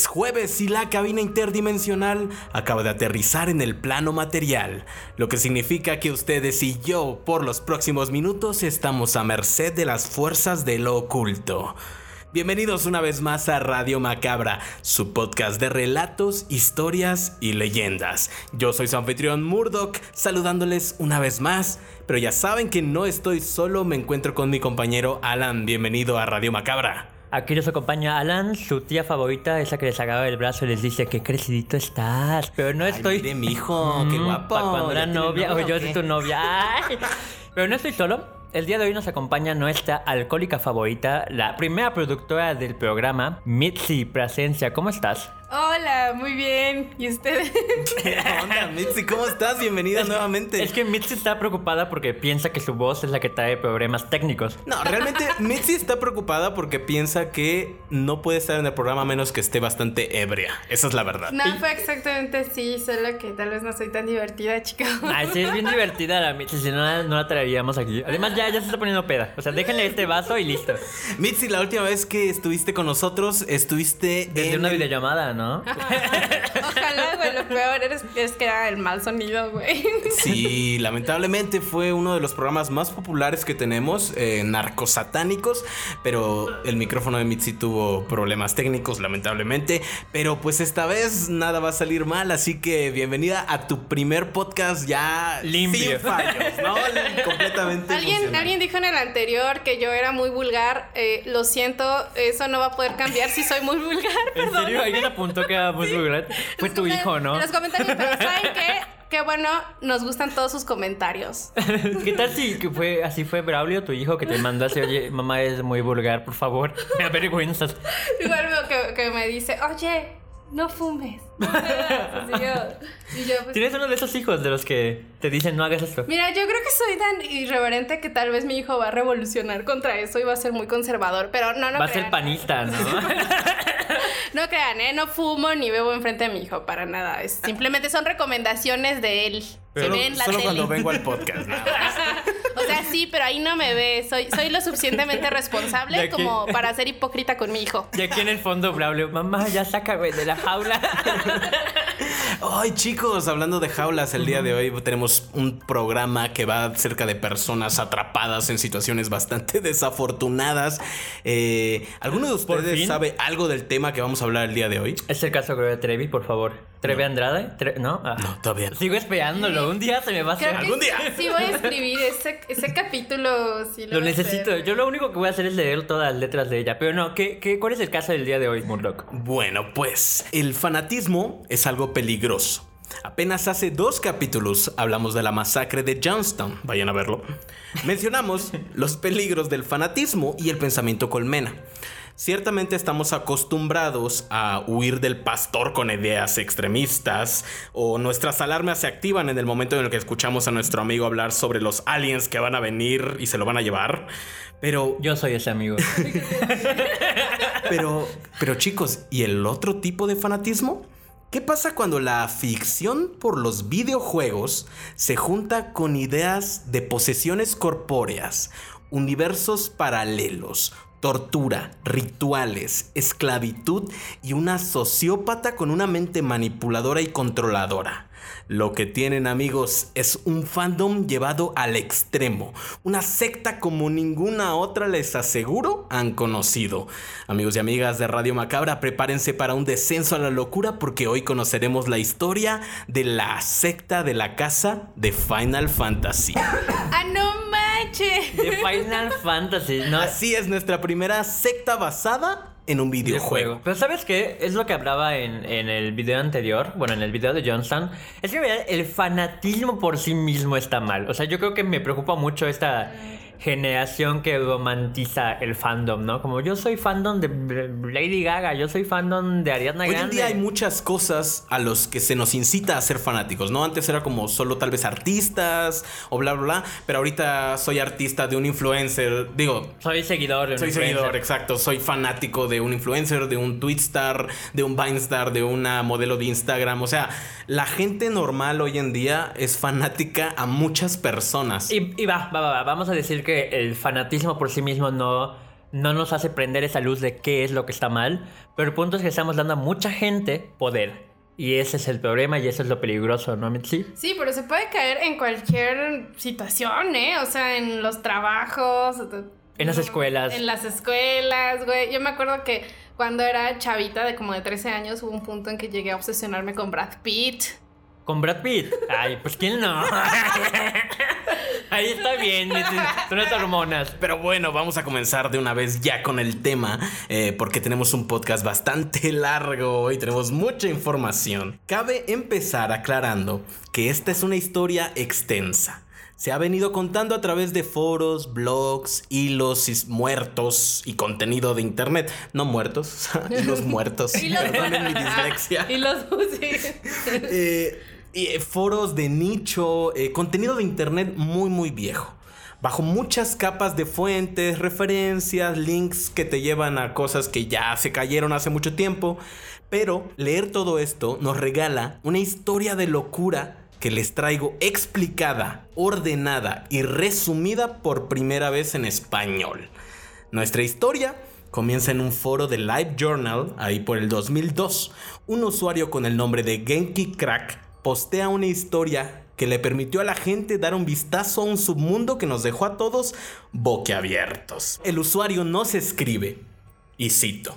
Es jueves y la cabina interdimensional acaba de aterrizar en el plano material, lo que significa que ustedes y yo por los próximos minutos estamos a merced de las fuerzas de lo oculto. Bienvenidos una vez más a Radio Macabra, su podcast de relatos, historias y leyendas. Yo soy su anfitrión Murdoch, saludándoles una vez más, pero ya saben que no estoy solo, me encuentro con mi compañero Alan. Bienvenido a Radio Macabra. Aquí nos acompaña Alan, su tía favorita, esa que les agarra el brazo y les dice que crecidito estás. Pero no estoy. Ay, mire, mijo, qué Mm, guapo. cuando ¿Ya era novia, o yo soy qué? tu novia. Ay. Pero no estoy solo. El día de hoy nos acompaña nuestra alcohólica favorita, la primera productora del programa, Mitzi Presencia. ¿Cómo estás? Hola, muy bien. ¿Y ustedes? ¿Qué onda, Mitzi? ¿Cómo estás? Bienvenida nuevamente. Es que Mitzi está preocupada porque piensa que su voz es la que trae problemas técnicos. No, realmente Mitzi está preocupada porque piensa que no puede estar en el programa a menos que esté bastante ebria. Esa es la verdad. No, fue exactamente así, solo que tal vez no soy tan divertida, chicos. Ay, sí, es bien divertida la Mitzi, si no, no la traeríamos aquí. Además, ya, ya se está poniendo peda. O sea, déjenle este vaso y listo. Mitzi, la última vez que estuviste con nosotros, estuviste Desde en una el- videollamada, ¿no? Ojalá, güey, lo peor es, es que era el mal sonido, güey. Sí, lamentablemente fue uno de los programas más populares que tenemos, eh, narcosatánicos, pero el micrófono de Mitzi tuvo problemas técnicos, lamentablemente, pero pues esta vez nada va a salir mal, así que bienvenida a tu primer podcast ya Limpio. sin fallos, ¿no? Completamente Alguien, funcional. alguien dijo en el anterior que yo era muy vulgar. Eh, lo siento, eso no va a poder cambiar si soy muy vulgar. ¿En Perdón. serio? ¿Alguien apuntó que era muy vulgar? Fue tu hijo, ¿no? En los comentarios, pero ¿saben qué? Qué bueno, nos gustan todos sus comentarios. ¿Qué tal si que fue así fue Braulio, tu hijo, que te mandó así, oye, mamá es muy vulgar, por favor? Me avergüenzas. Igual veo que, que me dice, oye, no fumes. No bebas". Así yo, y yo, pues, ¿Tienes uno de esos hijos de los que te dicen no hagas esto? Mira, yo creo que soy tan irreverente que tal vez mi hijo va a revolucionar contra eso y va a ser muy conservador, pero no, no Va a ser panista, ¿no? No crean, ¿eh? No fumo ni bebo enfrente de mi hijo, para nada. Es, simplemente son recomendaciones de él. Se Solo, ve en la solo tele. cuando vengo al podcast, nada más. O sea, sí, pero ahí no me ve. Soy, soy lo suficientemente responsable aquí- como para ser hipócrita con mi hijo. Y aquí en el fondo Braulio, mamá, ya sácame de la jaula. Ay, chicos, hablando de jaulas, el día de hoy tenemos un programa que va acerca de personas atrapadas en situaciones bastante desafortunadas. Eh, ¿Alguno de ustedes sabe algo del tema que vamos a hablar el día de hoy? ¿Es el caso de Trevi, por favor? ¿Trevi Andrade? Tre- ¿No? Ah. No, todavía no. Sigo esperándolo. Un día se me va a hacer. Algún día. Sí, sí voy a escribir ese, ese capítulo. Sí Lo necesito. Yo lo único que voy a hacer es leer todas las letras de ella. Pero no, ¿qué, qué, cuál es el caso del día de hoy, Murdoch? Bueno, pues el fanatismo es algo peligroso. Apenas hace dos capítulos hablamos de la masacre de Johnstown, vayan a verlo. Mencionamos los peligros del fanatismo y el pensamiento colmena. Ciertamente estamos acostumbrados a huir del pastor con ideas extremistas o nuestras alarmas se activan en el momento en el que escuchamos a nuestro amigo hablar sobre los aliens que van a venir y se lo van a llevar. Pero Yo soy ese amigo. pero, pero chicos, ¿y el otro tipo de fanatismo? ¿Qué pasa cuando la ficción por los videojuegos se junta con ideas de posesiones corpóreas, universos paralelos, tortura, rituales, esclavitud y una sociópata con una mente manipuladora y controladora? Lo que tienen amigos es un fandom llevado al extremo, una secta como ninguna otra les aseguro han conocido. Amigos y amigas de Radio Macabra, prepárense para un descenso a la locura porque hoy conoceremos la historia de la secta de la casa de Final Fantasy. ¡Ah, no manches! De Final Fantasy. No, Así es nuestra primera secta basada en un videojuego. Pero ¿sabes qué? Es lo que hablaba en, en el video anterior, bueno, en el video de Johnson. Es que el fanatismo por sí mismo está mal. O sea, yo creo que me preocupa mucho esta generación que romantiza el fandom, ¿no? Como yo soy fandom de Lady Gaga, yo soy fandom de Ariana Hoy en Grande. día hay muchas cosas a los que se nos incita a ser fanáticos, ¿no? Antes era como solo tal vez artistas o bla, bla, bla, pero ahorita soy artista de un influencer, digo, Soy seguidor de un soy influencer. seguidor, exacto, soy fanático de un influencer, de un Twitstar, de un Vinestar, de una modelo de Instagram, o sea, la gente normal hoy en día es fanática a muchas personas. Y, y va, va, va, va, vamos a decir que el fanatismo por sí mismo no, no nos hace prender esa luz de qué es lo que está mal, pero el punto es que estamos dando a mucha gente poder. Y ese es el problema y eso es lo peligroso, ¿no, Mitzi? Sí, pero se puede caer en cualquier situación, ¿eh? O sea, en los trabajos. En las escuelas. En las escuelas, güey. Yo me acuerdo que cuando era chavita de como de 13 años hubo un punto en que llegué a obsesionarme con Brad Pitt. ¿Con Brad Pitt? Ay, pues quién no. Ahí está bien, son las hormonas. Pero bueno, vamos a comenzar de una vez ya con el tema, eh, porque tenemos un podcast bastante largo y tenemos mucha información. Cabe empezar aclarando que esta es una historia extensa. Se ha venido contando a través de foros, blogs, hilos muertos y contenido de internet. No muertos, hilos muertos. Perdonen mi dislexia. Hilos, eh, eh, foros de nicho, eh, contenido de internet muy muy viejo. Bajo muchas capas de fuentes, referencias, links que te llevan a cosas que ya se cayeron hace mucho tiempo. Pero leer todo esto nos regala una historia de locura que les traigo explicada, ordenada y resumida por primera vez en español. Nuestra historia comienza en un foro de Live Journal, ahí por el 2002. Un usuario con el nombre de Genki Crack postea una historia que le permitió a la gente dar un vistazo a un submundo que nos dejó a todos boquiabiertos. El usuario no se escribe, y cito.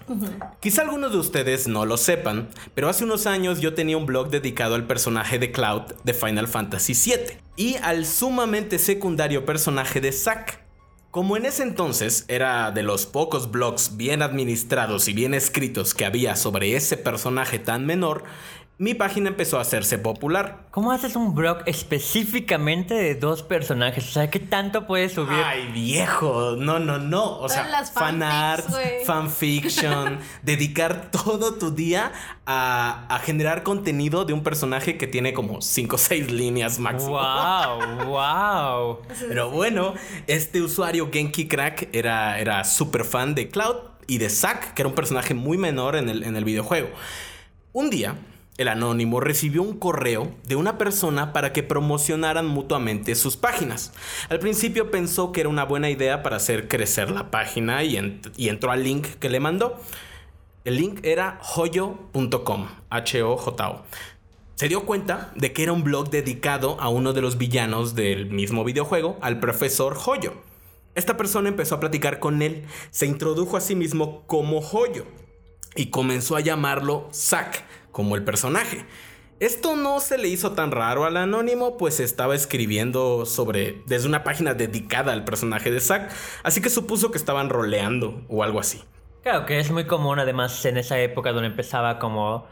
Quizá algunos de ustedes no lo sepan, pero hace unos años yo tenía un blog dedicado al personaje de Cloud de Final Fantasy VII y al sumamente secundario personaje de Zack. Como en ese entonces era de los pocos blogs bien administrados y bien escritos que había sobre ese personaje tan menor, mi página empezó a hacerse popular. ¿Cómo haces un blog específicamente de dos personajes? O sea, ¿qué tanto puedes subir? Ay, viejo, no, no, no. O sea, fan art, fanfiction, dedicar todo tu día a, a, generar contenido de un personaje que tiene como 5 o 6 líneas máximo. ¡Wow! ¡Wow! Pero bueno, este usuario Genki Crack era, era súper fan de Cloud y de Zack, que era un personaje muy menor en el, en el videojuego. Un día el anónimo recibió un correo de una persona para que promocionaran mutuamente sus páginas. Al principio pensó que era una buena idea para hacer crecer la página y, entró al link que le mandó. El link era hoyo.com, H-O-J-O. Se dio cuenta de que era un blog dedicado a uno de los villanos del mismo videojuego, al profesor Hoyo. Esta persona empezó a platicar con él, se introdujo a sí mismo como Hoyo y comenzó a llamarlo Zack como el personaje. Esto no se le hizo tan raro al anónimo, pues estaba escribiendo sobre desde una página dedicada al personaje de Zack, así que supuso que estaban roleando o algo así. Claro que es muy común además en esa época donde empezaba como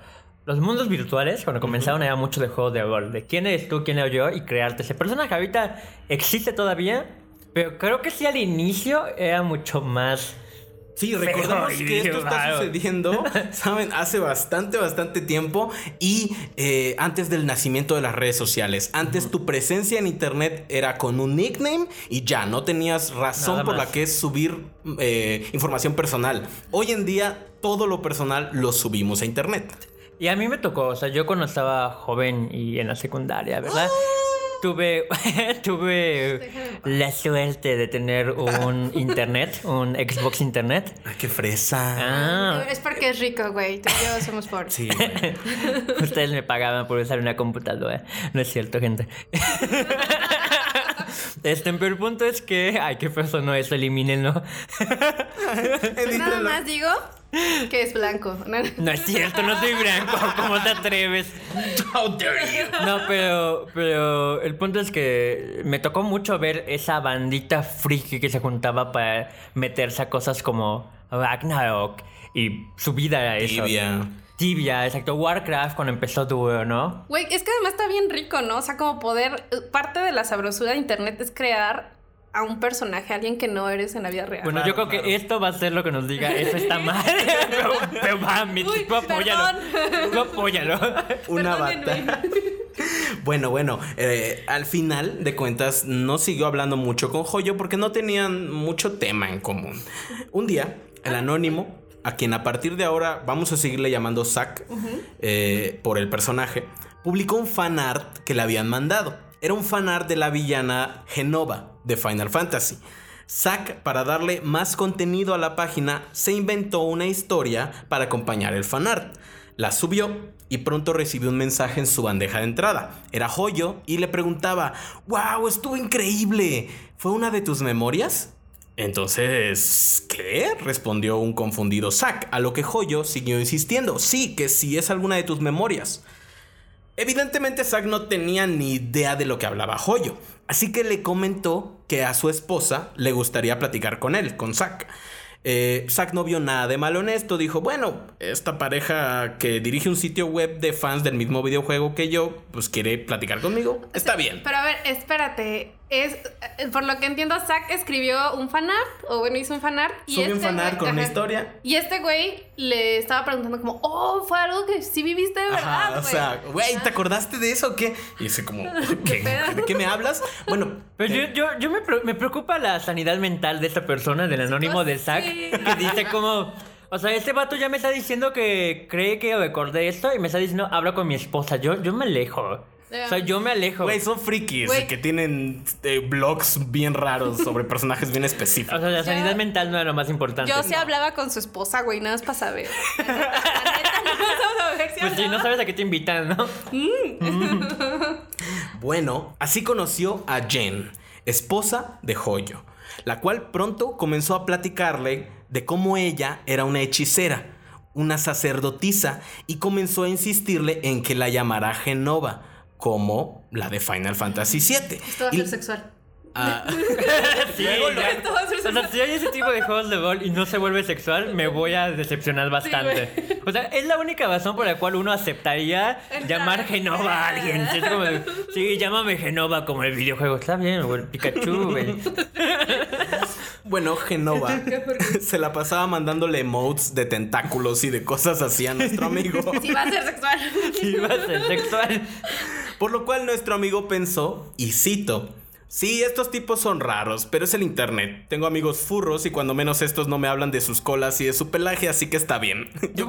los mundos virtuales, cuando comenzaron era mucho de juego de rol, de quién eres tú, quién era yo y crearte ese personaje. Ahorita existe todavía, pero creo que sí al inicio era mucho más Sí, recordemos que esto está sucediendo, ¿saben? Hace bastante, bastante tiempo y eh, antes del nacimiento de las redes sociales. Antes tu presencia en internet era con un nickname y ya, no tenías razón por la que subir eh, información personal. Hoy en día todo lo personal lo subimos a internet. Y a mí me tocó, o sea, yo cuando estaba joven y en la secundaria, ¿verdad? ¡Ah! tuve, tuve la suerte de tener un internet, un Xbox Internet. Ay, qué fresa. Ah. Es porque es rico, güey. Tú y yo somos pobres. Sí, Ustedes me pagaban por usar una computadora. No es cierto, gente. Este, pero el punto es que. Ay, qué feo no eso, elimínenlo. Nada más digo que es blanco. No es cierto, no soy blanco. ¿Cómo te atreves? No, pero, pero el punto es que me tocó mucho ver esa bandita friki que se juntaba para meterse a cosas como Ragnarok y su vida a eso. Tibia. Tibia, exacto. Warcraft cuando empezó tu, ¿no? Güey, es que además está bien rico, ¿no? O sea, como poder. Parte de la sabrosura de internet es crear a un personaje, a alguien que no eres en la vida real. Bueno, yo creo que esto va a ser lo que nos diga, eso está mal. pero, va, mi, tú apóyalo. Tú apóyalo. Una bata. Bueno, bueno, eh, al final de cuentas no siguió hablando mucho con Joyo porque no tenían mucho tema en común. Un día, el anónimo, a quien a partir de ahora vamos a seguirle llamando Zack eh, por el personaje, publicó un fan art que le habían mandado. Era un fanart de la villana Genova de Final Fantasy. Zack, para darle más contenido a la página, se inventó una historia para acompañar el fanart. La subió y pronto recibió un mensaje en su bandeja de entrada. Era Joyo y le preguntaba, ¡Wow! Estuvo increíble. ¿Fue una de tus memorias? Entonces, ¿qué? respondió un confundido Zack, a lo que Joyo siguió insistiendo, sí, que sí es alguna de tus memorias. Evidentemente Zack no tenía ni idea de lo que hablaba Joyo, así que le comentó que a su esposa le gustaría platicar con él, con Zack. Eh, Zack no vio nada de malo en esto, dijo, bueno, esta pareja que dirige un sitio web de fans del mismo videojuego que yo, pues quiere platicar conmigo, está bien. Pero a ver, espérate, es, eh, por lo que entiendo, Zack escribió un fanart, o bueno, hizo un fanart. Y Subió un este fanart con una historia. Y este güey le estaba preguntando como, oh, fue algo que sí viviste de verdad, O sea, güey, ¿te acordaste de eso o qué? Y dice como, ¿qué? ¿de qué me hablas? Bueno. Pero yo, yo, yo me, me, preocupa la sanidad mental de esta persona, del anónimo de Zack, que dice como... O sea, este vato ya me está diciendo que cree que recordé esto y me está diciendo, habla con mi esposa. Yo, yo me alejo. O sea, yo me alejo. Güey, son frikis que tienen eh, blogs bien raros sobre personajes bien específicos. O sea, la sanidad mental no era lo más importante. Yo sí hablaba con su esposa, güey, nada más para saber. pues sí, no sabes a qué te invitan, ¿no? Mm. bueno, así conoció a Jen, esposa de Joyo, la cual pronto comenzó a platicarle de cómo ella era una hechicera, una sacerdotisa, y comenzó a insistirle en que la llamara Genova como la de Final Fantasy VII. Esto va a ser sexual. Ah. sí, o sea, si hay ese tipo de juegos de rol y no se vuelve sexual, me voy a decepcionar bastante. o sea, es la única razón por la cual uno aceptaría llamar Genova a alguien. Es como, sí, llámame Genova como el videojuego. Está bien, güey, Pikachu, güey. Bueno, Genova se la pasaba mandándole emotes de tentáculos y de cosas así a nuestro amigo. Sí, va a ser sexual. Sí, va a ser sexual. Por lo cual nuestro amigo pensó, y cito, Sí, estos tipos son raros, pero es el internet. Tengo amigos furros y cuando menos estos no me hablan de sus colas y de su pelaje, así que está bien. Yo,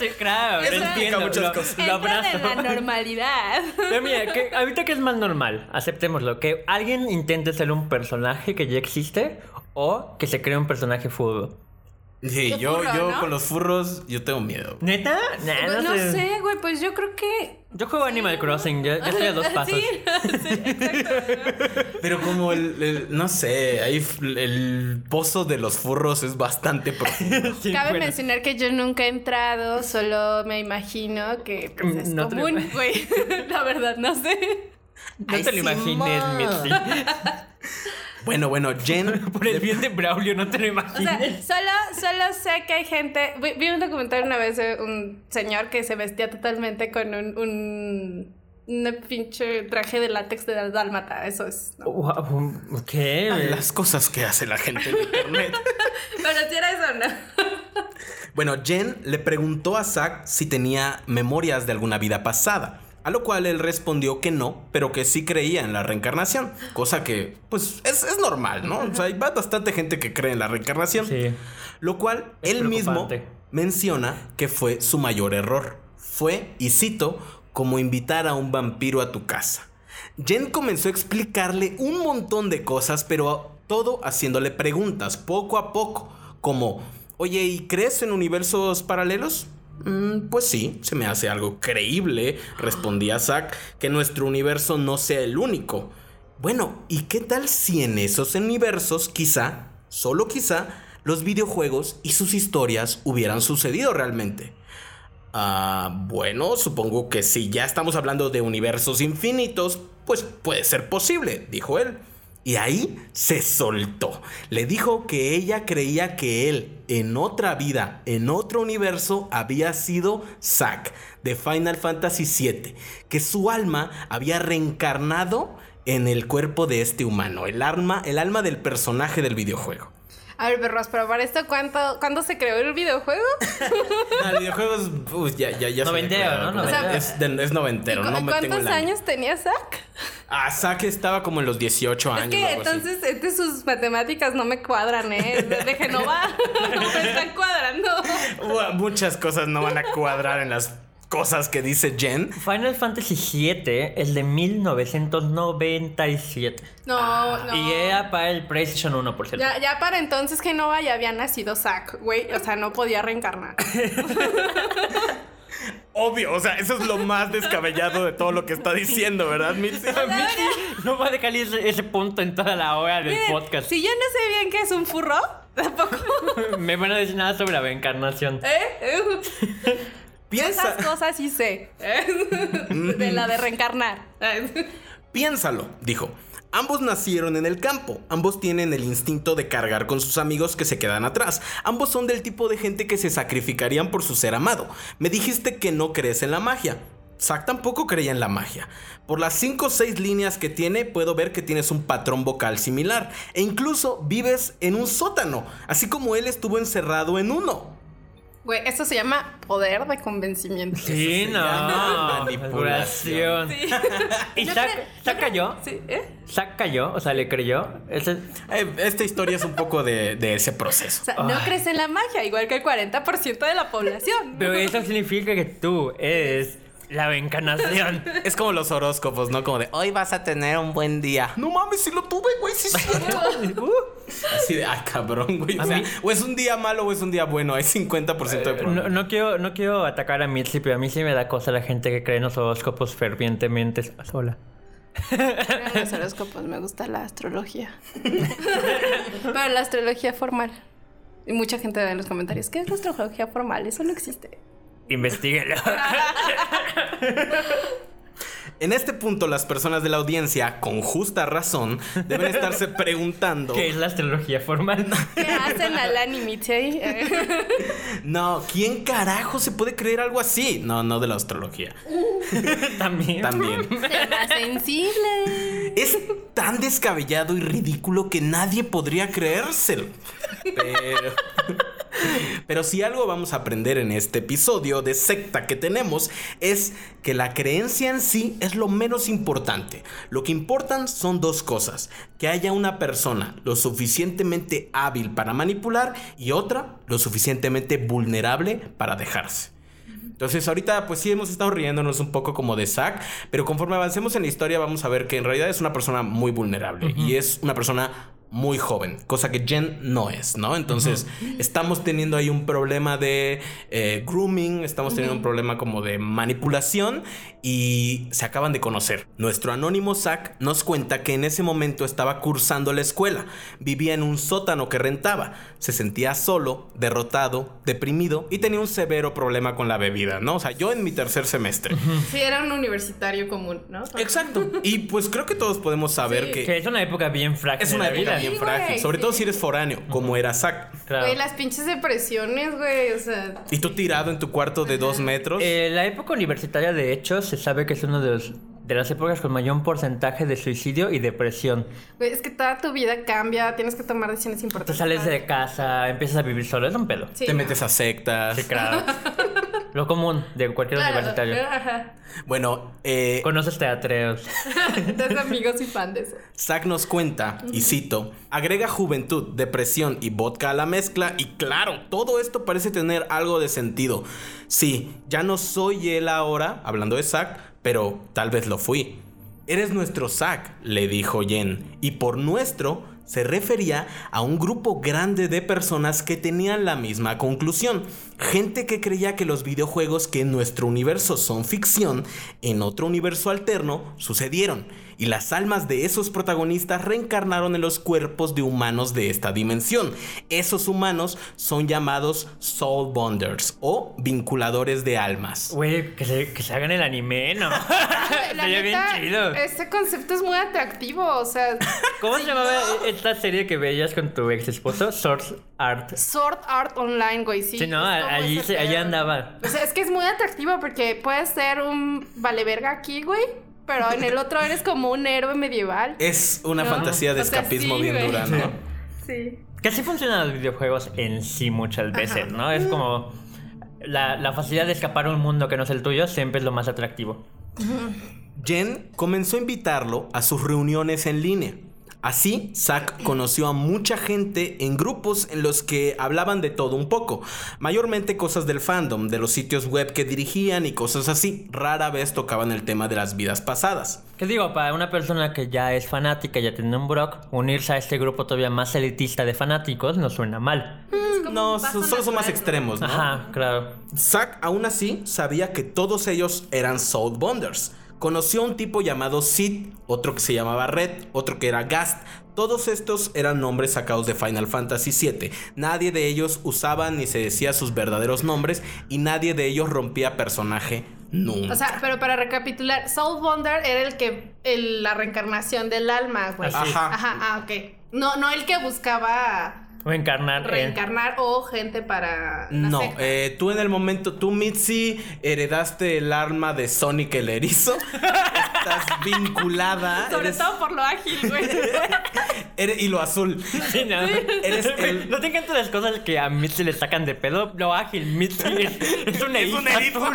sí, claro, Eso entiendo. Muchas cosas. Lo abrazo. la normalidad. Pero mira, que ahorita que es más normal, aceptémoslo, que alguien intente ser un personaje que ya existe o que se cree un personaje furro. Sí, yo, yo con los furros, yo tengo miedo. ¿Neta? no, no sé. güey, pues yo creo que. Yo juego Animal Crossing, ya, estoy a dos pasos. Sí, sí exacto. Pero como el, no sé, ahí el pozo de los furros es bastante profundo. Cabe mencionar que yo nunca he entrado, solo me imagino que pues, es no común, güey. La verdad, no sé. No te lo imagines, Mitzi. Bueno, bueno, Jen. Por el bien de Braulio, no te lo. O sea, solo, solo sé que hay gente. Vi, un documental una vez de un señor que se vestía totalmente con un, un un pinche traje de látex de dálmata, eso es. ¿Qué? Las cosas que hace la gente en internet. Pero si era eso, ¿no? bueno, Jen le preguntó a Zack si tenía memorias de alguna vida pasada. A lo cual él respondió que no, pero que sí creía en la reencarnación. Cosa que, pues, es, normal, ¿no? O sea, hay bastante gente que cree en la reencarnación. Sí. Lo cual él mismo menciona que fue su mayor error. Fue, y cito, como invitar a un vampiro a tu casa. Jen comenzó a explicarle un montón de cosas, pero todo haciéndole preguntas, poco a poco, como, oye, ¿y crees en universos paralelos? Mm, pues sí, se me hace algo creíble, respondía Zack, que nuestro universo no sea el único. Bueno, ¿y qué tal si en esos universos quizá, solo quizá, los videojuegos y sus historias hubieran sucedido realmente? Ah, bueno, supongo que si ya estamos hablando de universos infinitos, pues puede ser posible, dijo él. Y ahí se soltó. Le dijo que ella creía que él, en otra vida, en otro universo, había sido Zack de Final Fantasy VII. Que su alma había reencarnado en el cuerpo de este humano, el alma, el alma del personaje del videojuego. A ver, perros, pero para esto, ¿cuánto, ¿cuándo se creó el videojuego? no, el videojuego es. Uy, ya, ya, ya. Noventero, ¿no? es, es, noventero. No ¿Cuántos años tenía Zack? Ah, Zack estaba como en los 18 años. Es que entonces este, sus matemáticas no me cuadran, ¿eh? De Genova no me están cuadrando. Muchas cosas no van a cuadrar en las cosas que dice Jen. Final Fantasy VII es de 1997. No, no. Y era para el PlayStation 1, por cierto. Ya, ya para entonces Genova ya había nacido Zack, güey. O sea, no podía reencarnar. Obvio, o sea, eso es lo más descabellado de todo lo que está diciendo, ¿verdad, Mitzi? No va a dejar ese, ese punto en toda la hora del Miren, podcast. Si yo no sé bien qué es un furro, tampoco. Me van a decir nada sobre la reencarnación. ¿Eh? Piensa, Esas cosas sí sé. ¿eh? De la de reencarnar. piénsalo, dijo. Ambos nacieron en el campo, ambos tienen el instinto de cargar con sus amigos que se quedan atrás, ambos son del tipo de gente que se sacrificarían por su ser amado. Me dijiste que no crees en la magia. Zack tampoco creía en la magia. Por las 5 o 6 líneas que tiene, puedo ver que tienes un patrón vocal similar. E incluso vives en un sótano, así como él estuvo encerrado en uno. Güey, eso se llama poder de convencimiento. Sí, no. manipulación. manipulación. ¿Y yo creo- cayó? Sí, ¿eh? Zack cayó, o sea, le creyó. Ese- Eh, esta historia es un poco de, de ese proceso. O sea, no Ay. crees en la magia, igual que el 40% de la población. Pero eso significa que tú eres la reencarnación. Es como los horóscopos, ¿no? Como de hoy vas a tener un buen día. No mames, si lo tuve, güey, sí es. Así de, ay, cabrón, güey. O, sea, mí- o es un día malo o es un día bueno. Hay 50% de probabilidad. No, no quiero, no quiero atacar a Mitzi, pero a mí sí me da cosa la gente que cree en los horóscopos fervientemente sola. En los horóscopos me gusta la astrología. Pero la astrología formal. Y mucha gente en los comentarios, ¿qué es la astrología formal? Eso no existe. Investíguelo. En este punto, las personas de la audiencia, con justa razón, deben estarse preguntando: ¿Qué es la astrología formal? ¿Qué hacen al anime ahí? No, ¿quién carajo se puede creer algo así? No, no de la astrología. También. También. Sensible. Es tan descabellado y ridículo que nadie podría creérselo. Pero, pero si algo vamos a aprender en este episodio de secta que tenemos es que la creencia en sí es lo menos importante. Lo que importan son dos cosas. Que haya una persona lo suficientemente hábil para manipular y otra lo suficientemente vulnerable para dejarse. Entonces ahorita pues sí hemos estado riéndonos un poco como de Zack, pero conforme avancemos en la historia vamos a ver que en realidad es una persona muy vulnerable y es una persona muy joven, cosa que Jen no es, ¿no? Entonces estamos teniendo ahí un problema de eh, grooming, estamos teniendo un problema como de manipulación y se acaban de conocer. Nuestro anónimo Zack nos cuenta que en ese momento estaba cursando la escuela, vivía en un sótano que rentaba, se sentía solo, derrotado, deprimido y tenía un severo problema con la bebida, ¿no? O sea, yo en mi tercer semestre. Sí, era un universitario común, ¿no? Exacto. Y pues creo que todos podemos saber Sí. que Que es una época bien frágil es una época vida. bien Sí, frágil, güey, sobre todo si eres foráneo, como era Zack. Claro. Güey, las pinches depresiones, güey, o sea... Y tú tirado en tu cuarto de dos metros. Eh, la época universitaria, de hecho, se sabe que es una de, los- de las épocas con mayor porcentaje de suicidio y depresión. Güey, es que toda tu vida cambia, tienes que tomar decisiones Te importantes. sales de casa, empiezas a vivir solo, es un pedo. Sí, te no. metes a sectas. Sí, claro. Lo común de cualquier Claro, universitario. Ajá. Bueno, eh, Conoces teatreos. Entonces, amigos y fan de eso. Zack nos cuenta, y cito, agrega juventud, depresión y vodka a la mezcla y claro, todo esto parece tener algo de sentido. Sí, ya no soy él ahora, hablando de Zack, pero tal vez lo fui. Eres nuestro Zack, le dijo Jen, y por nuestro se refería a un grupo grande de personas que tenían la misma conclusión. Gente que creía que los videojuegos que en nuestro universo son ficción, en otro universo alterno sucedieron. Y las almas de esos protagonistas reencarnaron en los cuerpos de humanos de esta dimensión. Esos humanos son llamados Soul Bonders o vinculadores de almas. Güey, que se, que se hagan el anime, ¿no? La Sería bien chido. Este concepto es muy atractivo, o sea... ¿Cómo se llamaba esta serie que veías con tu ex esposo? Source Art. Sword Art Online, güey, sí. Sí, no, allí, allí andaba. O sea, es que es muy atractivo porque puedes ser un vale verga aquí, güey. Pero en el otro eres como un héroe medieval. Es una No, fantasía de o sea, escapismo sí, bien güey. dura, ¿no? Sí. Que así funcionan los videojuegos en sí muchas veces, ¿no? Es como la, la facilidad de escapar a un mundo que no es el tuyo siempre es lo más atractivo. Jen comenzó a invitarlo a sus reuniones en línea. Así, Zack conoció a mucha gente en grupos en los que hablaban de todo un poco, mayormente cosas del fandom, de los sitios web que dirigían y cosas así. Rara vez tocaban el tema de las vidas pasadas. ¿Qué digo? Para una persona que ya es fanática, ya tiene un blog, unirse a este grupo todavía más elitista de fanáticos no suena mal. No, solo son más extremos, ¿no? Ajá, claro. Zack aún así sabía que todos ellos eran Soul Bonders. Conoció a un tipo llamado Sid, otro que se llamaba Red, otro que era Gast. Todos estos eran nombres sacados de Final Fantasy VII. Nadie de ellos usaba ni se decía sus verdaderos nombres y nadie de ellos rompía personaje nunca. O sea, pero para recapitular, Soul Wonder era el que el- la reencarnación del alma, güey. Ajá. Ajá, ah, ok. No, no el que buscaba O encarnar en... reencarnar o gente para no, eh, tú en el momento, tú Mitzi, heredaste el arma de Sonic el erizo. Estás vinculada. Sobre eres- todo por lo ágil, güey. eres- y lo azul. Sí, no. Eres el- ¿No te encantan las cosas que a Mitzi le sacan de pedo? Lo ágil, Mitzi es, es un Es un erizo.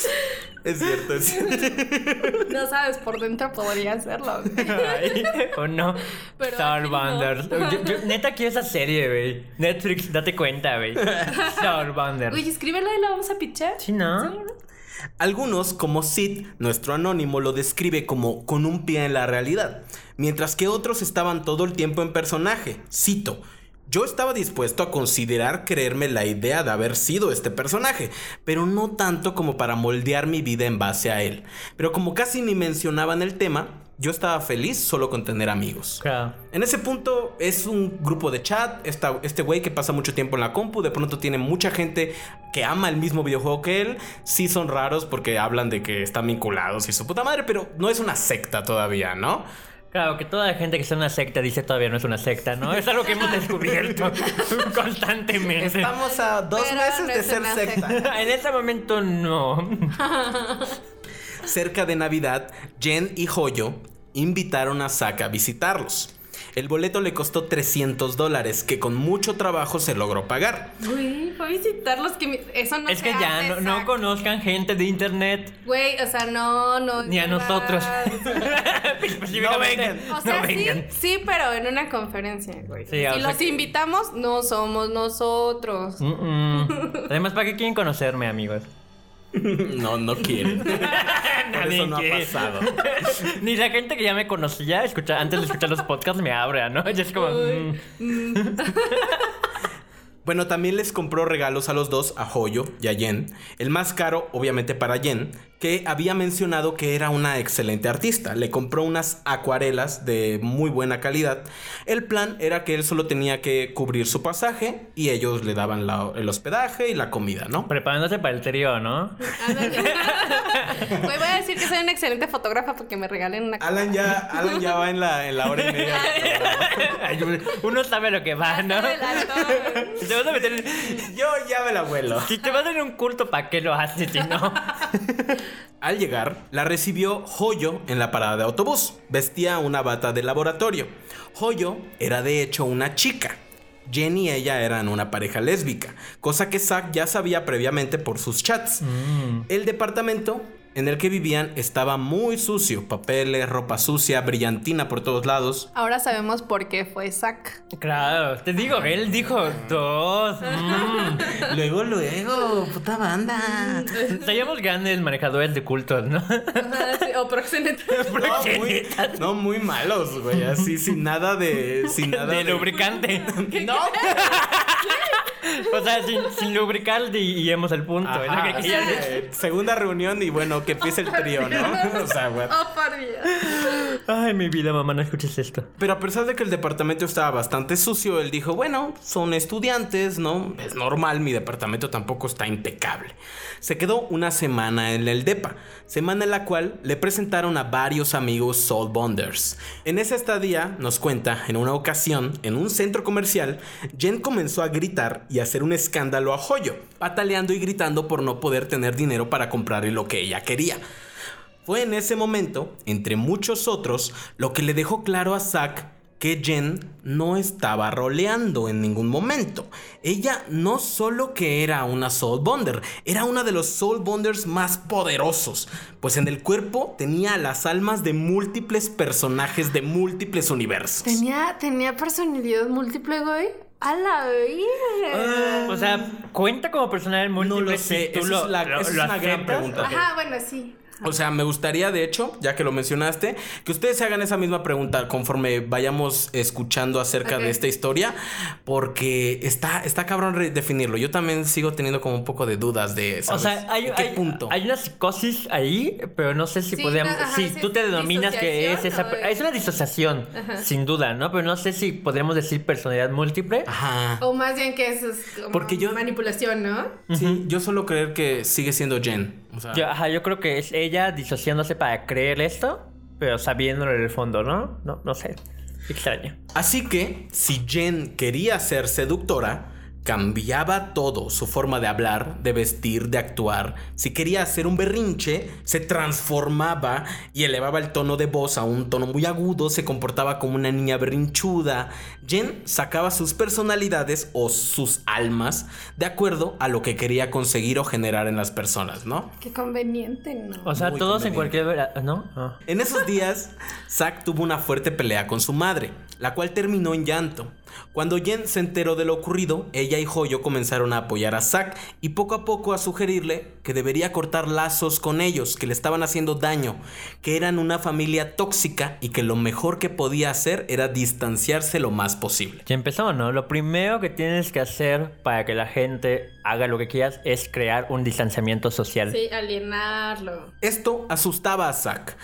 Es cierto, es cierto. no sabes, por dentro podría hacerlo. güey. Ay, ¿O no? Pero Star ágil no. Wonders. Yo- yo- neta quiero esa serie, güey. Netflix, date cuenta, güey. Star Wonders. Oye, escríbela y la vamos a pichar. Sí, ¿no? Sí, ¿no? Algunos, como Sid, nuestro anónimo, lo describe como con un pie en la realidad, mientras que otros estaban todo el tiempo en personaje. Cito. Yo estaba dispuesto a considerar creerme la idea de haber sido este personaje, pero no tanto como para moldear mi vida en base a él. Pero como casi ni mencionaban el tema, yo estaba feliz solo con tener amigos. Claro. En ese punto es un grupo de chat, esta- este güey que pasa mucho tiempo en la compu, de pronto tiene mucha gente que ama el mismo videojuego que él. Sí son raros porque hablan de que están vinculados y su puta madre, pero no es una secta todavía, ¿no? Claro, que toda la gente que está en una secta dice todavía no es una secta, ¿no? Es algo que hemos descubierto constantemente. Estamos a dos Pero meses no de ser secta. en ese momento no. Cerca de Navidad, Jen y Joyo invitaron a Zack a visitarlos. El boleto le costó 300 dólares, que con mucho trabajo se logró pagar. Güey, fue a visitarlos que mi- eso no es se que ya no, no conozcan gente de internet. Güey, o sea, no, no. Ni a no. nosotros. Específicamente, vengan. O sea, no sí, vengan. sí, pero en una conferencia, güey. Sí, si los que- invitamos, no somos nosotros. Mm, mm. Además, ¿para qué quieren conocerme, amigos? No, no quieren. Por eso no ha pasado. Ni la gente que ya me conocía escucha, antes de escuchar los podcasts me abre, ¿no? Y es como. mm. Bueno, también les compró regalos a los dos, a Joyo y a Jen. El más caro, obviamente, para Jen, que había mencionado que era una excelente artista. Le compró unas acuarelas de muy buena calidad. El plan era que él solo tenía que cubrir su pasaje y ellos le daban la- el hospedaje y la comida, ¿no? Preparándose para el trío, ¿no? Voy a decir que soy una excelente fotógrafa porque me regalen una Alan ya, Alan ya va en la, en la hora y media. Uno sabe lo que va, ¿no? Te vas a meter en, Yo ya me la vuelo. si te vas en un culto, ¿para qué lo haces si no? Al llegar, la recibió Joyo en la parada de autobús. Vestía una bata de laboratorio. Joyo era de hecho una chica. Jen y ella eran una pareja lésbica, cosa que Zack ya sabía previamente por sus chats. El departamento en el que vivían estaba muy sucio, papeles, ropa sucia, brillantina por todos lados. Ahora sabemos por qué fue Zack. Claro, te digo, él dijo dos. mm. Luego, luego, puta banda. Seríamos grandes manejadores de cultos, ¿no? o proxeneta. No, muy, no, muy malos, güey. Así sin nada de. Sin nada de de. lubricante. No, O sea, sin, sin lubricar y, hemos el punto. que eh, segunda reunión y bueno, que empiece el trío, ¿no? O sea, güey. Oh, por Dios. Ay, mi vida, mamá, no escuches esto. Pero a pesar de que el departamento estaba bastante sucio, él dijo, bueno, son estudiantes, ¿no? Es normal, mi departamento tampoco está impecable. Se quedó una semana en el DEPA, semana en la cual le presentaron a varios amigos Soul Bonders. En esa estadía, nos cuenta, en una ocasión, en un centro comercial, Jen comenzó a gritar y hacer un escándalo a Joyo, pataleando y gritando por no poder tener dinero para comprarle lo que ella quería. Fue en ese momento, entre muchos otros, lo que le dejó claro a Zack que Jen no estaba roleando en ningún momento. Ella no solo que era una Soul Bonder, era una de los Soul Bonders más poderosos, pues en el cuerpo tenía las almas de múltiples personajes de múltiples universos. Tenía, tenía personalidad múltiple, güey. A la vida. O sea, ¿cuenta como personal múltiple? No lo sé, si tú esa lo- es la- lo- esa es lo una gran aceptas? pregunta. Ajá, bueno, sí. O sea, me gustaría, de hecho, ya que lo mencionaste, que ustedes se hagan esa misma pregunta conforme vayamos escuchando acerca de esta historia, porque está, está cabrón re- definirlo. Yo también sigo teniendo como un poco de dudas de, O ¿sabes? sea, hay, ¿En qué hay- punto? hay una psicosis ahí, pero no sé si Sí, podemos. no, si sí tú te denominas que es esa. o es- Es una disociación, sin duda, ¿no? Pero no sé si podríamos decir personalidad múltiple. Ajá. O más bien que eso es como Porque yo- manipulación, ¿no? Sí, yo solo creer que sigue siendo Jen. O sea, Yo, ajá, yo creo que es ella disociándose para creer esto, pero sabiéndolo en el fondo, ¿no? No, no sé. Extraño. Así que, si Jen quería ser seductora, cambiaba todo, su forma de hablar, de vestir, de actuar. Si quería hacer un berrinche, se transformaba y elevaba el tono de voz a un tono muy agudo, se comportaba como una niña berrinchuda. Jen sacaba sus personalidades o sus almas de acuerdo a lo que quería conseguir o generar en las personas, ¿no? Qué conveniente, ¿no? O sea, Muy todos en cualquier. vera- ¿No? Ah. En esos días, Zack tuvo una fuerte pelea con su madre, la cual terminó en llanto. Cuando Jen se enteró de lo ocurrido, ella y Hoyo comenzaron a apoyar a Zack y poco a poco a sugerirle que debería cortar lazos con ellos, que le estaban haciendo daño, que eran una familia tóxica y que lo mejor que podía hacer era distanciarse lo más posible. Ya empezó, ¿no? Lo primero que tienes que hacer para que la gente haga lo que quieras es crear un distanciamiento social. Sí, alienarlo. Esto asustaba a Zack,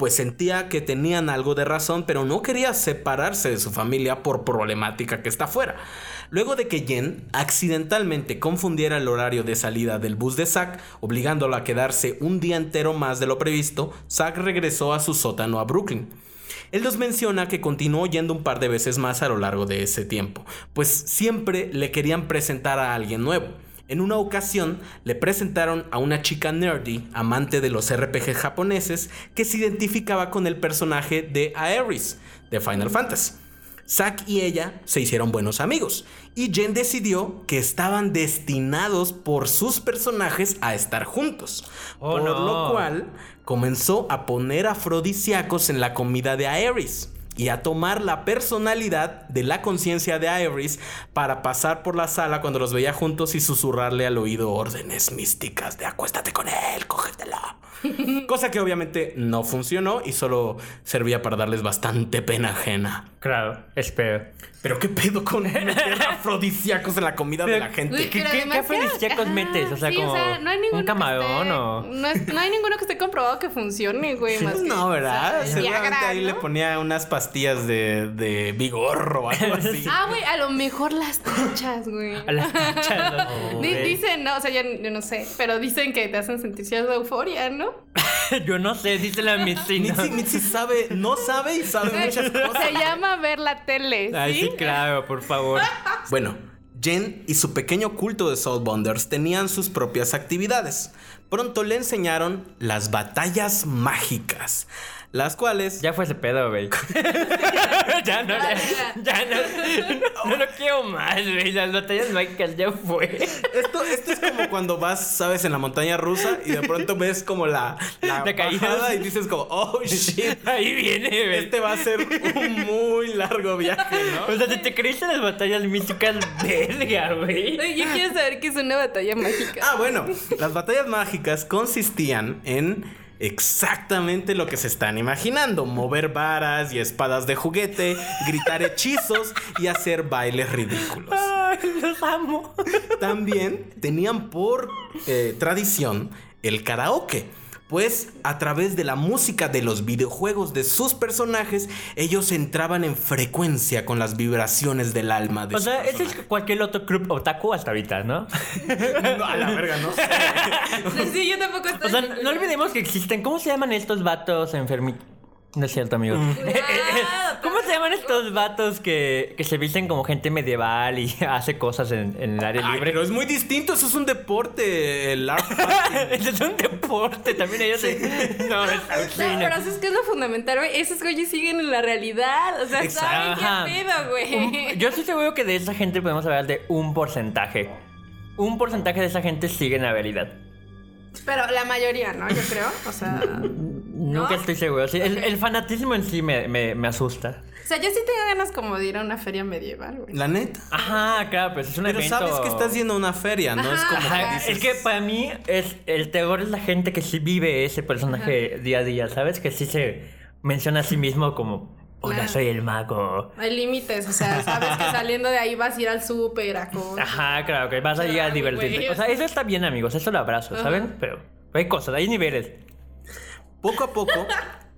pues sentía que tenían algo de razón, pero no quería separarse de su familia por problemática que está fuera. Luego de que Jen accidentalmente confundiera el horario de salida del bus de Zack, obligándolo a quedarse un día entero más de lo previsto, Zack regresó a su sótano a Brooklyn. Él nos menciona que continuó yendo un par de veces más a lo largo de ese tiempo, pues siempre le querían presentar a alguien nuevo. En una ocasión le presentaron a una chica nerdy, amante de los RPG japoneses, que se identificaba con el personaje de Aeris de Final Fantasy. Zack y ella se hicieron buenos amigos y Jen decidió que estaban destinados por sus personajes a estar juntos. Oh, por no. lo cual comenzó a poner afrodisíacos en la comida de Aeris y a tomar la personalidad de la conciencia de Aeris para pasar por la sala cuando los veía juntos y susurrarle al oído órdenes místicas de acuéstate con él, cógetelo. Cosa que obviamente no funcionó y solo servía para darles bastante pena ajena. Claro, espero. Pero qué pedo con meter afrodisíacos en la comida de la gente. ¿qué- qué que- afrodisíacos ajá, metes? O sea, sí, como no hay un camarón esté- o- No, es- no hay ninguno que esté comprobado que funcione, güey. más que- No, ¿verdad? o sea, Seguramente Viagra, ahí le ponía unas pastillas de, de vigor o algo así. Ah, güey, a lo mejor las tachas, güey. A las tachas, ¿no? Dicen, no, o sea, yo, yo no sé, pero dicen que te hacen sentir cierta euforia, ¿no? Yo no sé, dice la medicina. Mitzi, Mitzi sabe, no sabe y sabe muchas cosas. Se llama ver la tele, Ay, ¿sí? claro, por favor. Bueno, Jen y su pequeño culto de Soul Bonders tenían sus propias actividades. Pronto le enseñaron las batallas mágicas, las cuales Ya fue ese pedo, güey. ya no, ya, ya no, no lo quiero más, güey. Las batallas mágicas ya fue. Esto, esto es como cuando vas, sabes, en la montaña rusa y de pronto ves como la, la caídas. bajada y dices como, oh shit, Ahí viene, güey. este va a ser un muy largo viaje, ¿no? O sea, si te creíste las batallas místicas, verga, güey. Yo quiero saber qué es una batalla mágica. Ah, bueno, las batallas mágicas consistían en exactamente lo que se están imaginando: mover varas y espadas de juguete, gritar hechizos y hacer bailes ridículos. Ay, los amo. También tenían por eh, tradición el karaoke. Pues a través de la música de los videojuegos de sus personajes, ellos entraban en frecuencia con las vibraciones del alma de O su sea, ese es cualquier otro club otaku hasta ahorita, ¿no? No, a la verga, no sé. Sí, yo tampoco estoy. O sea, no olvidemos que existen. ¿Cómo se llaman estos vatos enfermitos? No es cierto, amigos. Cuidado, ¿Cómo se llaman estos vatos que, que se visten como gente medieval y hace cosas en, en el área Ay, libre? pero es muy distinto, eso es un deporte, el art. Ese es un deporte, también ellos se... No, es No, pero. ¿sabes qué es lo fundamental, güey? Esos güeyes siguen en la realidad. O sea, ¿saben Ajá. qué pedo, güey? Yo estoy seguro que de esa gente podemos hablar de un porcentaje. Un porcentaje de esa gente sigue en la realidad. Pero la mayoría, ¿no? Yo creo. O sea. Nunca estoy seguro. Sí, el, el fanatismo en sí me, me, me asusta. O sea, yo sí tengo ganas como de ir a una feria medieval, güey. La neta. Ajá, claro, pues es un Pero evento... sabes que estás yendo a una feria, ¿no? Es Ajá, como que Ajá, dices- es que para mí es el terror es la gente que sí vive ese personaje día a día, ¿sabes? Que sí se menciona a sí mismo como, hola, Claro. soy el mago. Hay límites, o sea, sabes que saliendo de ahí vas a ir al súper, a comer. Ajá, claro, que vas a ir a divertirte. O sea, eso está bien, amigos, eso lo abrazo, ¿saben? Pero hay cosas, hay niveles. Poco a poco,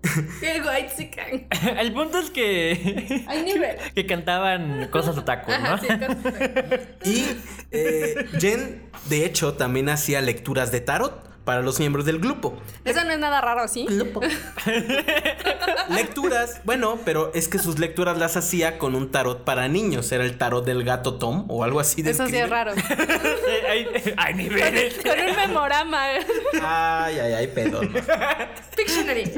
Qué guay, chican. el punto es que... Hay nivel. que cantaban cosas otaku, ¿no? Ajá, sí, cosas- y eh, Jen, de hecho, también hacía lecturas de tarot para los miembros del grupo. Eso no es nada raro, ¿sí? Lecturas, bueno, pero es que sus lecturas las hacía con un tarot para niños. Era el tarot del gato Tom o algo así de Eso sí es raro. Hay, hay niveles. Con un memorama. Ay, ay, ay, pedo. ¿no? Pictionary.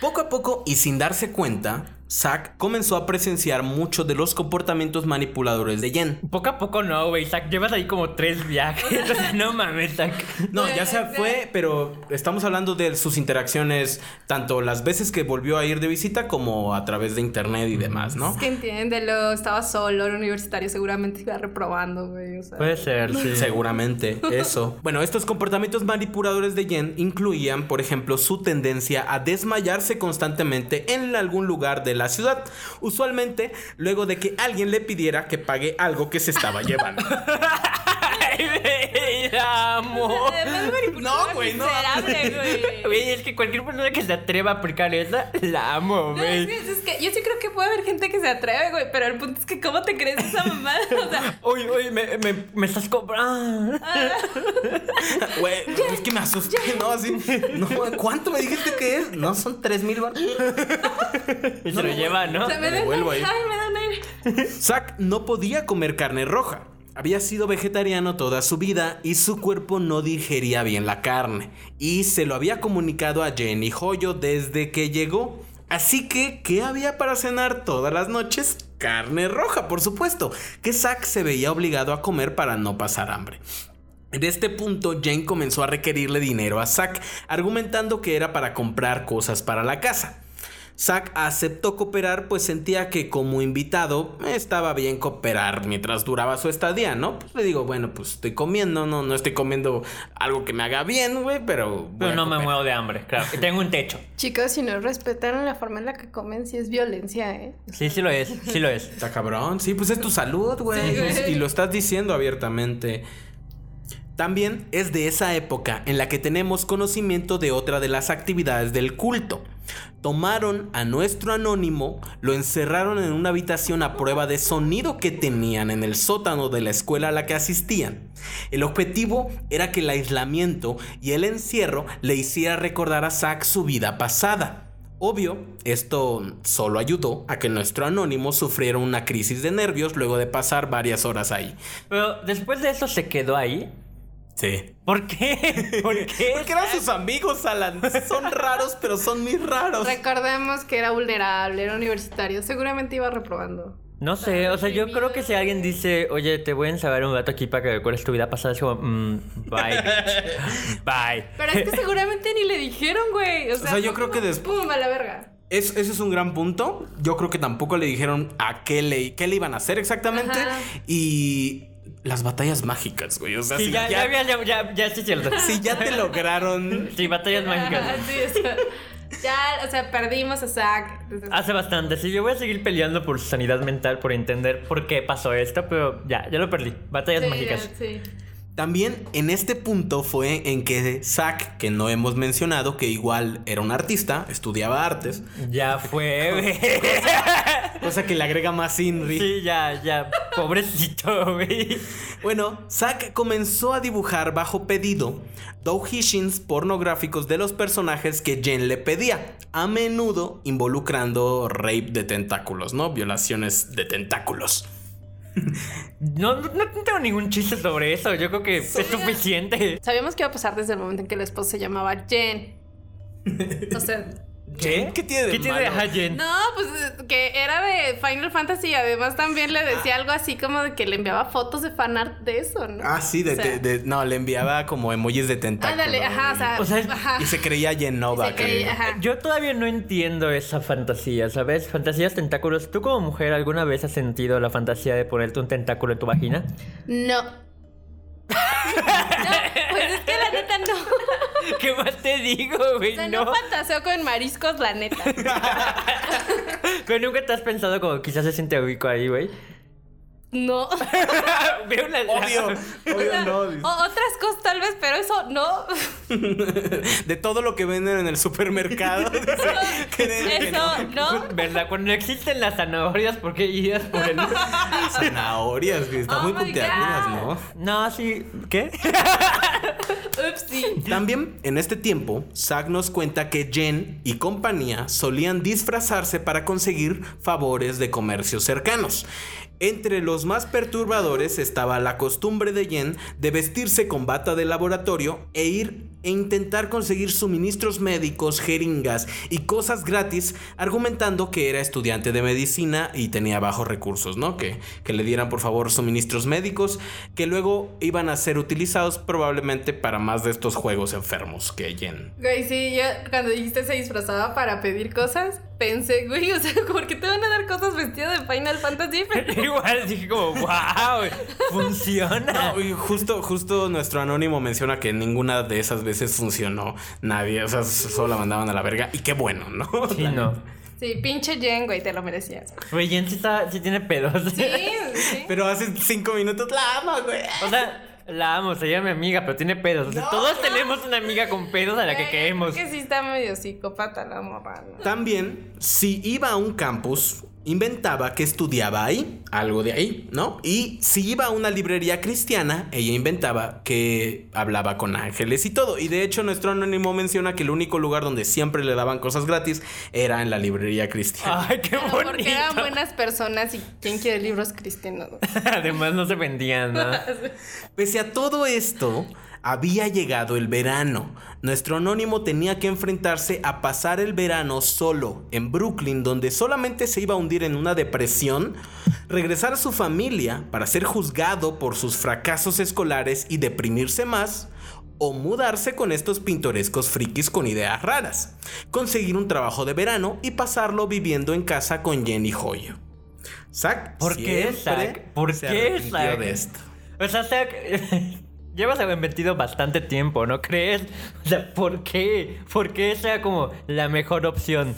Poco a poco y sin darse cuenta, Zack comenzó a presenciar muchos de los comportamientos manipuladores de Jen. Poco a poco no, güey. Zack, llevas ahí como tres viajes. No mames, Zack. No, ya se fue, pero estamos hablando de sus interacciones, tanto las veces que volvió a ir de visita como a través de internet y demás, ¿no? Es que entiéndelo, estaba solo, era universitario, seguramente iba reprobando, güey. O sea. Puede ser, sí. Seguramente, eso. Bueno, estos comportamientos manipuladores de Jen incluían, por ejemplo, su tendencia a desmayarse constantemente en algún lugar de la ciudad, usualmente luego de que alguien le pidiera que pague algo que se estaba llevando. Ay, güey, la amo. No, güey, no. güey. Es que cualquier persona que se atreva a aplicar esa, la amo, No, es, güey. que, es que yo sí creo que puede haber gente que se atreve, güey, pero el punto es que ¿cómo te crees esa mamada? O sea, Uy, uy, me, me, me estás cobrando. Güey, es que me asusté, ¿no? Así, no, ¿cuánto me dijiste que es? No, son tres mil bar- Y se lo lleva, ¿no? o sea, me devuelvo ahí. Ay, me da un aire. Zack no podía comer carne roja. Había sido vegetariano toda su vida y su cuerpo no digería bien la carne. Y se lo había comunicado a Jenny Joyo desde que llegó. Así que, ¿qué había para cenar todas las noches? Carne roja, por supuesto, que Zack se veía obligado a comer para no pasar hambre. En este punto, Jane comenzó a requerirle dinero a Zack, argumentando que era para comprar cosas para la casa. Zack aceptó cooperar, pues sentía que como invitado estaba bien cooperar mientras duraba su estadía, ¿no? Pues le digo, bueno, pues estoy comiendo, no, no estoy comiendo algo que me haga bien, güey, pero. Pero no me muevo de hambre, claro. Y tengo un techo. Chicos, si no respetaron la forma en la que comen, sí es violencia, ¿eh? Sí, sí lo es, sí lo es. Está cabrón, sí, pues es tu salud, güey. Sí, güey. y lo estás diciendo abiertamente. También es de esa época en la que tenemos conocimiento de otra de las actividades del culto. Tomaron a nuestro anónimo, lo encerraron en una habitación a prueba de sonido que tenían en el sótano de la escuela a la que asistían. El objetivo era que el aislamiento y el encierro le hiciera recordar a Zack su vida pasada. Obvio, esto solo ayudó a que nuestro anónimo sufriera una crisis de nervios luego de pasar varias horas ahí. Pero después de eso se quedó ahí. Sí. ¿Por qué? ¿Por qué? Porque eran sus amigos, Alan. Son raros, pero son muy raros. Recordemos que era vulnerable, era universitario, seguramente iba reprobando. No sé, o sea, yo creo que si alguien dice, oye, te voy a encerrar un rato aquí para que recuerdes tu vida pasada, es como, mm, bye, bitch. Bye. Pero es que seguramente ni le dijeron, güey. O sea, sea, yo creo que después- ¡Pum! A la verga. Es- ese es un gran punto. Yo creo que tampoco le dijeron a qué le, qué le iban a hacer exactamente. Ajá. Y las batallas mágicas, güey. O sea, Sí, si ya, ya, ya, ya, ya, ya, sí es cierto. si ya te lograron. Sí, batallas mágicas. sí, o sea, ya, o sea, perdimos a Zack. Hace bastante, sí, yo voy a seguir peleando por su sanidad mental, por entender por qué pasó esto, pero ya, ya lo perdí. Batallas sí, mágicas. ya, sí. También en este punto fue en que Zack, que no hemos mencionado, que igual era un artista, estudiaba artes, Ya fue, güey. cosa que le agrega más Inri. Sí, ya, ya. Pobrecito, güey. Bueno, Zack comenzó a dibujar bajo pedido doujinshins pornográficos de los personajes que Jen le pedía, a menudo involucrando rape de tentáculos, ¿no? Violaciones de tentáculos. No, no, no tengo ningún chiste sobre eso. Yo creo que es suficiente. Sabíamos que iba a pasar desde el momento en que la esposa se llamaba Jen. O sea, ¿Qué? ¿Qué tiene de ¿Qué tiene de malo? Hajen? no, pues que era de Final Fantasy y además también le decía algo así como de que le enviaba fotos de fanart de eso, ¿no? Ah, sí, de, O sea, de- no, le enviaba como emojis de tentáculos. Ándale, ajá, o sea, O sea, ajá. Y se creía Genova. Se creía, ajá. Yo todavía no entiendo esa fantasía, ¿sabes? Fantasías tentáculos. ¿Tú como mujer alguna vez has sentido la fantasía de ponerte un tentáculo en tu vagina? No. no, pues es que la neta no. ¿Qué más te digo, güey? O sea, no, no. fantaseo con mariscos, la neta. Pero nunca te has pensado como quizás se siente rico ahí, güey. No. Veo una... Obvio, obvio no. O otras cosas tal vez, pero eso no. De todo lo que venden en el supermercado. dice que de- que Eso no. ¿Verdad? Cuando existen las zanahorias, ¿por qué irías por el...? Zanahorias, que están Oh muy puntiagudas. ¿no? No, sí... ¿Qué? Upsi. También en este tiempo, Zack nos cuenta que Jen y compañía solían disfrazarse para conseguir favores de comercios cercanos. Entre los más perturbadores estaba la costumbre de Jen de vestirse con bata de laboratorio e ir e intentar conseguir suministros médicos, jeringas y cosas gratis, argumentando que era estudiante de medicina y tenía bajos recursos, ¿no? Que, que le dieran por favor suministros médicos que luego iban a ser utilizados probablemente para más de estos juegos enfermos que Jen. Güey, sí, yo cuando dijiste se disfrazaba para pedir cosas, pensé, güey, o sea, ¿por qué te van a dar cosas vestidas de Final Fantasy? Igual dije como, wow, funciona. No, y justo, justo nuestro anónimo menciona que ninguna de esas veces funcionó. Nadie, o sea, solo la mandaban a la verga. Y qué bueno, ¿no? Sí, no. Sí, pinche Jen, güey, te lo merecías. Güey, Jen sí, está, sí tiene pedos. Sí, sí. Pero hace cinco minutos la amo, güey. O sea, la amo, se llama mi amiga, pero tiene pedos. O sea, No, todos no. tenemos una amiga con pedos a la que queremos. Es que sí está medio psicópata la morra, ¿no? También, si iba a un campus, inventaba que estudiaba ahí, algo de ahí, ¿no? Y si iba a una librería cristiana, ella inventaba que hablaba con ángeles y todo. Y de hecho, nuestro anónimo menciona que el único lugar donde siempre le daban cosas gratis era en la librería cristiana. Ay, qué Pero bonito. porque eran buenas personas y quién quiere libros cristianos. Además no se vendían, ¿no? Pese a todo esto, había llegado el verano. Nuestro anónimo tenía que enfrentarse a pasar el verano solo en Brooklyn, donde solamente se iba a hundir en una depresión, regresar a su familia para ser juzgado por sus fracasos escolares y deprimirse más, o mudarse con estos pintorescos frikis con ideas raras, conseguir un trabajo de verano y pasarlo viviendo en casa con Jenny. Zack, ¿Por qué, Zack? ¿Por se qué, Zack? de esto. O sea, Zack, llevas metido bastante tiempo, ¿no crees? O sea, ¿por qué? ¿Por qué sea como la mejor opción?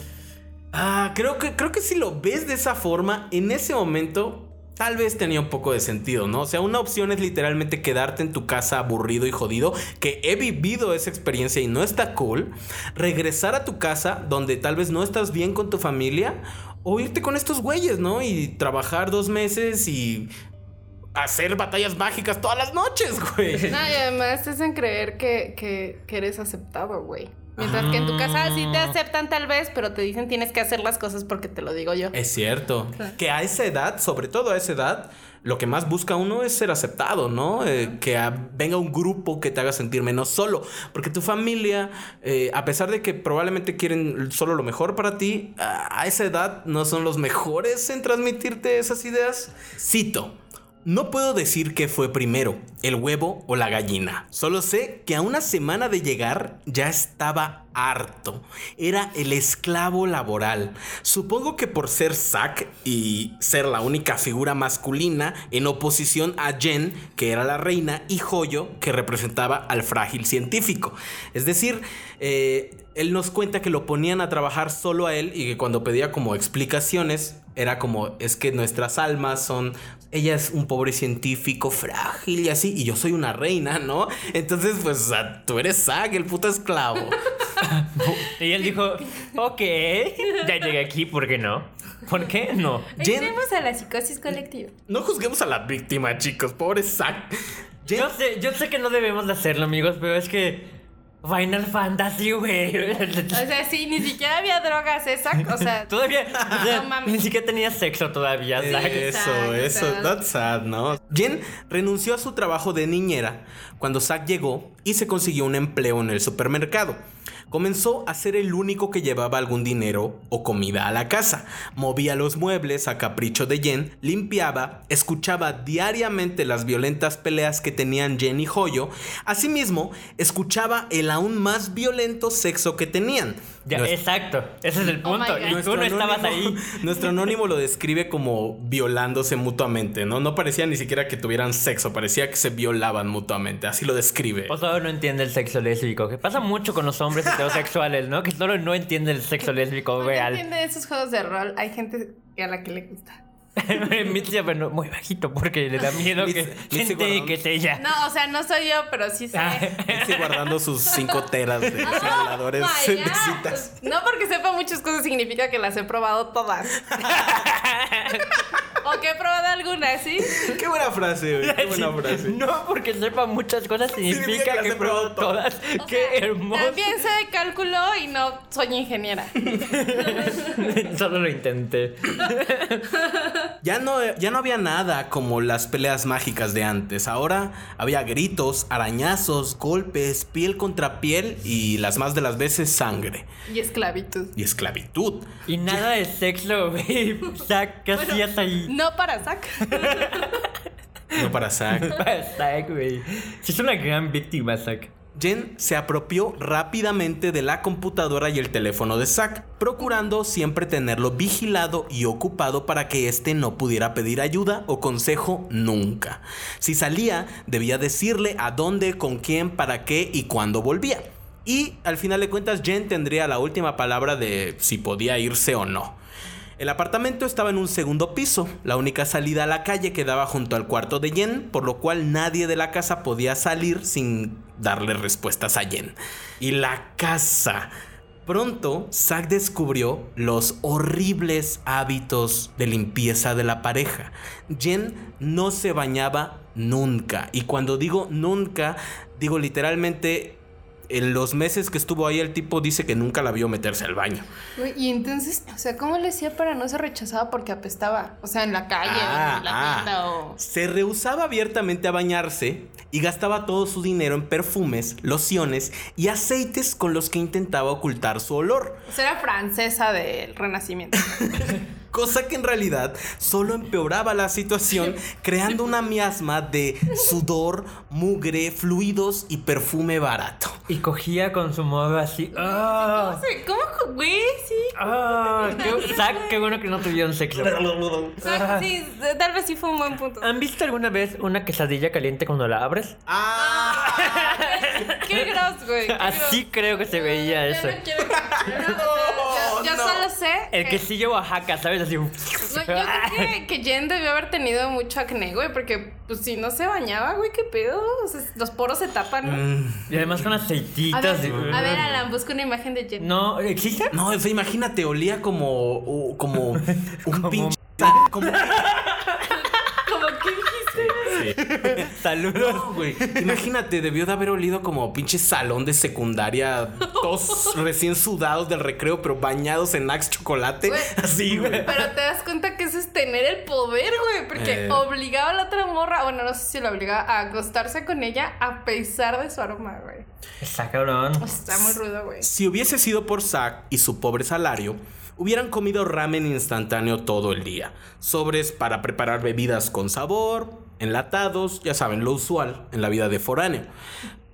Ah, creo que, creo que si lo ves de esa forma, en ese momento tal vez tenía un poco de sentido, ¿no? O sea, una opción es literalmente quedarte en tu casa aburrido y jodido, que he vivido esa experiencia y no está cool. Regresar a tu casa donde tal vez no estás bien con tu familia, o irte con estos güeyes, ¿no? Y trabajar dos meses y hacer batallas mágicas todas las noches, güey. No, y además te hacen creer que, que, que eres aceptado, güey. Mientras que en tu casa sí te aceptan tal vez, pero te dicen tienes que hacer las cosas porque te lo digo yo. Es cierto. Que a esa edad, sobre todo a esa edad, lo que más busca uno es ser aceptado, ¿no? Eh, que a- venga un grupo que te haga sentir menos solo. Porque tu familia, eh, a pesar de que probablemente quieren solo lo mejor para ti, a, a esa edad no son los mejores en transmitirte esas ideas. Cito. No puedo decir qué fue primero, el huevo o la gallina. Solo sé que a una semana de llegar ya estaba harto. Era el esclavo laboral. Supongo que por ser Zack y ser la única figura masculina en oposición a Jen, que era la reina, y Joyo, que representaba al frágil científico. Es decir, eh, él nos cuenta que lo ponían a trabajar solo a él y que cuando pedía como explicaciones era como es que nuestras almas son ella es un pobre científico frágil y así y yo soy una reina, ¿no? Entonces, pues, o sea, tú eres Zack, el puto esclavo. Y él dijo, ok, ya llegué aquí, ¿por qué no? ¿Por qué no? Jen- Entremos a la psicosis colectiva. No juzguemos a la víctima, chicos, pobre Zack. Jen- Yo sé, yo sé que no debemos de hacerlo, amigos, pero es que Final Fantasy, güey. O sea, sí, ni siquiera había drogas esa. O sea, Todavía, o sea, No mames. ni siquiera tenía sexo todavía, Zack. Eso, eso, that's sad, ¿no? Jen renunció a su trabajo de niñera cuando Zack llegó y se consiguió un empleo en el supermercado. Comenzó a ser el único que llevaba algún dinero o comida a la casa. Movía los muebles a capricho de Jen, limpiaba, escuchaba diariamente las violentas peleas que tenían Jen y Joyo. Asimismo, escuchaba el aún más violento sexo que tenían. Ya, exacto, ese es el Oh punto. Y tú no estabas ahí. Nuestro anónimo lo describe como violándose mutuamente, ¿no? No parecía ni siquiera que tuvieran sexo, parecía que se violaban mutuamente, así lo describe. O solo no entiende el sexo lésbico, que pasa mucho con los hombres heterosexuales, ¿no? Que solo no entiende el sexo lésbico no real. entiende esos juegos de rol. Hay gente a la que le gusta. Mitzi, bueno, muy bajito porque le da miedo que Mitzi- Mitzi gente Gordon. que es ella. No, o sea, no soy yo, pero sí sé. Ah. Estoy guardando sus cinco teras de simuladores Oh de God. citas. No porque sepa muchas cosas significa que las he probado todas. o que he probado algunas, ¿sí? Qué buena frase, güey. Qué buena frase. No porque sepa muchas cosas significa, Significa que las he probó probado todas. Qué sea, hermoso. También sé de cálculo y no soy ingeniera. Solo lo intenté. Ya no, ya no había nada como las peleas mágicas de antes. Ahora había gritos, arañazos, golpes, piel contra piel y las más de las veces sangre. Y esclavitud. Y esclavitud. Y nada de sexo, güey. Zack, ¿qué hacías ahí? No para Zack. No para Zack. Zack, güey. Sí, es una gran víctima, Zack. Jen se apropió rápidamente de la computadora y el teléfono de Zack, procurando siempre tenerlo vigilado y ocupado para que éste no pudiera pedir ayuda o consejo nunca. Si salía, debía decirle a dónde, con quién, para qué y cuándo volvía. Y al final de cuentas, Jen tendría la última palabra de si podía irse o no. El apartamento estaba en un segundo piso. La única salida a la calle quedaba junto al cuarto de Jen, por lo cual nadie de la casa podía salir sin darle respuestas a Jen. Y la casa. Pronto, Zack descubrió los horribles hábitos de limpieza de la pareja. Jen no se bañaba nunca. Y cuando digo nunca, digo literalmente... En los meses que estuvo ahí el tipo dice que nunca la vio meterse al baño. Y entonces, o sea, ¿cómo le hacía para no ser rechazada porque apestaba? O sea, en la calle, Ah, en la ah. tienda o. Se rehusaba abiertamente a bañarse y gastaba todo su dinero en perfumes, lociones y aceites con los que intentaba ocultar su olor, O sea, era francesa del Renacimiento. cosa que en realidad solo empeoraba la situación, creando una miasma de sudor, mugre, fluidos y perfume barato. Y cogía con su modo así. ¡Ah! ¿Cómo. Güey, sí. ¡Ah! Qué, qué bueno que no tuvieron sexo. Sea, sí, tal vez sí fue un buen punto. ¿Han visto alguna vez una quesadilla caliente cuando la abres? ¡Ah! Qué gross, güey. qué Así gross. creo que se veía eso. no quiero que- Yo, yo no. solo sé. El que- quesillo Oaxaca, ¿sabes? Así. No, yo creo que, que Jen debió haber tenido mucho acné, güey, porque pues si no se bañaba, güey, qué pedo. O sea, los poros se tapan. ¿no? Mm, Y además con A aceititas. ver, y- a ver, Alan, busca una imagen de Jen. No, ¿existe? No, o sea, imagínate, olía como, como un Como- pinche... Como... Saludos. No, güey. Imagínate, debió de haber olido como pinche salón de secundaria, todos recién sudados del recreo, pero bañados en Axe chocolate. Güey. Así, güey. Pero te das cuenta que eso es tener el poder, güey. Porque Eh. obligaba a la otra morra, bueno, no sé si la obligaba a acostarse con ella a pesar de su aroma, güey. Está cabrón. Está muy rudo, güey. Si hubiese sido por Zack y su pobre salario, hubieran comido ramen instantáneo todo el día. Sobres para preparar bebidas con sabor, enlatados, ya saben, lo usual en la vida de foráneo.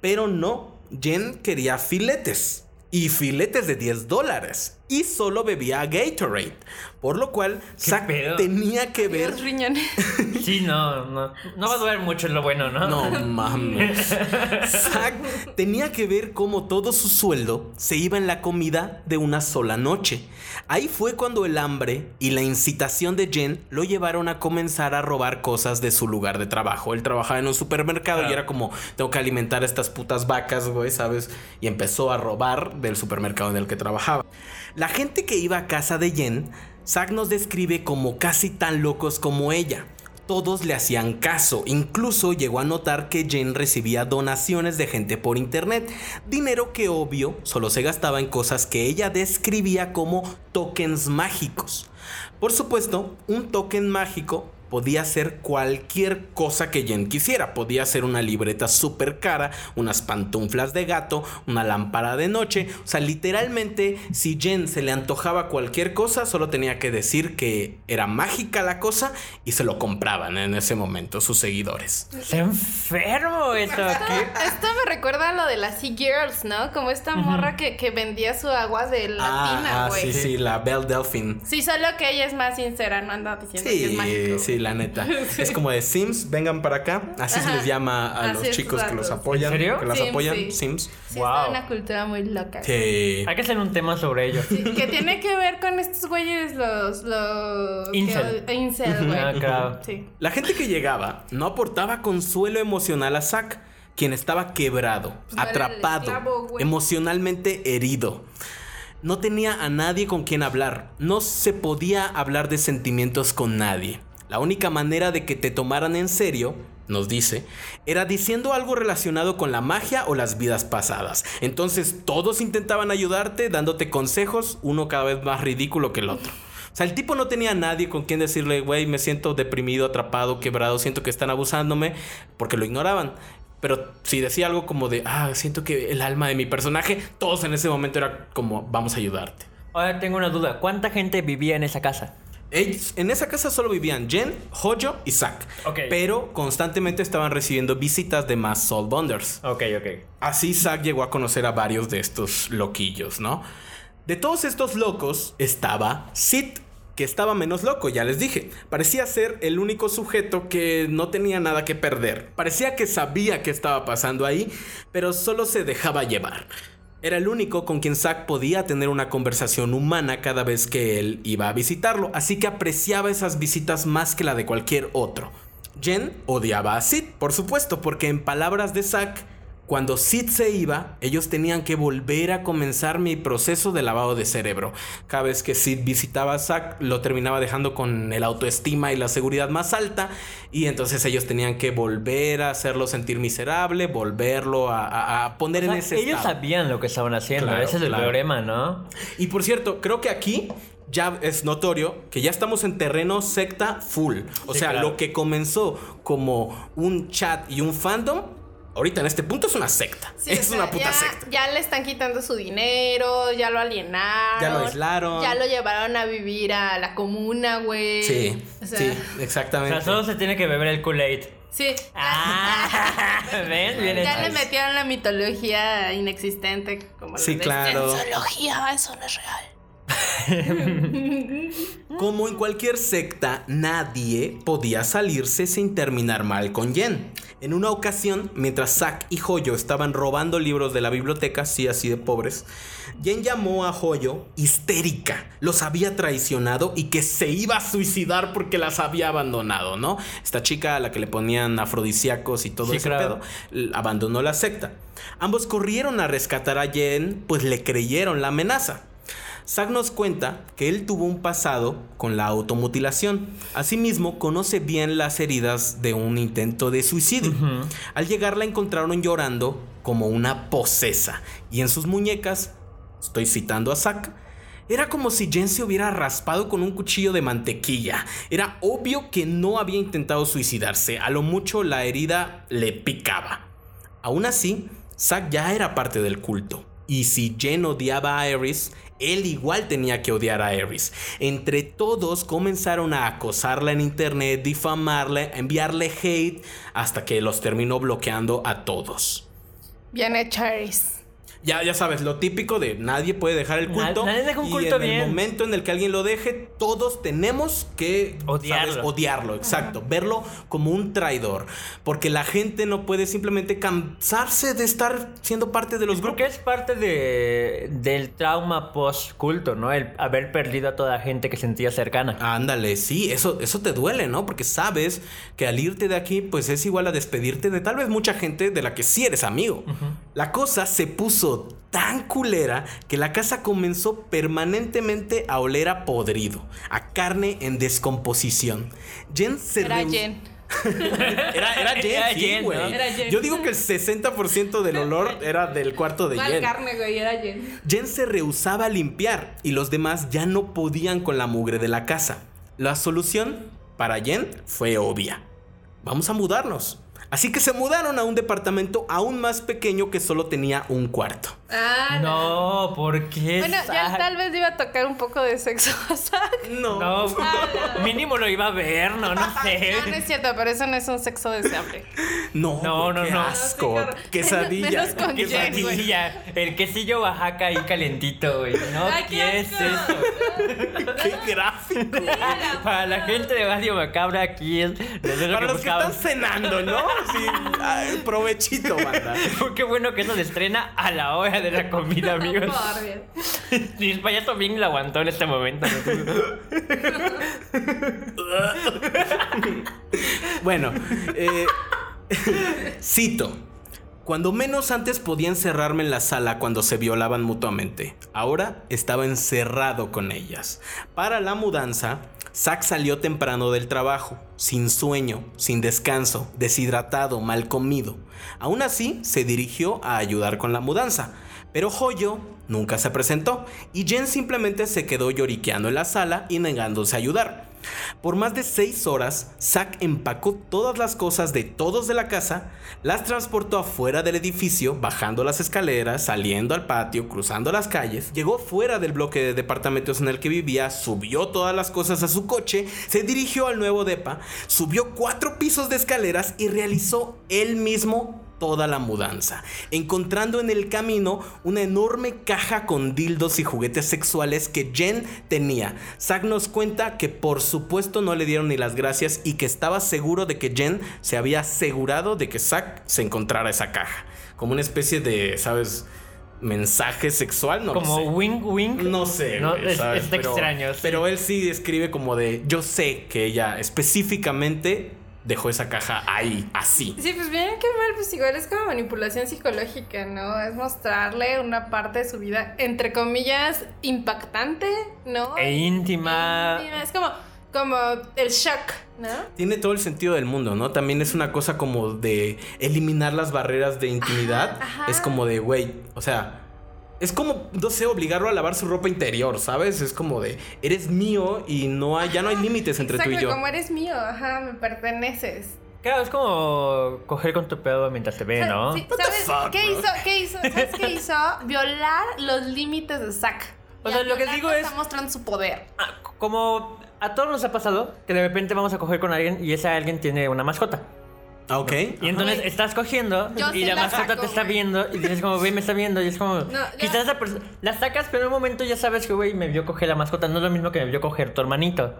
Pero no, Jen quería filetes. Y filetes de 10 dólares. Y solo bebía Gatorade. Por lo cual, Zack pedo? tenía que ver Los riñones. Sí, no, no. No va a durar mucho en lo bueno, ¿no? No mames. Zack tenía que ver cómo todo su sueldo se iba en la comida de una sola noche. Ahí fue cuando el hambre y la incitación de Jen lo llevaron a comenzar a robar cosas de su lugar de trabajo. Él trabajaba en un supermercado y era como, tengo que alimentar a estas putas vacas, güey, ¿sabes? Y empezó a robar del supermercado en el que trabajaba. La gente que iba a casa de Jen, Zack nos describe como casi tan locos como ella. Todos le hacían caso, incluso llegó a notar que Jen recibía donaciones de gente por internet, dinero que obvio solo se gastaba en cosas que ella describía como tokens mágicos. Por supuesto, un token mágico podía ser cualquier cosa que Jen quisiera. Podía ser una libreta súper cara, unas pantuflas de gato, una lámpara de noche. O sea, literalmente, si Jen se le antojaba cualquier cosa, solo tenía que decir que era mágica la cosa y se lo compraban en ese momento sus seguidores. Está enfermo esto. ¿Qué? Esto me recuerda a lo de las Sea Girls, ¿no? Como esta morra que, que vendía su agua de latina, ah, güey. sí, sí, la Belle Delphine. Sí, solo que ella es más sincera, no anda diciendo que es Sí, mágico. sí, la neta. Es como de Sims, vengan para acá. Así se les llama a Así los es, chicos que los apoyan. ¿En serio? Que las Sims, apoyan, sí. Sims. Sí, Wow. está una cultura muy loca. Sí. Hay que hacer un tema sobre ello. Sí, que tiene que ver con estos güeyes, los. los Incel. que- incel, güey. Ah, claro. Sí. La gente que llegaba no aportaba consuelo emocional a Zack, quien estaba quebrado, Pues atrapado, esclavo, emocionalmente herido. No tenía a nadie con quien hablar, no se podía hablar de sentimientos con nadie. La única manera de que te tomaran en serio, nos dice, era diciendo algo relacionado con la magia o las vidas pasadas. Entonces todos intentaban ayudarte dándote consejos, uno cada vez más ridículo que el otro. O sea, el tipo no tenía nadie con quien decirle, güey, me siento deprimido, atrapado, quebrado, siento que están abusándome, porque lo ignoraban. Pero si decía algo como de, ah, siento que el alma de mi personaje, todos en ese momento era como, vamos a ayudarte. Ahora tengo una duda. ¿Cuánta gente vivía en esa casa? En esa casa solo vivían Jen, Hojo y Zack. Pero constantemente estaban recibiendo visitas de más Soul Bonders. Ok, ok. Así Zack llegó a conocer a varios de estos loquillos, ¿no? De todos estos locos estaba Sid, que estaba menos loco, ya les dije. Parecía ser el único sujeto que no tenía nada que perder. Parecía que sabía qué estaba pasando ahí, pero solo se dejaba llevar. Era el único con quien Zack podía tener una conversación humana cada vez que él iba a visitarlo, así que apreciaba esas visitas más que la de cualquier otro. Jen odiaba a Sid, por supuesto, porque en palabras de Zack, cuando Sid se iba, ellos tenían que volver a comenzar mi proceso de lavado de cerebro. Cada vez que Sid visitaba a Zack, lo terminaba dejando con el autoestima y la seguridad más alta, y entonces ellos tenían que volver a hacerlo sentir miserable, volverlo a, a- a poner O sea, en ese ellos estado. sabían lo que estaban haciendo. Claro, Ese es el problema, ¿no? Y por cierto, creo que aquí ya es notorio que ya estamos en terreno secta full. O Sí, sea, claro. lo que comenzó como un chat y un fandom, ahorita en este punto es una secta. Sí, es o sea, una puta ya, secta. Ya le están quitando su dinero, ya lo alienaron. Ya lo aislaron. Ya lo llevaron a vivir a la comuna, güey. Sí, O sea, sí, O exactamente. sea, solo se tiene que beber el Kool-Aid. Sí. Ah, ¿ven? Bien ya le metieron la mitología inexistente como Sí, la claro. Cienciología, eso no es real. Como en cualquier secta, nadie podía salirse sin terminar mal con Jen. En una ocasión, mientras Zack y Joyo estaban robando libros de la biblioteca, sí, así de pobres, Jen llamó a Joyo histérica. Los había traicionado y que se iba a suicidar porque las había abandonado, ¿no? Esta chica a la que le ponían afrodisíacos y todo Sí, ese claro. pedo, abandonó la secta. Ambos corrieron a rescatar a Jen, pues le creyeron la amenaza. Zack nos cuenta que él tuvo un pasado con la automutilación. Asimismo, conoce bien las heridas de un intento de suicidio. Al llegar la encontraron llorando como una posesa y en sus muñecas, estoy citando a Zack, era como si Jen se hubiera raspado con un cuchillo de mantequilla. Era obvio que no había intentado suicidarse, a lo mucho la herida le picaba. Aún así, Zack ya era parte del culto. Y si Jen odiaba a Eris, él igual tenía que odiar a Eris. Entre todos comenzaron a acosarla en internet, difamarle, enviarle hate, hasta que los terminó bloqueando a todos. Bien hecho, Aries. Ya, ya sabes, lo típico de nadie puede dejar el Nad- culto. nadie deja un y culto en bien. el momento en el que alguien lo deje, todos tenemos que Odiarlo. ¿sabes? odiarlo, exacto. Verlo como un traidor. Porque la gente no puede simplemente cansarse de estar siendo parte de los grupos. Porque es parte de, del trauma post-culto, ¿no? El haber perdido a toda la gente que sentía cercana. Ándale, sí, eso, eso te duele, ¿no? Porque sabes que al irte de aquí, pues es igual a despedirte de tal vez mucha gente de la que sí eres amigo. La cosa se puso tan culera que la casa comenzó permanentemente a oler a podrido, a carne en descomposición. Jen se Era Jen. Era, era Jen, Era sí, Jen. Era Jen. Yo digo que el 60% del olor era del cuarto de ¿Cuál Jen. carne, güey? Era Jen. Jen se rehusaba a limpiar y los demás ya no podían con la mugre de la casa. La solución para Jen fue obvia. Vamos a mudarnos. Así que se mudaron a un departamento aún más pequeño que solo tenía un cuarto. Ah, No, ¿por qué? Bueno, ya Zack? tal vez iba a tocar un poco de sexo a Zack. No. No, mínimo lo iba a ver, no, no sé. No, no es cierto, pero eso no es un sexo deseable. No, No, no, qué no. asco. No, sí, claro. Quesadilla. Menos con Jen, quesadilla. güey. El quesillo Oaxaca ahí calentito, güey. No, Ay, qué ¿qué es asco. eso? Qué gráfico. Para la gente de Radio Macabra aquí es, Para que los que buscaban. están cenando, ¿no? Sí. Ay, provechito, banda. Qué bueno que eso se estrena a la hora de la comida, amigos. Y el payaso bien lo aguantó en este momento. Bueno, eh, cito. Cuando menos antes podía encerrarme en la sala cuando se violaban mutuamente, ahora estaba encerrado con ellas. Para la mudanza, Zack salió temprano del trabajo, sin sueño, sin descanso, deshidratado, mal comido. Aún así, se dirigió a ayudar con la mudanza, pero Joyo nunca se presentó y Jen simplemente se quedó lloriqueando en la sala y negándose a ayudar. Por más de seis horas, Zack empacó todas las cosas de todos de la casa, las transportó afuera del edificio, bajando las escaleras, saliendo al patio, cruzando las calles, llegó fuera del bloque de departamentos en el que vivía, subió todas las cosas a su coche, se dirigió al nuevo depa, subió cuatro pisos de escaleras y realizó él mismo toda la mudanza, encontrando en el camino una enorme caja con dildos y juguetes sexuales que Jen tenía. Zack nos cuenta que por supuesto no le dieron ni las gracias y que estaba seguro de que Jen se había asegurado de que Zack se encontrara esa caja. Como una especie de, ¿sabes? Mensaje sexual, no lo Como sé. wink wink. No sé, No, es- Pero- extraño. sí. Pero él sí escribe como de, yo sé que ella específicamente dejó esa caja ahí, así. Sí, pues bien, qué mal, pues igual es como manipulación psicológica, ¿no? Es mostrarle una parte de su vida, entre comillas, impactante, ¿no? E íntima. Es como, como el shock, ¿no? Tiene todo el sentido del mundo, ¿no? También es una cosa como de eliminar las barreras de intimidad. Ajá, ajá. Es como de, güey, o sea, es como, no sé, obligarlo a lavar su ropa interior, ¿sabes? Es como de, eres mío y no hay, ya no hay límites entre tú y yo. como eres mío, ajá, me perteneces. Claro, es como coger con tu pedo mientras te ve, ¿no? Sí, What the ¿Sabes fuck, qué bro? hizo? ¿Qué hizo? ¿Sabes qué hizo? Violar los límites de Zack. O sea, lo que digo es- Está mostrando su poder. Ah, Como a todos nos ha pasado que de repente vamos a coger con alguien y ese alguien tiene una mascota. Ah, Ok. Y entonces estás cogiendo yo y sí la la mascota saco, te está güey. viendo y dices como, güey, me está viendo y es como, yo- quizás esa persona, la sacas pero en un momento ya sabes que, güey, me vio coger la mascota, no es lo mismo que me vio coger tu hermanito,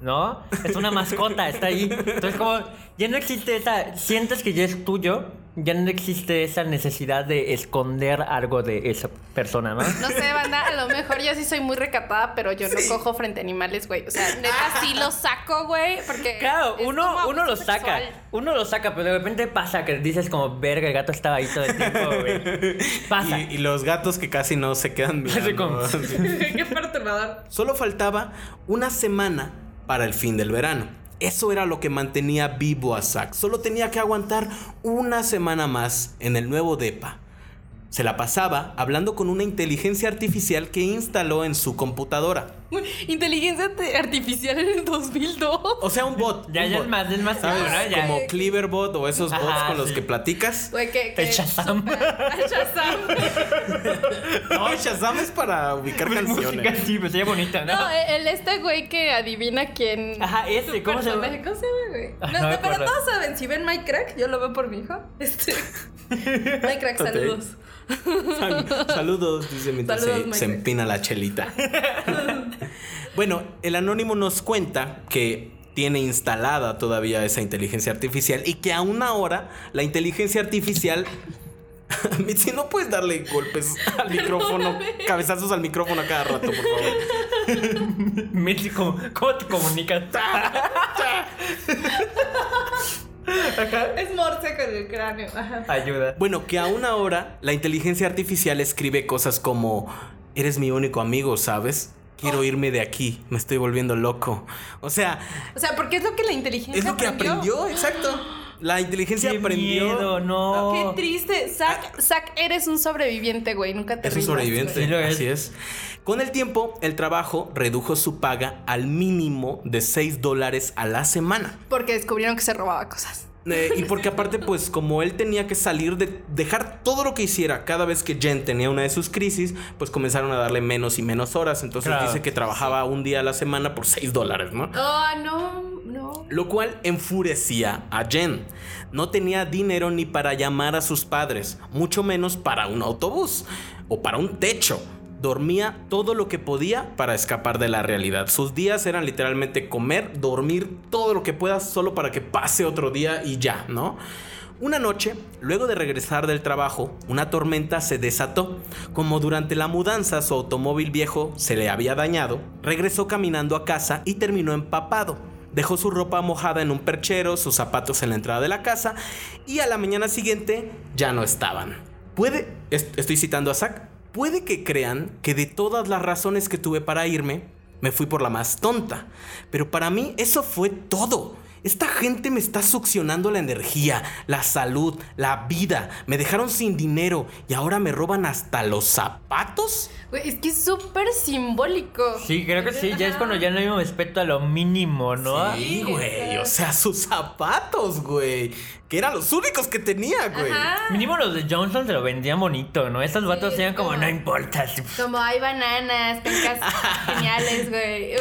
¿no? Es una mascota, está ahí. Entonces como, ya no existe esa, sientes que ya es tuyo, ya no existe esa necesidad de esconder algo de esa persona, ¿no? No sé, banda, a lo mejor yo sí soy muy recatada, pero yo no cojo frente a animales, güey. O sea, neta sí lo saco, güey, porque. Claro, uno, uno lo saca. Uno lo saca, pero de repente pasa que dices como, verga, el gato estaba ahí todo el tiempo, güey. Pasa. Y, y los gatos que casi no se quedan mirando. Qué perturbador. Solo faltaba una semana para el fin del verano. Eso era lo que mantenía vivo a Zack. Solo tenía que aguantar una semana más en el nuevo DEPA. Se la pasaba hablando con una inteligencia artificial que instaló en su computadora. Inteligencia te- artificial en el 2002. O sea, un bot. Ya, un ya bot. es más, es más ¿Sabes? seguro, ¿no? Ya. Como Cleaverbot o esos bots Ajá, con los sí. que platicas. Güey, que, que El Shazam. super- El Shazam. No, Shazam es para ubicar Música, canciones. sí, pues sería bonita, ¿no? No, el este güey que adivina quién. Ajá, ese, ¿cómo se llama? ¿Cómo se llama, güey? Ah, No, no me pero acuerdo. todos saben, si ven My Crack, yo lo veo por mi hijo. Este. My Crack, saludos. Sal- saludos, dice mientras Saludos, se, se empina la chelita. bueno, el anónimo nos cuenta que tiene instalada todavía esa inteligencia artificial y que aún ahora la inteligencia artificial. Mitzi, no puedes darle golpes al micrófono, cabezazos al micrófono a cada rato, por favor. Mitzi, ¿cómo, cómo te comunicas? Es Morse con el cráneo. Ajá. Ayuda. Bueno, que aún ahora la inteligencia artificial escribe cosas como: Eres mi único amigo, ¿sabes? Quiero irme de aquí, me estoy volviendo loco. O sea, O sea, porque es lo que la inteligencia es lo que aprendió, exacto. La inteligencia Qué aprendió. miedo, no. Qué triste. Zack, Zack, eres un sobreviviente, güey. Nunca te Es un rindas, sobreviviente. Sí lo es. así es. Con el tiempo, el trabajo redujo su paga al mínimo de 6 dólares a la semana. Porque descubrieron que se robaba cosas. Eh, y porque aparte, pues como él tenía que salir de dejar todo lo que hiciera cada vez que Jen tenía una de sus crisis, pues comenzaron a darle menos y menos horas. Entonces Claro. dice que trabajaba un día a la semana por 6 dólares, ¿no? Oh, no, no. Lo cual enfurecía a Jen. No tenía dinero ni para llamar a sus padres, mucho menos para un autobús o para un techo. Dormía todo lo que podía para escapar de la realidad. Sus días eran literalmente comer, dormir todo lo que pueda solo para que pase otro día y ya, ¿no? Una noche, luego de regresar del trabajo, una tormenta se desató. Como durante la mudanza su automóvil viejo se le había dañado, regresó caminando a casa y terminó empapado. Dejó su ropa mojada en un perchero, sus zapatos en la entrada de la casa y a la mañana siguiente ya no estaban. Puede, est- estoy citando a Zack, puede que crean que de todas las razones que tuve para irme, me fui por la más tonta. Pero para mí eso fue todo. Esta gente me está succionando la energía, la salud, la vida. Me dejaron sin dinero y ahora me roban hasta los zapatos. Güey, es que es súper simbólico. Sí, creo que sí, ya es cuando ya no hay un respeto a lo mínimo, ¿no? Sí, güey. O sea, sus zapatos, güey. Que eran los únicos que tenía, güey. Ajá. Mínimo los de Johnson se lo vendían bonito, ¿no? Estos vatos eran como, como- no importa. sí". Como hay bananas, pencas geniales, güey.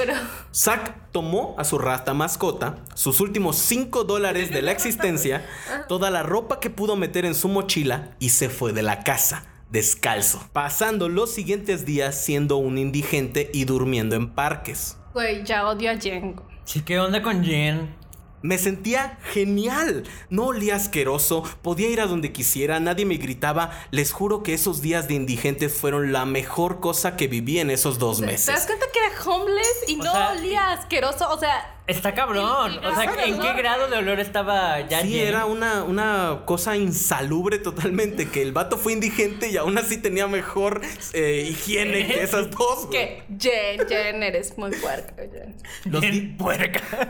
Zack tomó a su rata mascota, sus últimos 5 dólares de la existencia, toda la ropa que pudo meter en su mochila y se fue de la casa, descalzo, pasando los siguientes días siendo un indigente y durmiendo en parques. Güey, ya odio a Jengo. Sí, ¿qué onda con Jen? Me sentía genial, no olía asqueroso, podía ir a donde quisiera, nadie me gritaba, les juro que esos días de indigente fueron la mejor cosa que viví en esos dos ¿Te das meses. cuenta que era homeless y O no sea, olía asqueroso? O sea, Está cabrón. O sea, ¿en qué grado de olor estaba ya Sí, era una, una cosa insalubre totalmente, que el vato fue indigente y aún así tenía mejor eh, higiene que esas dos. que Jen, Jen, eres muy puerca, Jen. Los Jen di- puerca.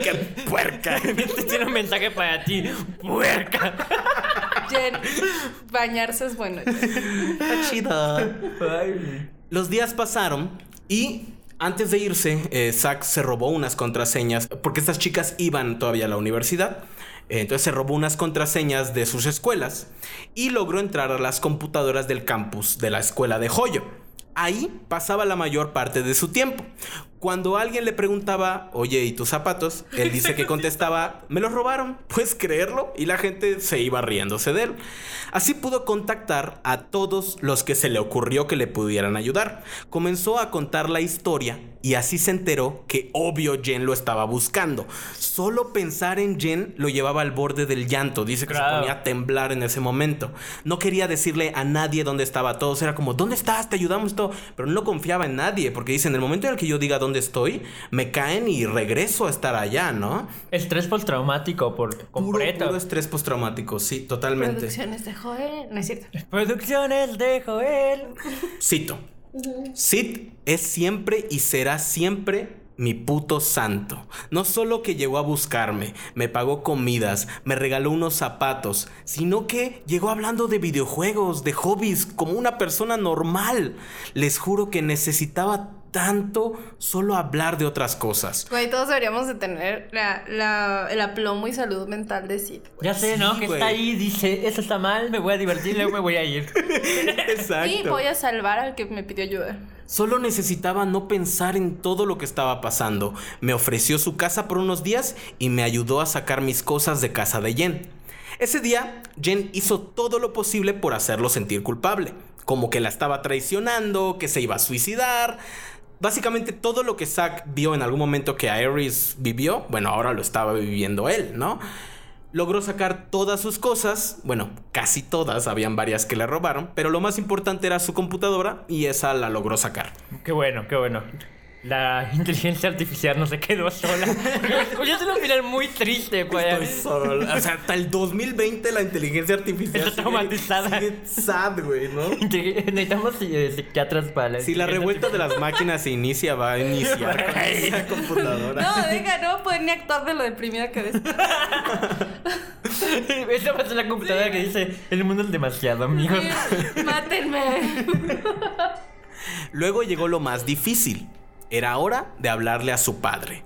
¡Qué puerca! Este tiene un mensaje para ti. Puerca. Jen, bañarse es bueno. Jen. Está chida. Los días pasaron y antes de irse, eh, Zack se robó unas contraseñas porque estas chicas iban todavía a la universidad. Entonces se robó unas contraseñas de sus escuelas y logró entrar a las computadoras del campus de la escuela de Joyo. Ahí pasaba la mayor parte de su tiempo. Cuando alguien le preguntaba, oye, ¿y tus zapatos? Él dice que contestaba, me los robaron. ¿Puedes creerlo? Y la gente se iba riéndose de él. Así pudo contactar a todos los que se le ocurrió que le pudieran ayudar. Comenzó a contar la historia y así se enteró que obvio Jen lo estaba buscando. Solo pensar en Jen lo llevaba al borde del llanto. Dice que se ponía a temblar en ese momento. No quería decirle a nadie dónde estaba todos. Era como, ¿dónde estás? Te ayudamos todo. Pero no confiaba en nadie porque dice, en el momento en el que yo diga dónde estoy, me caen y regreso a estar allá, ¿no? Estrés postraumático por Puro, completo. puro estrés postraumático, sí, totalmente. Producciones de Joel. No es cierto. Producciones de Joel. Cito. Sid es siempre y será siempre mi puto santo. No solo que llegó a buscarme, me pagó comidas, me regaló unos zapatos, sino que llegó hablando de videojuegos, de hobbies, como una persona normal. Les juro que necesitaba tanto solo hablar de otras cosas. Güey, todos deberíamos de tener la, la- el aplomo y salud mental de Sid. Ya sé, ¿no? Sí, Que güey. está ahí, dice, eso está mal, me voy a divertir, luego me voy a ir. Exacto. Y voy a salvar al que me pidió ayuda. Solo necesitaba no pensar en todo lo que estaba pasando. Me ofreció su casa por unos días y me ayudó a sacar mis cosas de casa de Jen. Ese día, Jen hizo todo lo posible por hacerlo sentir culpable. Como que la estaba traicionando, que se iba a suicidar. Básicamente todo lo que Zack vio en algún momento que Aerys vivió, bueno, ahora lo estaba viviendo él, ¿no? Logró sacar todas sus cosas, bueno, casi todas, habían varias que le robaron, pero lo más importante era su computadora y esa la logró sacar. Qué bueno, qué bueno. La inteligencia artificial no se quedó sola. Yo es un final muy triste, pues. Estoy solo. O sea, hasta el 2020 la inteligencia artificial Está traumatizada. sigue sad, güey, ¿no? Necesitamos eh, psiquiatras para la Si la revuelta de las máquinas se inicia, va a iniciar con esa computadora. No, deja, no puedo ni actuar de lo deprimida que ves. Esa va a ser la computadora que dice: El mundo es demasiado, amigos. Mátenme. Luego llegó lo más difícil. Era hora de hablarle a su padre.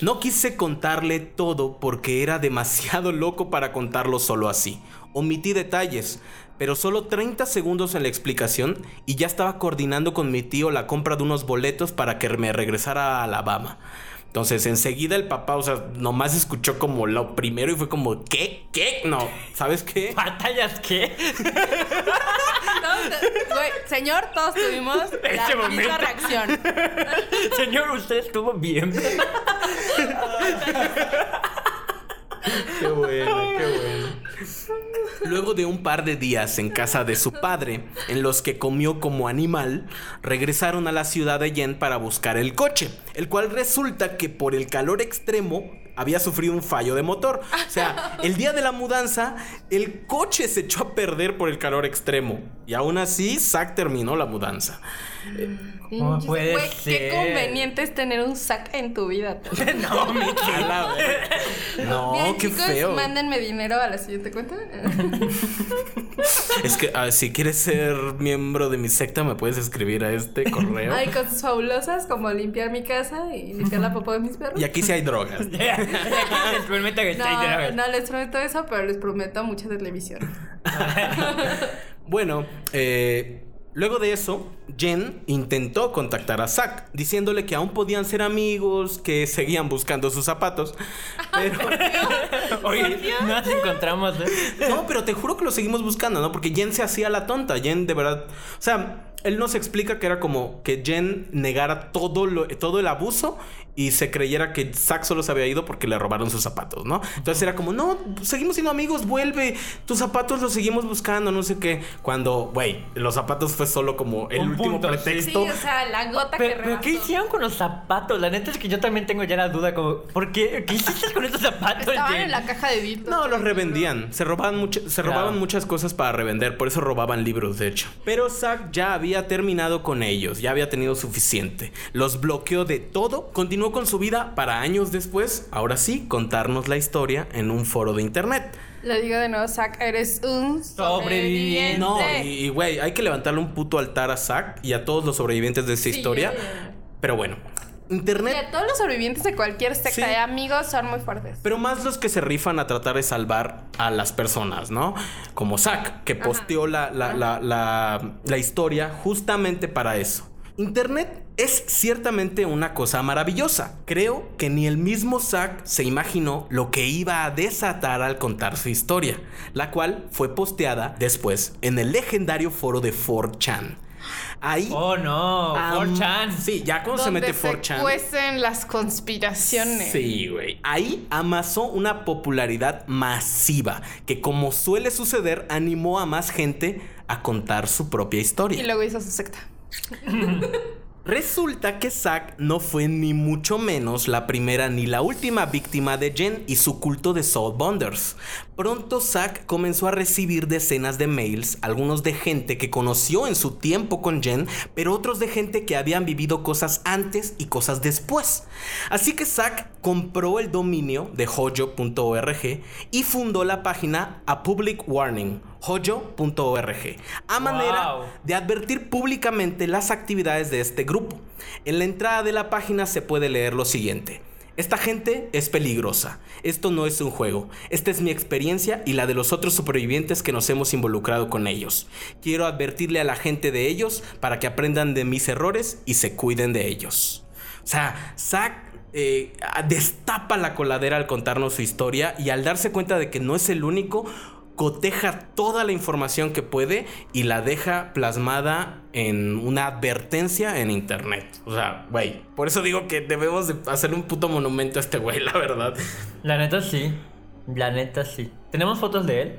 No quise contarle todo porque era demasiado loco para contarlo solo así. Omití detalles, pero solo 30 segundos en la explicación y ya estaba coordinando con mi tío la compra de unos boletos para que me regresara a Alabama. Entonces enseguida el papá, o sea, nomás escuchó como lo primero y fue como, ¿qué? ¿Qué? No, ¿sabes qué? ¿Batallas qué? Todos- Güey, señor, todos tuvimos la misma momento. reacción. Señor, usted estuvo bien. Qué bueno, qué bueno. Luego de un par de días en casa de su padre, en los que comió como animal, regresaron a la ciudad de Yen para buscar el coche, el cual resulta que por el calor extremo había sufrido un fallo de motor. O sea, el día de la mudanza, el coche se echó a perder por el calor extremo. Y aún así, Zack terminó la mudanza. ¿Cómo puede Güey, qué conveniente es tener un sac en tu vida. No, mi A la verga. No, Bien, qué chicos, feo. mándenme dinero a la siguiente cuenta. Es que ah, si quieres ser miembro de mi secta, me puedes escribir a este correo. Hay cosas fabulosas como limpiar mi casa y limpiar la popó de mis perros. Y aquí sí hay drogas. Les prometo que está ahí de No, no les prometo eso, pero les prometo mucha televisión. Bueno, eh, luego de eso, Jen intentó contactar a Zack, diciéndole que aún podían ser amigos, que seguían buscando sus zapatos. Pero, Oye, nos encontramos. ¿eh? no, pero te juro que lo seguimos buscando, ¿no? Porque Jen se hacía la tonta. Jen de verdad. O sea, él nos explica que era como que Jen negara todo, lo- todo el abuso y se creyera que Zack solo se había ido porque le robaron sus zapatos, ¿no? Entonces era como, no, seguimos siendo amigos, vuelve, tus zapatos los seguimos buscando, no sé qué. Cuando, güey, los zapatos fue solo como el Un último punto, sí. Sí, pretexto. o sea, la gota que Pero, pero ¿qué hicieron con los zapatos? La neta es que yo también tengo ya la duda como, ¿por qué? ¿Qué hiciste con estos zapatos? Estaban en la caja de Vito. No, los revendían. Se robaban, mucha- se Claro. robaban muchas cosas para revender, por eso robaban libros, de hecho. Pero Zack ya había terminado con ellos, ya había tenido suficiente. Los bloqueó de todo, continuó con su vida para años después, ahora sí, contarnos la historia en un foro de internet. Le digo de nuevo, Zack, eres un Sobreviviente. No, y y, güey, hay que levantarle un puto altar a Zack y a todos los sobrevivientes de esta Sí, historia. Pero bueno, Y internet a todos los sobrevivientes de cualquier secta Sí. de amigos son muy fuertes. Pero más los que se rifan a tratar de salvar a las personas, ¿no? Como Zack, que posteó la, la- la historia justamente para eso. Internet es ciertamente una cosa maravillosa. Creo que ni el mismo Zack se imaginó lo que iba a desatar al contar su historia, la cual fue posteada después en el legendario foro de 4chan. Ahí... Oh, no, am- 4chan. Sí, ya cuando se Donde mete se 4chan... cuecen las conspiraciones. Sí, güey. Ahí amasó una popularidad masiva que como suele suceder animó a más gente a contar su propia Y historia. luego hizo su secta. Resulta que Zack no fue ni mucho menos la primera ni la última víctima de Jen y su culto de Soul Bonders. Pronto Zack comenzó a recibir decenas de mails, algunos de gente que conoció en su tiempo con Jen, pero otros de gente que habían vivido cosas antes y cosas después. Así que Zack compró el dominio de hoyo.org y fundó la página A Public Warning, hoyo.org, a manera Wow. de advertir públicamente las actividades de este grupo. En la entrada de la página se puede leer lo siguiente. Esta gente es peligrosa. Esto no es un juego. Esta es mi experiencia y la de los otros supervivientes que nos hemos involucrado con ellos. Quiero advertirle a la gente de ellos para que aprendan de mis errores y se cuiden de ellos. O sea, Zack eh, destapa la coladera al contarnos su historia y al darse cuenta de que no es el único, coteja toda la información que puede y la deja plasmada en una advertencia en internet. O sea, güey, por eso digo que debemos de hacerle un puto monumento a este güey, la verdad. La neta sí. La neta sí. ¿Tenemos fotos de él?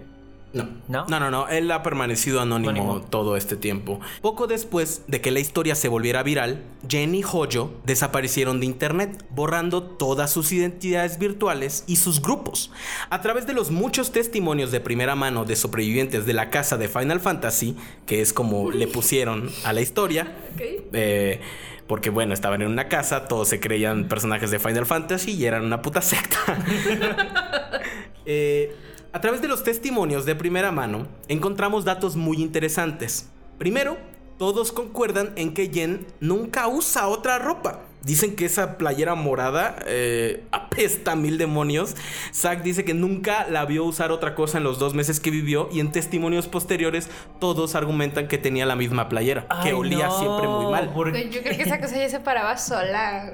No. ¿No? No, no, no. Él ha permanecido anónimo, Anónimo. todo este tiempo. Poco después de que la historia se volviera viral, Jen y Hoyo desaparecieron de internet, borrando todas sus identidades virtuales y sus grupos. A través de los muchos testimonios de primera mano de sobrevivientes de la casa de Final Fantasy, que es como le pusieron a la historia, eh, porque bueno, estaban en una casa, todos se creían personajes de Final Fantasy y eran una puta secta. Eh, a través de los testimonios de primera mano, encontramos datos muy interesantes. Primero, todos concuerdan en que Jen nunca usa otra ropa. Dicen que esa playera morada eh, apesta a mil demonios. Zack dice que nunca la vio usar otra cosa en los dos meses que vivió y en testimonios posteriores todos argumentan que tenía la misma playera, que olía no, siempre muy mal. ¿por Güey, Yo creo que esa cosa ya se paraba sola.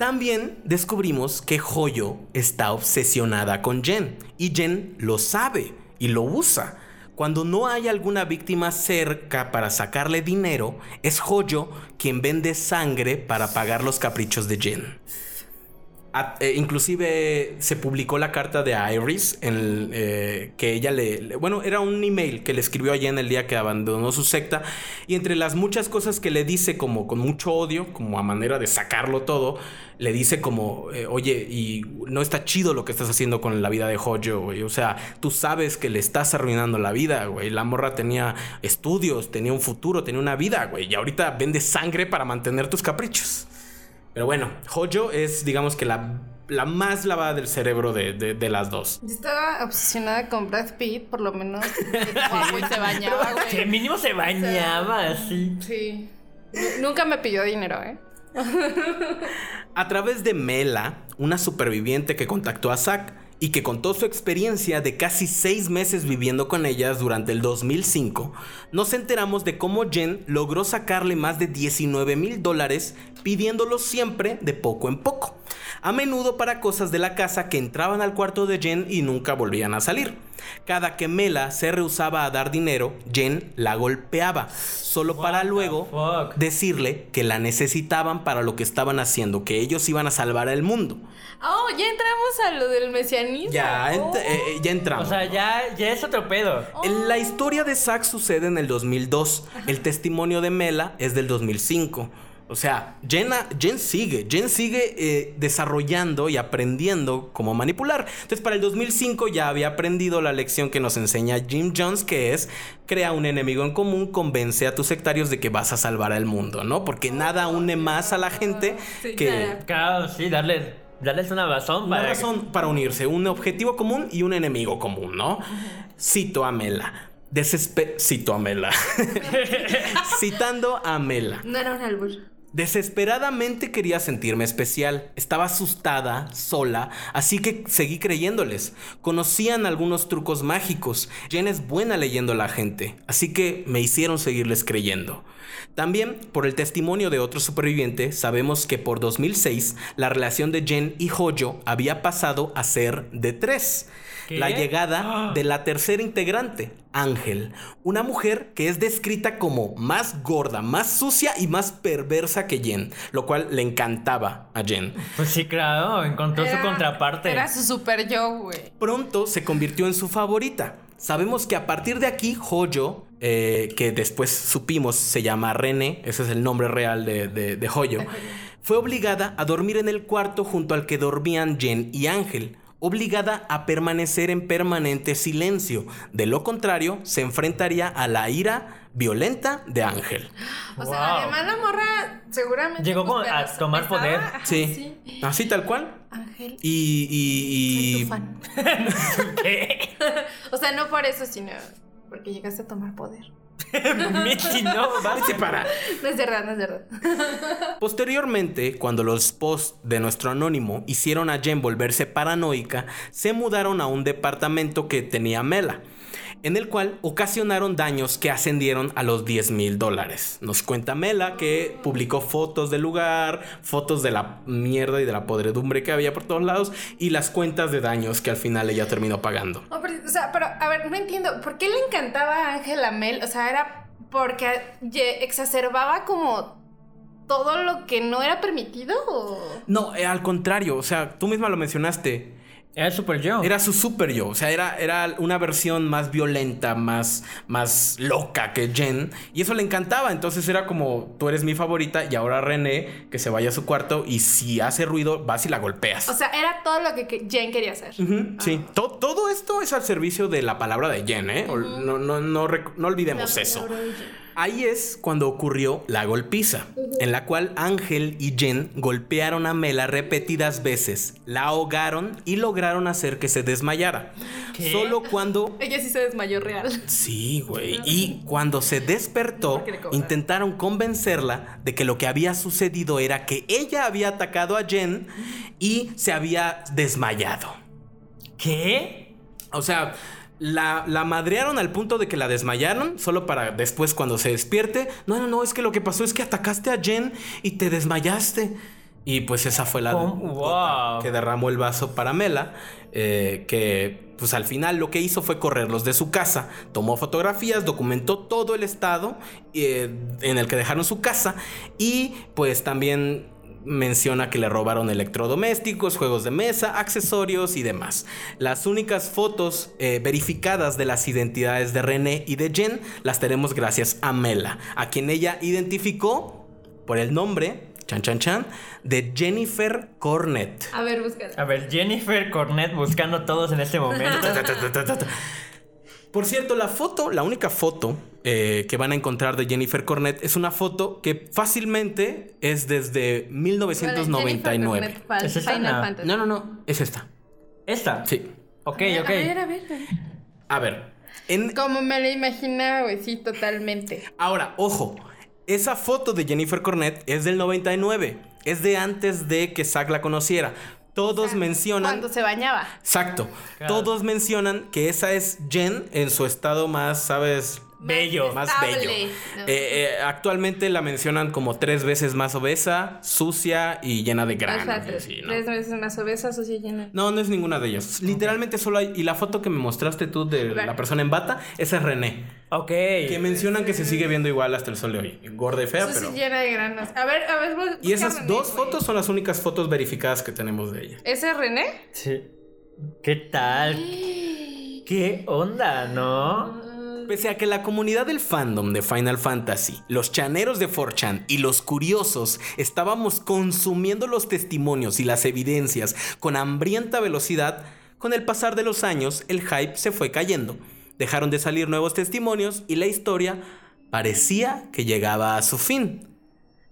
También descubrimos que Hoyo está obsesionada con Jen y Jen lo sabe y lo usa. Cuando no hay alguna víctima cerca para sacarle dinero, es Hoyo quien vende sangre para pagar los caprichos de Jen. Eh, inclusive se publicó la carta de Iris en el, eh, que ella le, bueno era un email que le escribió a Jen el día que abandonó su secta. Y entre las muchas cosas que le dice como con mucho odio como a manera de sacarlo todo le dice como eh, oye y no está chido lo que estás haciendo con la vida de Hojo güey. O sea tú sabes que le estás arruinando la vida güey. La morra tenía estudios tenía un futuro tenía una vida güey. Y ahorita vende sangre para mantener tus caprichos pero bueno, Hojo es, digamos que la, la más lavada del cerebro de, de- de las dos. Yo estaba obsesionada con Brad Pitt, por lo menos. Guapo se bañaba, Que güey. mínimo se bañaba. Sí. Nu- Nunca me pidió dinero, ¿eh? A través de Mela, una superviviente que contactó a Zack y que contó su experiencia de casi seis meses viviendo con ellas durante el 2005, nos enteramos de cómo Jen logró sacarle más de 19 mil dólares pidiéndolo siempre de poco en poco. A menudo para cosas de la casa que entraban al cuarto de Jen y nunca volvían a salir. Cada que Mela se rehusaba a dar dinero, Jen la golpeaba, solo para luego fuck? decirle que la necesitaban para lo que estaban haciendo, que ellos iban a salvar al mundo. Oh, ya entramos a lo del mesianismo. Ya, ent- Oh. eh, eh, ya entramos. O sea, ya, ya es otro pedo. En La historia de Zack sucede en el 2002. El testimonio de Mela es del 2005. O sea, Jenna, Jen sigue, Jen sigue eh, desarrollando y aprendiendo cómo manipular. Entonces, para el 2005 ya había aprendido la lección que nos enseña Jim Jones, que es crea un enemigo en común, convence a tus sectarios de que vas a salvar al mundo, ¿no? Porque nada une más a la gente Sí, que claro. Sí, darles, darles una razón una para. razón para unirse, un objetivo común y un enemigo común, ¿no? Cito a Mela. Desespe Cito a Mela. Citando a Mela. No era un albur. Desesperadamente quería sentirme especial. Estaba asustada, sola, así que seguí creyéndoles. Conocían algunos trucos mágicos. Jen es buena leyendo a la gente, así que me hicieron seguirles creyendo. También, por el testimonio de otro superviviente, sabemos que por 2006 la relación de Jen y Hoyo había pasado a ser de tres. ¿Qué? La llegada Ah. de la tercera integrante, Ángel, una mujer que es descrita como más gorda, más sucia y más perversa que Jen, lo cual le encantaba a Jen. Pues sí, claro, encontró su contraparte. Era su super yo, güey. Pronto se convirtió en su favorita. Sabemos que a partir de aquí, Hoyo, eh, que después supimos se llama René, ese es el nombre real de, de, de Hoyo, fue obligada a dormir en el cuarto junto al que dormían Jen y Ángel, obligada a permanecer en permanente silencio. De lo contrario, se enfrentaría a la ira violenta de Ángel. O Wow. sea, además la morra seguramente. Llegó como pues, a pero tomar poder. Sí, así tal cual. Ángel. Y, y- Soy y- tu fan. ¿Qué? O sea, no por eso, sino. Porque llegaste a tomar poder. No, para. No es verdad, no es verdad. Posteriormente, cuando los posts de nuestro anónimo hicieron a Jen volverse paranoica, se mudaron a un departamento que tenía Mela, en el cual ocasionaron daños que ascendieron a los 10 mil dólares. Nos cuenta Mela que publicó fotos del lugar, fotos de la mierda y de la podredumbre que había por todos lados y las cuentas de daños que al final ella terminó pagando. Oh, pero, o sea, pero, a ver, no entiendo. ¿Por qué le encantaba a Ángela Mel? O sea, era porque exacerbaba como todo lo que no era permitido. o- No, eh, al contrario, o sea, tú misma lo mencionaste. Era super yo. Era su super yo, o sea, era, era una versión más violenta, más, más loca que Jen. Y eso le encantaba, entonces era como, tú eres mi favorita y ahora René, que se vaya a su cuarto y si hace ruido, vas y la golpeas. O sea, era todo lo que Jen quería hacer. Ujú, sí, To- todo esto es al servicio de la palabra de Jen, ¿eh? No, no, no, no olvidemos La eso. de Jen. Ahí es cuando ocurrió la golpiza, en la cual Ángel y Jen golpearon a Mela repetidas veces, la ahogaron y lograron hacer que se desmayara. ¿Qué? Solo cuando... Ella sí se desmayó real. Sí, güey. Y cuando se despertó, intentaron convencerla de que lo que había sucedido era que ella había atacado a Jen y se había desmayado. ¿Qué? O sea, la, la madrearon al punto de que la desmayaron, solo para después cuando se despierte. No, no, no, es que lo que pasó es que atacaste a Jen y te desmayaste. Y pues esa fue la Wow. que derramó el vaso para Mela, eh, que pues al final lo que hizo fue correrlos de su casa. Tomó fotografías, documentó todo el estado eh, en el que dejaron su casa y pues también menciona que le robaron electrodomésticos, juegos de mesa, accesorios y demás. Las únicas fotos eh, verificadas de las identidades de René y de Jen las tenemos gracias a Mela, a quien ella identificó por el nombre, chan chan chan, de Jennifer Cornett. A ver, busca. A ver, Jennifer Cornett buscando todos en este momento. Por cierto, la foto, la única foto eh, que van a encontrar de Jennifer Cornett es una foto que fácilmente es desde 1999. ¿Es esa? Final No. No, no, no, es esta. Esta. Sí. Ok, A ok. ver, a ver. A ver, en, Como me la imaginaba, güey, sí, totalmente. ahora, ojo, esa foto de Jennifer Cornett es del 99, es de antes de que Zack la conociera. Todos mencionan... Cuando se bañaba. Exacto. Claro. Todos mencionan que esa es Jen en su estado más, ¿sabes? Bello. Más Estable. bello. No. Eh, eh, actualmente la mencionan como tres veces más obesa, sucia y llena de O sea, granos. y tres, así, ¿no? tres veces más obesa, sucia y llena. No, no es ninguna de ellas. Literalmente solo hay. Y la foto que me mostraste tú de la persona en bata, esa es René. Ok. Que mencionan que se sigue viendo igual hasta el sol de hoy. Gorda y fea, Sucia pero. y llena de granos. A ver, a ver, Y esas René, dos güey. fotos son las únicas fotos verificadas que tenemos de ella. ¿Ese es René? Sí. ¿Qué tal? ¿Qué onda, no? Pese a que la comunidad del fandom de Final Fantasy, los chaneros de 4chan y los curiosos estábamos consumiendo los testimonios y las evidencias con hambrienta velocidad, con el pasar de los años el hype se fue cayendo. Dejaron de salir nuevos testimonios y la historia parecía que llegaba a su fin.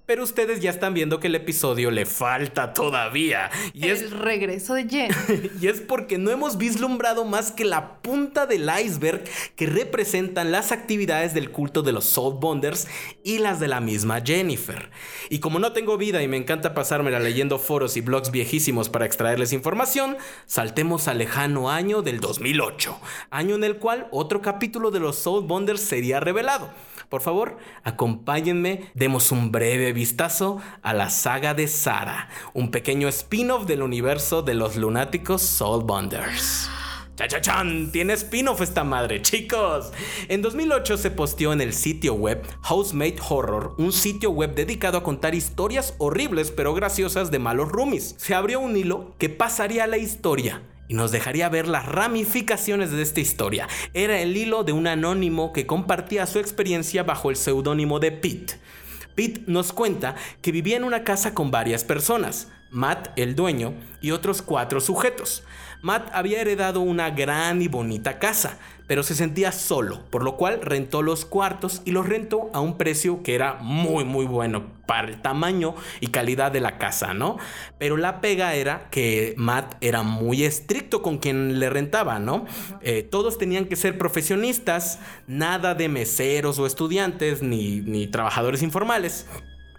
Pero ustedes ya están viendo que el episodio le falta todavía. Y es El regreso de Jen. y es porque no hemos vislumbrado más que la punta del iceberg que representan las actividades del culto de los Soul Bonders y las de la misma Jennifer. Y como no tengo vida y me encanta pasármela leyendo foros y blogs viejísimos para extraerles información, saltemos al lejano año del 2008, año en el cual otro capítulo de los Soul Bonders sería revelado. Por favor, acompáñenme, demos un breve vistazo a la saga de Sara, un pequeño spin-off del universo de los lunáticos Soul Bonders. ¡Chachachan! Tiene spin-off esta madre, chicos. En 2008 se posteó en el sitio web Housemate Horror, un sitio web dedicado a contar historias horribles pero graciosas de malos roomies. Se abrió un hilo que pasaría a la historia y nos dejaría ver las ramificaciones de esta historia. Era el hilo de un anónimo que compartía su experiencia bajo el seudónimo de Pete. Pete nos cuenta que vivía en una casa con varias personas. Matt el dueño y otros cuatro sujetos. Matt había heredado una gran y bonita casa, pero se sentía solo, por lo cual rentó los cuartos y los rentó a un precio que era muy muy bueno para el tamaño y calidad de la casa, ¿no? Pero la pega era que Matt era muy estricto con quien le rentaba, ¿no? Eh, todos tenían que ser profesionistas, nada de meseros o estudiantes ni, ni trabajadores informales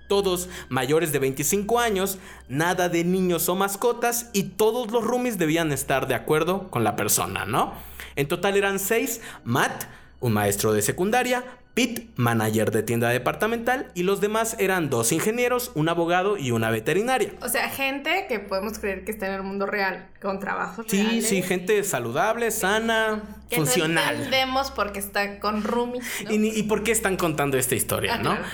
todos mayores de 25 años, nada de niños o mascotas y todos los roomies debían estar de acuerdo con la persona, ¿no? En total eran seis, Matt, un maestro de secundaria, Pete, manager de tienda departamental, y los demás eran dos ingenieros, un abogado y una veterinaria. O sea, gente que podemos creer que está en el mundo real, con trabajos Sí, reales. sí, gente saludable, sana, que No funcional. entendemos porque está con roomies, ¿no? ¿Y, por qué están contando esta historia, Ah, no? claro.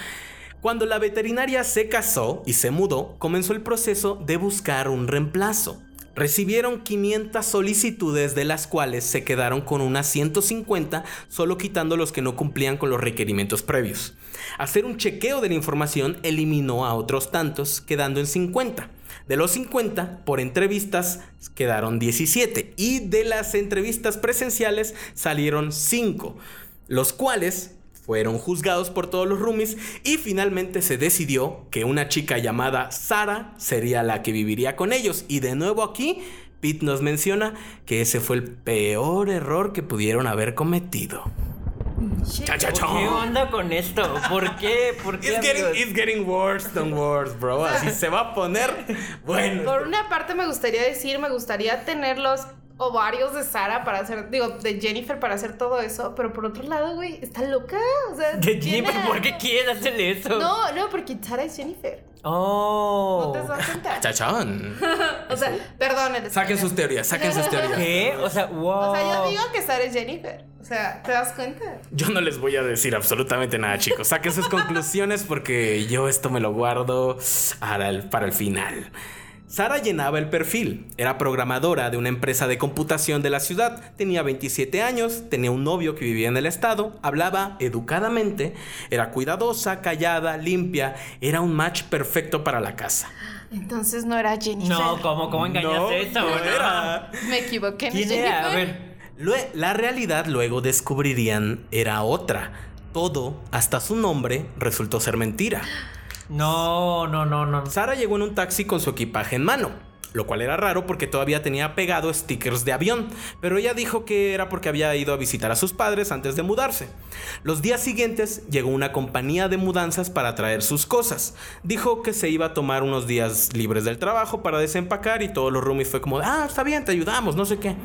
Cuando la veterinaria se casó y se mudó, comenzó el proceso de buscar un reemplazo. Recibieron 500 solicitudes de las cuales se quedaron con unas 150, solo quitando los que no cumplían con los requerimientos previos. Hacer un chequeo de la información eliminó a otros tantos, quedando en 50. De los 50, por entrevistas, quedaron 17. Y de las entrevistas presenciales salieron 5, los cuales fueron juzgados por todos los roomies y finalmente se decidió que una chica llamada Sara sería la que viviría con ellos. Y de nuevo aquí, Pete nos menciona que ese fue el peor error que pudieron haber cometido. Cha, cha, cha. ¿Qué onda con esto? ¿Por qué? ¿Por qué? It's getting, amigos? it's getting worse than worse, bro. Así se va a poner. Bueno. Por una parte me gustaría decir, me gustaría tener los ovarios de Sara para hacer, digo, de Jennifer para hacer todo eso, pero por otro lado, güey, está loca, o sea, ¿De tiene- Jennifer? ¿Por qué quieres hacerle eso? No, no, porque Sara es Jennifer. Oh. ¿No te das cuenta? Chachón. O sea, perdón. el Saquen sus teorías, saquen sus teorías. ¿Qué? O sea, wow. O sea, yo digo que Sara es Jennifer. O sea, ¿te das cuenta? Yo no les voy a decir absolutamente nada, chicos. Saquen sus conclusiones porque yo esto me lo guardo para el, para el final. Sara llenaba el perfil. Era programadora de una empresa de computación de la ciudad. Tenía 27 años, tenía un novio que vivía en el estado, hablaba educadamente, era cuidadosa, callada, limpia. Era un match perfecto para la casa. Entonces no era Jennifer. No, ¿cómo, cómo engañaste No, eso? no no? era. Me equivoqué. ¿no es ¿Quién era? A ver. La realidad luego descubrirían era otra. Todo, hasta su nombre, resultó ser mentira. No, no, no, no. Sara llegó en un taxi con su equipaje en mano, lo cual era raro porque todavía tenía pegado stickers de avión, pero ella dijo que era porque había ido a visitar a sus padres antes de mudarse. Los días siguientes llegó una compañía de mudanzas para traer sus cosas. Dijo que se iba a tomar unos días libres del trabajo para desempacar y todos los roomies fue como, ah, está bien, te ayudamos, no sé qué.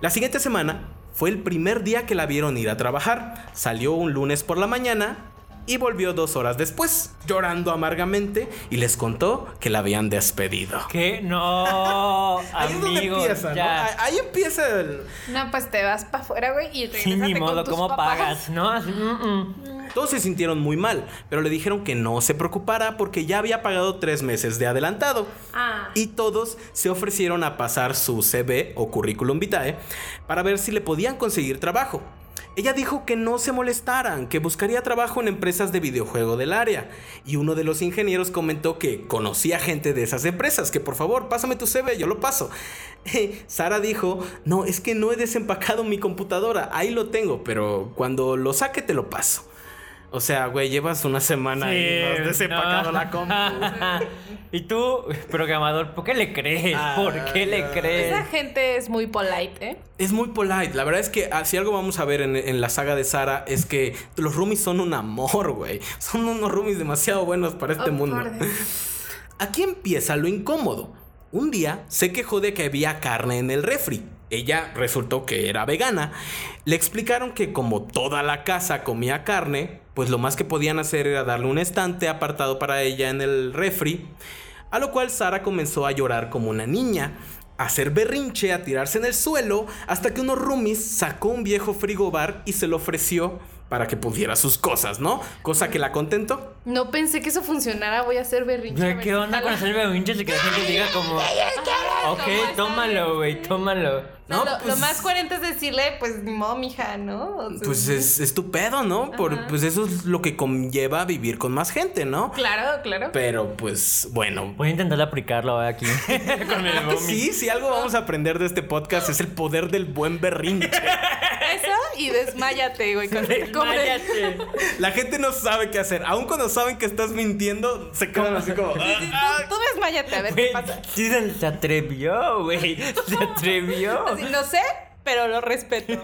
La siguiente semana fue el primer día que la vieron ir a trabajar. Salió un lunes por la mañana y volvió dos horas después, llorando amargamente, y les contó que la habían despedido. ¿Qué? No, Ahí es donde empieza, ¿no? ya. Ahí- Ahí empieza el... No, pues te vas para afuera, güey, y Sí, ni con modo, tus ¿cómo papás. pagas? ¿No? Así, mm, mm. Todos se sintieron muy mal, pero le dijeron que no se preocupara porque ya había pagado tres meses de adelantado. Ah. Y todos se ofrecieron a pasar su CV o currículum vitae para ver si le podían conseguir trabajo. Ella dijo que no se molestaran, que buscaría trabajo en empresas de videojuego del área. Y uno de los ingenieros comentó que conocía gente de esas empresas, que por favor, pásame tu CV, yo lo paso. Sara dijo, no, es que no he desempacado mi computadora, ahí lo tengo, pero cuando lo saque te lo paso. O sea, güey, llevas una semana y no has desempacado no. la compu. y tú, programador, ¿por qué le crees? Ah, ¿Por qué le Esa crees? gente es muy polite, ¿eh? Es muy polite. La verdad es que ah, si algo vamos a ver en, en la saga de Sara es que los roomies son un amor, güey. Son unos roomies demasiado buenos para este Oh, mundo. por. Aquí empieza lo incómodo. Un día se quejó de que había carne en el refri. Ella resultó que era vegana. Le explicaron que como toda la casa comía carne, pues lo más que podían hacer era darle un estante apartado para ella en el refri. A lo cual Sara comenzó a llorar como una niña, a hacer berrinche, a tirarse en el suelo, hasta que unos roomies sacó un viejo frigobar y se lo ofreció para que pudiera sus cosas, ¿no? Cosa que la contentó. No pensé que eso funcionara, voy a hacer berrinche. ¿Qué onda con hacer berrinches y que la gente diga como... Ok, ¿Cómo tómalo, güey, tómalo. No, No, lo, lo pues- más coherente es decirle, pues, ni modo, mija, ¿no? O sea, Pues es, es tu pedo, ¿no? Por, pues eso es lo que conlleva vivir con más gente, ¿no? Claro, claro. Pero pues bueno. Voy a intentar aplicarlo aquí. Con el vómito. Sí, si algo vamos a aprender de este podcast es el poder del buen berrinche. Eso y desmáyate, güey, cuando te comes. Desmáyate. La gente no sabe qué hacer. Aún cuando saben que estás mintiendo, se quedan así como. Tú, "Ah". tú desmáyate, a ver qué Güey, pasa. sí se atrevió, güey. Se atrevió. No sé, pero lo respeto.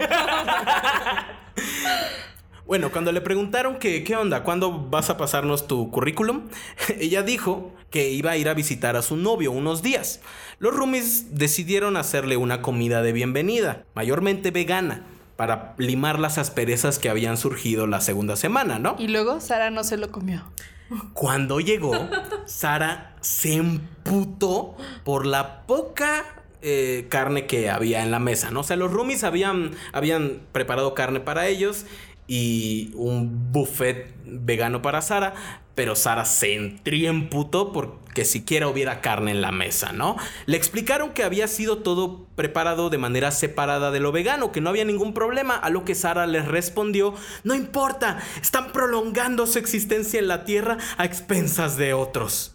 Bueno, cuando le preguntaron que qué onda, ¿cuándo vas a pasarnos tu currículum? Ella dijo que iba a ir a visitar a su novio unos días. Los roomies decidieron hacerle una comida de bienvenida, mayormente vegana, para limar las asperezas que habían surgido la segunda semana, ¿no? Y luego Sara no se lo comió. Cuando llegó, Sara se emputó por la poca eh, carne que había en la mesa, ¿no? O sea, los roomies habían, habían preparado carne para ellos y un buffet vegano para Sara, pero Sara se entriemputó porque siquiera hubiera carne en la mesa, ¿no? Le explicaron que había sido todo preparado de manera separada de lo vegano, que no había ningún problema, a lo que Sara les respondió, no importa, están prolongando su existencia en la Tierra a expensas de otros.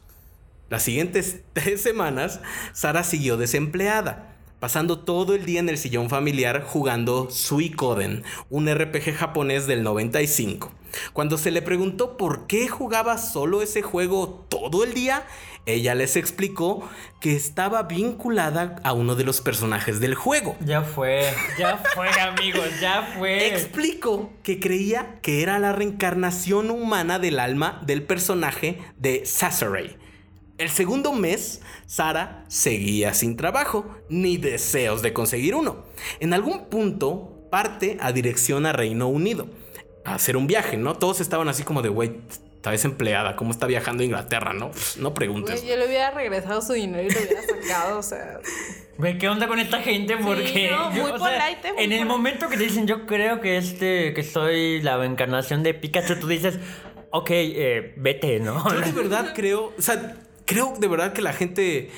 Las siguientes tres semanas, Sara siguió desempleada, pasando todo el día en el sillón familiar jugando Suikoden, un RPG japonés del 95. Cuando se le preguntó por qué jugaba solo ese juego todo el día, ella les explicó que estaba vinculada a uno de los personajes del juego. Ya fue, ya fue, amigos, ya fue. Explicó que creía que era la reencarnación humana del alma del personaje de Sasori. El segundo mes, Sara seguía sin trabajo, ni deseos de conseguir uno. En algún punto, parte a dirección a Reino Unido, a hacer un viaje, ¿no? Todos estaban así como de, güey, está desempleada, ¿cómo está viajando a Inglaterra, no? Pues, no preguntes. Güey, yo le hubiera regresado su dinero y lo hubiera sacado, o sea. Güey, ¿qué onda con esta gente? Porque no, muy yo, o sea, polite, muy en el polite. momento que te dicen, yo creo que este, que soy la encarnación de Pikachu, tú dices, ok, eh, vete, ¿no? Yo de verdad creo, o sea, creo de verdad que la gente,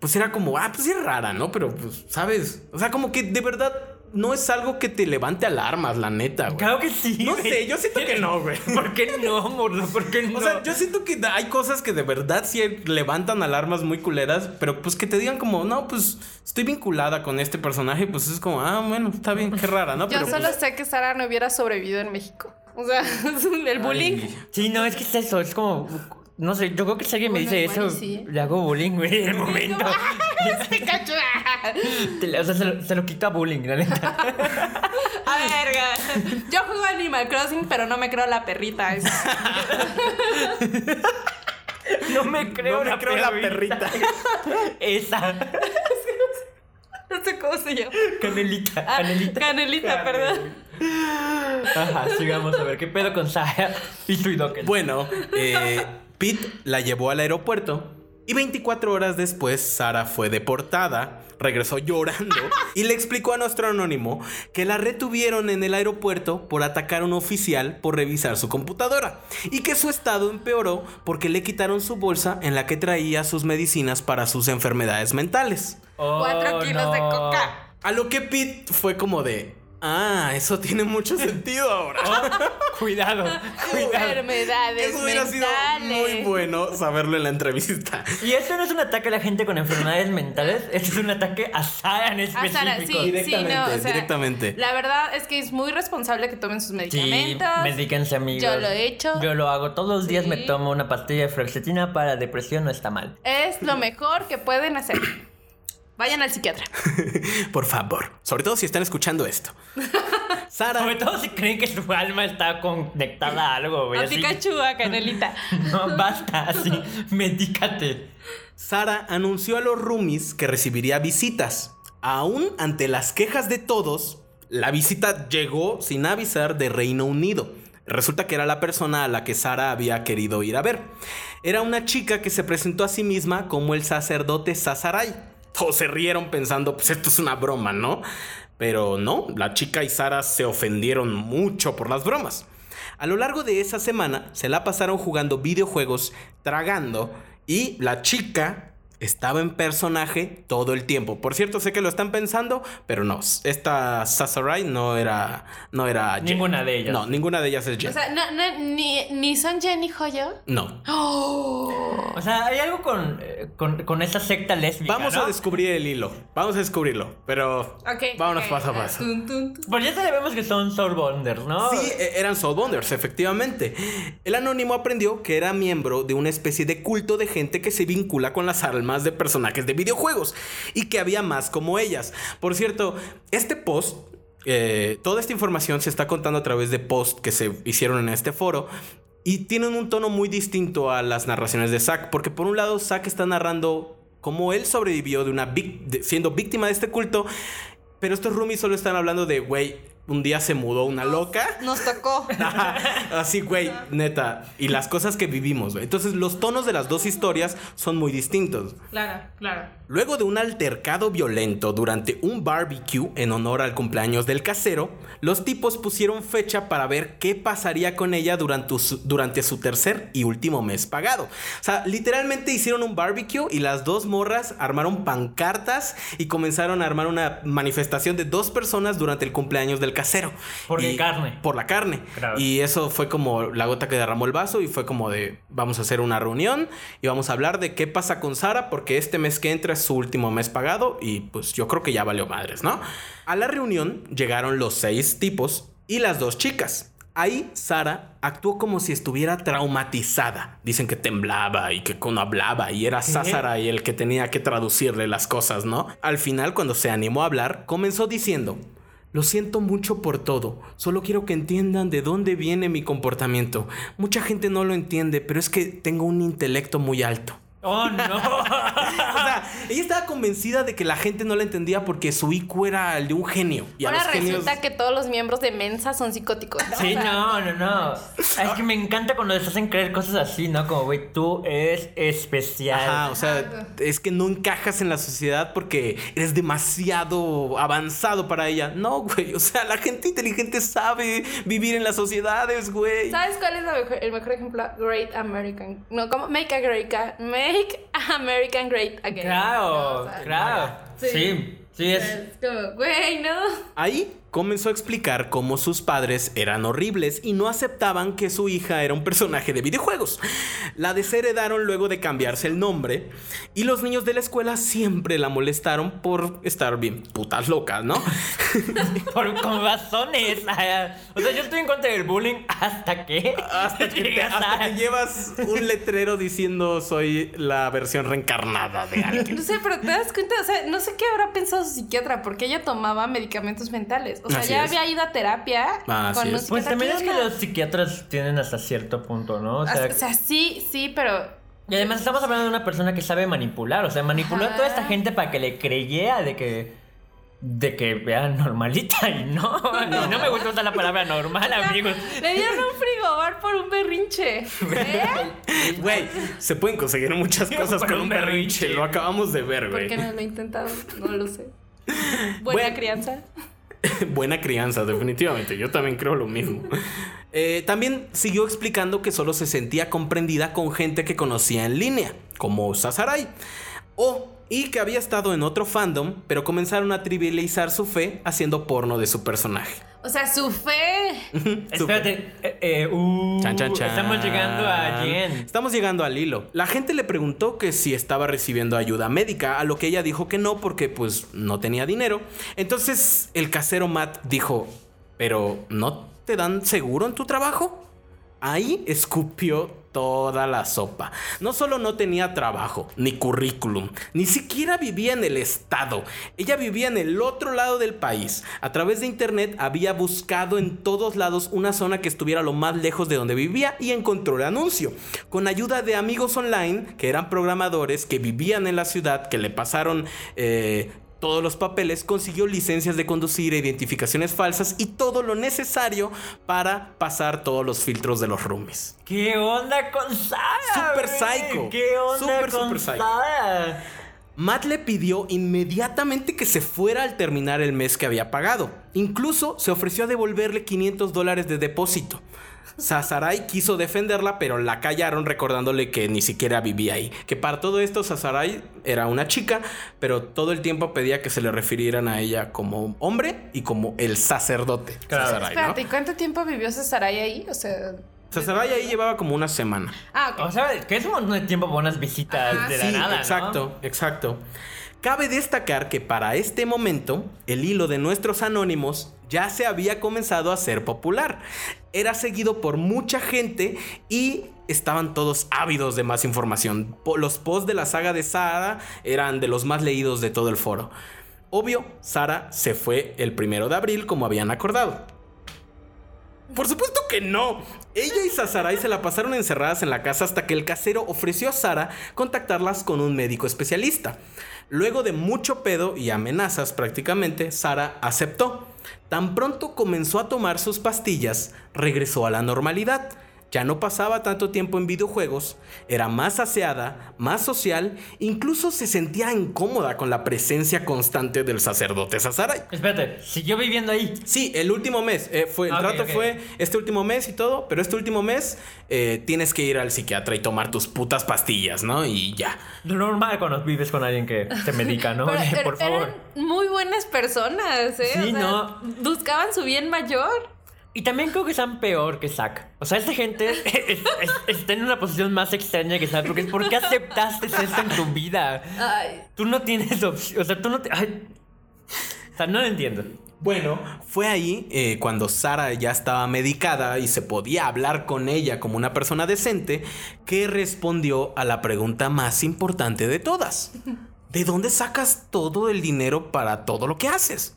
pues era como, ah, pues sí es rara, ¿no? Pero, pues, ¿sabes? O sea, como que de verdad no es algo que te levante alarmas, la neta, güey. Claro que sí. No güey. sé, yo siento que no, güey. ¿Por qué no, mordo? ¿Por qué no? O sea, yo siento que hay cosas que de verdad sí levantan alarmas muy culeras, pero pues que te digan como, no, pues estoy vinculada con este personaje, pues es como, ah, bueno, está bien, qué rara, ¿no? Yo Pero solo pues, sé que Sara no hubiera sobrevivido en México. O sea, el bullying. Sí, no, es que es eso, es como. No sé, yo creo que si alguien me Bueno, dice igual eso, sí. le hago bullying, güey, en el momento. Pikachu. Te- o sea, se lo, se lo quito a bullying, la neta. A verga. Yo juego Animal Crossing, pero no me creo la perrita. No me creo, no me creo la perrita. Esa. No sé cómo se llama. Canelita. Ah, Canelita. Canelita, perdón. Ajá, sigamos a ver qué pedo con Sara y tu Docker. Bueno, eh, Pete la llevó al aeropuerto y 24 horas después Sara fue deportada, regresó llorando y le explicó a nuestro anónimo que la retuvieron en el aeropuerto por atacar a un oficial por revisar su computadora y que su estado empeoró porque le quitaron su bolsa en la que traía sus medicinas para sus enfermedades mentales. Oh, Cuatro kilos de coca. A lo que Pete fue como de, ah, eso tiene mucho sentido ahora. Oh, cuidado, cuidado. Enfermedades Eso hubiera sido muy bueno saberlo en la entrevista. Y esto no es un ataque a la gente con enfermedades mentales, esto es un ataque a Sara en específico. Sara, sí, sí, no, Directamente, o sea, directamente. La verdad es que es muy responsable que tomen sus Sí, medicamentos. medíquense amigos. Yo lo he hecho. Yo lo hago todos los días, Sí. me tomo una pastilla de fluoxetina para depresión, no está mal. Es lo mejor que pueden hacer. Vayan al psiquiatra. Por favor. Sobre todo si están escuchando esto. Sara. Sobre todo si creen que su alma está conectada a algo, güey. A así. Pikachu, a Canelita. No, basta, así, medícate. Sara anunció a los roomies que recibiría visitas. Aún ante las quejas de todos, la visita llegó sin avisar de Reino Unido. Resulta que era la persona a la que Sara había querido ir a ver. Era una chica que se presentó a sí misma como el sacerdote Sasaray. Todos se rieron pensando, pues esto es una broma, ¿no? Pero no, la chica y Sara se ofendieron mucho por las bromas. A lo largo de esa semana se la pasaron jugando videojuegos, tragando y la chica estaba en personaje todo el tiempo. Por cierto, sé que lo están pensando, pero no. Esta Sasarai no era. No era Jen. Ninguna de ellas. No, ninguna de ellas es Jen. O sea, no, no, ni, ni son Jen ni Hoyo. no. O sea, hay algo con, eh, con, con esa secta lésbica. Vamos ¿no? a descubrir el hilo. Vamos a descubrirlo. Pero. Ok. Vámonos paso a paso. Tun, tun, tun. Pues ya sabemos que son Soulbonders, ¿no? Sí, e- eran Soulbonders, efectivamente. El anónimo aprendió que era miembro de una especie de culto de gente que se vincula con las almas de personajes de videojuegos y que había más como ellas. Por cierto, este post, eh, toda esta información se está contando a través de posts que se hicieron en este foro. Y tienen un tono muy distinto a las narraciones de Zack, porque por un lado Zack está narrando cómo él sobrevivió de una siendo víctima de este culto, pero estos roomies solo están hablando de, güey, un día se mudó una loca. Nos tocó. Así, güey, neta. Y las cosas que vivimos, güey. Entonces, los tonos de las dos historias son muy distintos. Claro, claro. Luego de un altercado violento durante un barbecue en honor al cumpleaños del casero, los tipos pusieron fecha para ver qué pasaría con ella durante su, durante su tercer y último mes pagado. O sea, literalmente hicieron un barbecue y las dos morras armaron pancartas y comenzaron a armar una manifestación de dos personas durante el cumpleaños del casero. Por la carne. Por la carne. Claro. Y eso fue como la gota que derramó el vaso y fue como de vamos a hacer una reunión y vamos a hablar de qué pasa con Sara porque este mes que entra es su último mes pagado y pues yo creo que ya valió madres, ¿no? A la reunión llegaron los seis tipos y las dos chicas. Ahí Sara actuó como si estuviera traumatizada. Dicen que temblaba y que no hablaba y era Sásara y el que tenía que traducirle las cosas, ¿no? Al final, cuando se animó a hablar, comenzó diciendo, lo siento mucho por todo. Solo quiero que entiendan de dónde viene mi comportamiento. Mucha gente no lo entiende, pero es que tengo un intelecto muy alto. Oh, no. O sea, ella estaba convencida de que la gente no la entendía porque su IQ era el de un genio. Y a Ahora genios- resulta que todos los miembros de Mensa son psicóticos. ¿no? Sí, O sea, no, no, no. Es que me encanta cuando les hacen creer cosas así, ¿no? Como, güey, tú eres especial. Ajá, o sea, es que no encajas en la sociedad porque eres demasiado avanzado para ella. No, güey, o sea, la gente inteligente sabe vivir en las sociedades, güey. ¿Sabes cuál es mejor- el mejor ejemplo? Great American. No, como Make America. Make American Great Again. Claro, ¿no? O sea, claro. Sí. Sí, sí, es. Es como, güey, no. Ahí comenzó a explicar cómo sus padres eran horribles y no aceptaban que su hija era un personaje de videojuegos. La desheredaron luego de cambiarse el nombre y los niños de la escuela siempre la molestaron por estar bien putas locas, ¿no? Por, con razones. O sea, yo estoy en contra del bullying hasta que. Hasta que, te- hasta que llevas un letrero diciendo soy la versión reencarnada de alguien. No sé, pero te das cuenta, o sea, no sé qué habrá pensado su psiquiatra, porque ella tomaba medicamentos mentales. O sea, Así ya es. había ido a terapia Así con es. Pues también es ¿qué que los psiquiatras tienen hasta cierto punto, ¿no? O sea, O sea, sí, sí, pero. y además estamos hablando de una persona que sabe manipular. O sea, manipuló a toda esta gente para que le creyera de que. De que era normalita y no. No me gusta usar la palabra normal, amigos. Le dieron un frigobar por un berrinche. ¿Eh? Güey, se pueden conseguir muchas cosas Con con un berrinche. berrinche. Lo acabamos de ver, ¿Por güey. qué no lo he intentado? No lo sé. Buena Bueno. crianza. Buena crianza, definitivamente. Yo también creo lo mismo. Eh, también siguió explicando que solo se sentía comprendida con gente que conocía en línea, como Sasarai. O, y que había estado en otro fandom, pero comenzaron a trivializar su fe haciendo porno de su personaje. O sea, su fe. Espérate. eh, eh, uh, Chan, chan, chan. Estamos llegando a Jen. Estamos llegando al hilo. La gente le preguntó que si estaba recibiendo ayuda médica, a lo que ella dijo que no porque pues no tenía dinero. Entonces el casero Matt dijo, pero ¿no te dan seguro en tu trabajo? Ahí escupió toda la sopa. No solo no tenía trabajo, ni currículum, ni siquiera vivía en el estado. Ella vivía en el otro lado del país. A través de internet había buscado en todos lados una zona que estuviera lo más lejos de donde vivía y encontró el anuncio. Con ayuda de amigos online, que eran programadores, que vivían en la ciudad, que le pasaron... eh, todos los papeles, consiguió licencias de conducir, identificaciones falsas y todo lo necesario para pasar todos los filtros de los roomies. ¿Qué onda con Sara? Super psycho. ¿Qué onda Super, con super psycho. Sara? Matt le pidió inmediatamente que se fuera al terminar el mes que había pagado. Incluso se ofreció a devolverle 500 dólares de depósito. Sasaray quiso defenderla, pero la callaron recordándole que ni siquiera vivía ahí. Que para todo esto Sasaray era una chica, pero todo el tiempo pedía que se le refirieran a ella como hombre y como el sacerdote. Claro. Sasaray, ¿no? Espérate, ¿y cuánto tiempo vivió Cesaray ahí? O sea. Sasaray ahí llevaba como una semana. Ah, ok. O sea, que es un montón de tiempo para unas visitas Ajá, de la Sí, nada, ¿no? exacto, exacto. Cabe destacar que para este momento el hilo de nuestros anónimos ya se había comenzado a hacer popular. Era seguido por mucha gente y estaban todos ávidos de más información. Los posts de la saga de Sara eran de los más leídos de todo el foro. Obvio, Sara se fue el primero de abril como habían acordado. Por supuesto que no. Ella y Sasaray se la pasaron encerradas en la casa hasta que el casero ofreció a Sara contactarlas con un médico especialista. Luego de mucho pedo y amenazas prácticamente, Sara aceptó. Tan pronto comenzó a tomar sus pastillas, regresó a la normalidad. Ya no pasaba tanto tiempo en videojuegos, era más aseada, más social, incluso se sentía incómoda con la presencia constante del sacerdote Sasaray. Espérate, ¿siguió viviendo ahí? Sí, el último mes. eh, fue, el Ok, trato fue este último mes y todo, pero este último mes eh, tienes que ir al psiquiatra y tomar tus putas pastillas, ¿no? Y ya. Lo normal cuando vives con alguien que te medica, ¿no? Pero Oye, por favor. Eran muy buenas personas, ¿eh? Sí, O sea, no. Buscaban su bien mayor. Y también creo que están peor que Zack. O sea, esta gente es- es- está en una posición más extraña que Zack. Porque ¿por qué aceptaste esto en tu vida? Ay, Tú no tienes opción. O sea, tú no te. ay. O sea, no lo entiendo. Bueno, fue ahí eh, cuando Sara ya estaba medicada y se podía hablar con ella como una persona decente, que respondió a la pregunta más importante de todas. ¿De dónde sacas todo el dinero para todo lo que haces?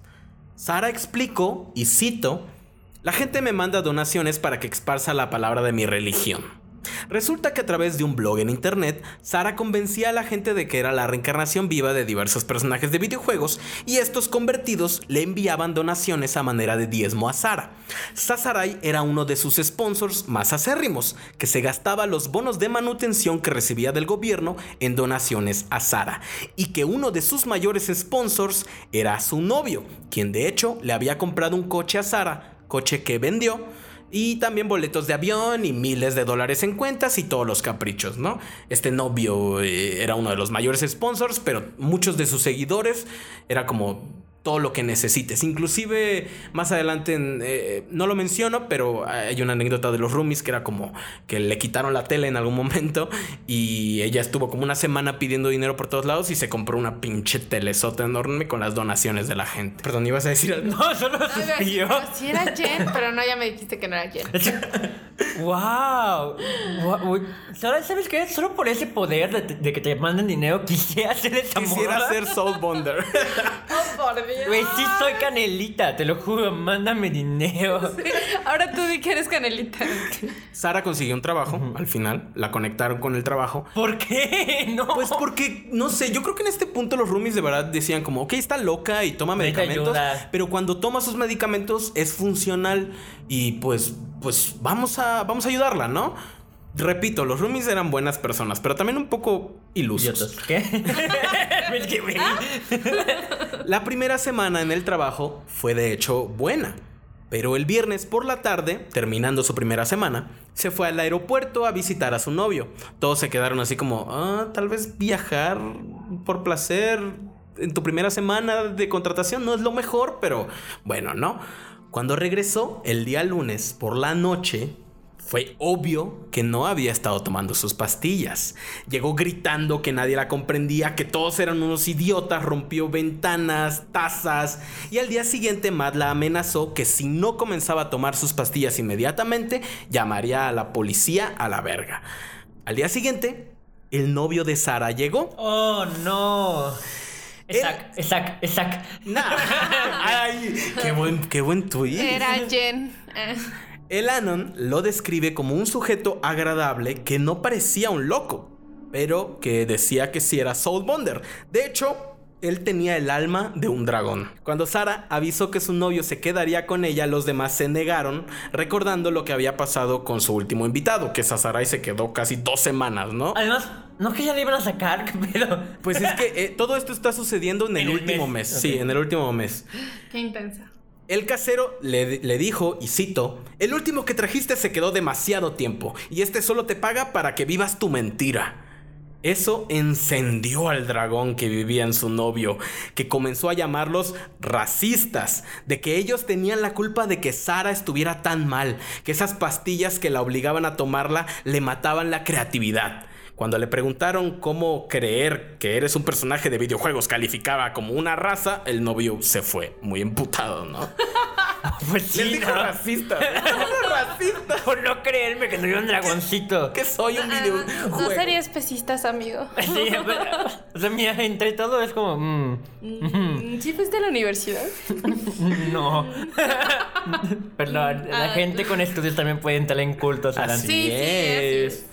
Sara explicó, y cito, la gente me manda donaciones para que esparza la palabra de mi religión. Resulta que a través de un blog en internet, Sara convencía a la gente de que era la reencarnación viva de diversos personajes de videojuegos y estos convertidos le enviaban donaciones a manera de diezmo a Sara. Sasaray era uno de sus sponsors más acérrimos, que se gastaba los bonos de manutención que recibía del gobierno en donaciones a Sara, y que uno de sus mayores sponsors era su novio, quien de hecho le había comprado un coche a Sara, coche que vendió, y también boletos de avión y miles de dólares en cuentas y todos los caprichos, ¿no? Este novio eh, era uno de los mayores sponsors, pero muchos de sus seguidores era como todo lo que necesites. Inclusive más adelante, en, eh, no lo menciono, pero hay una anécdota de los roomies que era como que le quitaron la tele en algún momento y ella estuvo como una semana pidiendo dinero por todos lados y se compró una pinche telesota enorme con las donaciones de la gente. Perdón, ibas a decir algo. No, solo no, iba a decir, suspiró. "No, sí era Jen, pero no, ya me dijiste que no era Jen. ¡Wow! ¿Sabes, ¿Sabes qué? Solo por ese poder de, de que te manden dinero, quisiera hacer esa Quisiera morra. ser Soul Bonder. Oh, por Güey, sí soy canelita, te lo juro, mándame dinero. Ahora tú di que eres canelita. Sara consiguió un trabajo al final, la conectaron con el trabajo. ¿Por qué? No. Pues porque, no sé, yo creo que en este punto los roomies de verdad decían como, ok, está loca y toma medicamentos, ayuda. pero cuando toma sus medicamentos es funcional y pues, pues vamos a, vamos a ayudarla, ¿no? Repito, los roomies eran buenas personas, pero también un poco ilusos. ¿Qué? Güey. La primera semana en el trabajo fue de hecho buena. Pero el viernes por la tarde, terminando su primera semana, se fue al aeropuerto a visitar a su novio. Todos se quedaron así como, ah, tal vez viajar por placer en tu primera semana de contratación no es lo mejor, pero bueno, ¿no? Cuando regresó el día lunes por la noche, fue obvio que no había estado tomando sus pastillas. Llegó gritando que nadie la comprendía, que todos eran unos idiotas, rompió ventanas, tazas y al día siguiente Matt la amenazó que si no comenzaba a tomar sus pastillas inmediatamente, llamaría a la policía a la verga. Al día siguiente, el novio de Sara llegó. Oh, no. Exact, exact, exact. Nah. Ay, qué buen, qué buen tweet. Era Jen. El Anon lo describe como un sujeto agradable que no parecía un loco, pero que decía que sí era Soul Bonder. De hecho, él tenía el alma de un dragón. Cuando Sara avisó que su novio se quedaría con ella, los demás se negaron, recordando lo que había pasado con su último invitado, que Sasarai se quedó casi dos semanas, ¿no? Además, no que ya le iban a sacar, pero. Pues es que eh, todo esto está sucediendo en el, En el último mes. mes, Sí, en el último mes. Qué intensa. El casero le, le dijo, y cito, el último que trajiste se quedó demasiado tiempo, y este solo te paga para que vivas tu mentira. Eso encendió al dragón que vivía en su novio, que comenzó a llamarlos racistas, de que ellos tenían la culpa de que Sara estuviera tan mal, que esas pastillas que la obligaban a tomarla le mataban la creatividad. Cuando le preguntaron cómo creer que eres un personaje de videojuegos calificaba como una raza, el novio se fue muy emputado, ¿no? Pues sí, Les dijo ¿no? racista. racista. Por no creerme que soy un dragoncito. Que soy un Ah, videojuego. no serías pesistas, amigo. Sí, pero, o sea, mira, entre todo es como. mm, Mm, ¿Sí fuiste a la universidad? no. Perdón, la Ah. gente con estudios también puede entrar en cultos. Así Sí, sí, así es.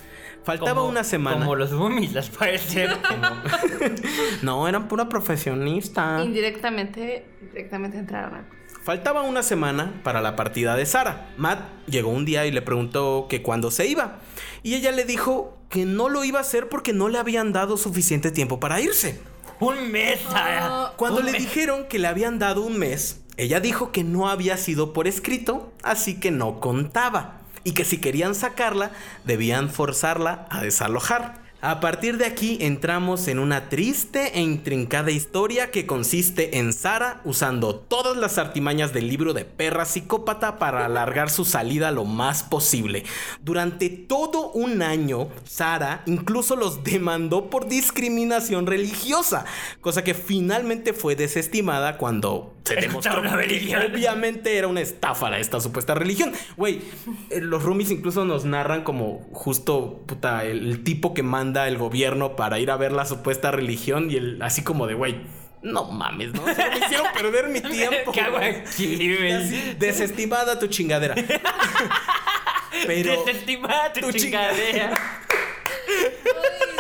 Faltaba Como- una semana. Como los boomies, las parece. No, eran pura profesionista. Indirectamente, directamente entraron a... Faltaba una semana para la partida de Sara. Matt llegó un día y le preguntó que cuándo se iba. Y ella le dijo que no lo iba a hacer porque no le habían dado suficiente tiempo para irse. un mes, Sara. Oh. Cuando Un le mes. dijeron que le habían dado un mes, ella dijo que no había sido por escrito, así que no contaba. Y que si querían sacarla, debían forzarla a desalojar. A partir de aquí entramos en una triste e intrincada historia que consiste en Sara usando todas las artimañas del libro de perra psicópata para alargar su salida lo más posible. Durante todo un año, Sara incluso los demandó por discriminación religiosa, cosa que finalmente fue desestimada cuando se demostró una que religión. obviamente era una estafa la- esta supuesta religión. Güey, eh, los roomies incluso nos narran como justo puta, el, el tipo que manda el gobierno para ir a ver la supuesta religión y el así como de, güey, no mames, ¿no? O sea, me hicieron perder mi tiempo. ¿Qué hago güey. aquí, güey? Así, Desestimada tu chingadera. Pero Desestimada tu tu chingadera.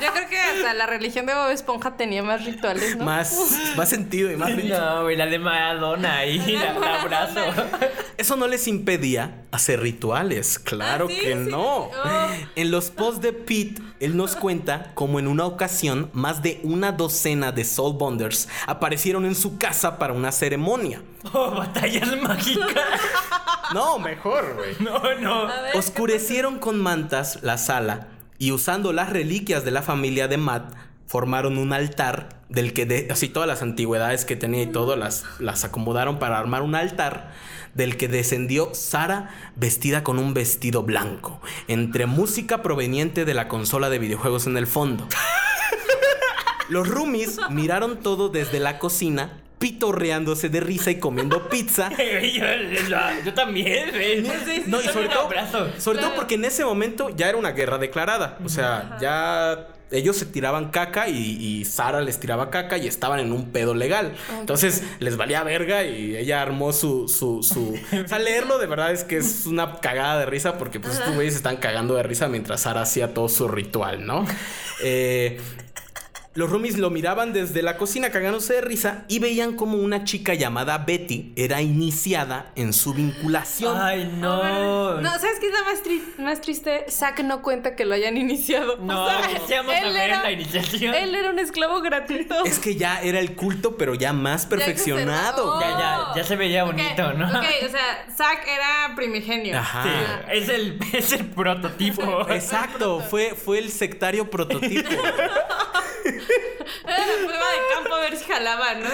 Yo creo que hasta la religión de Bob Esponja tenía más rituales, ¿no? más, más sentido y más No, güey, la de Maradona ahí, la, la abrazo. Eso no les impedía hacer rituales, claro Ah, sí, que sí. no. Oh. En los posts de Pete, él nos cuenta cómo en una ocasión más de una docena de Soulbonders aparecieron en su casa para una ceremonia. Oh, batallas mágicas. No, mejor, güey. No, no. Ver, Oscurecieron con mantas la sala y usando las reliquias de la familia de Matt formaron un altar del que de, así todas las antigüedades que tenía y todo las, las acomodaron para armar un altar del que descendió Sara vestida con un vestido blanco entre música proveniente de la consola de videojuegos en el fondo. Los roomies miraron todo desde la cocina pitorreándose de risa y comiendo pizza Yo, yo- yo también, güey. no, y sobre todo, sobre todo porque en ese momento ya era una guerra declarada. O sea, ya ellos se tiraban caca y, y Sara les tiraba caca y estaban en un pedo legal. Entonces les valía verga y ella armó su, su, su... O sea, leerlo de verdad es que es una cagada de risa porque pues estos güeyes se están cagando de risa mientras Sara hacía todo su ritual, ¿no? Eh... Los roomies lo miraban desde la cocina cagándose de risa y veían como una chica llamada Betty era iniciada en su vinculación. Ay, no. No, ¿sabes qué es lo más, tri- más triste? Zack no cuenta que lo hayan iniciado. No, O sea, deseamos ver era- la iniciación. Él era un esclavo gratuito. Es que ya era el culto, pero ya más perfeccionado. Ya Ya, ya, se veía bonito, ¿no? Ok, o sea, Zack era primigenio. Ajá. Sí, es el, es el prototipo. Exacto, fue, fue el sectario prototipo. Era la prueba de campo a ver si jalaba, ¿no?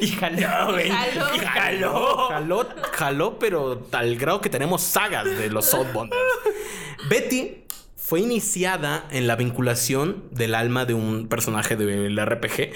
Y jaló, güey. Jaló. Y jaló. Jaló, jaló, pero al grado que tenemos sagas de los Southbonders. Betty fue iniciada en la vinculación del alma de un personaje del RPG.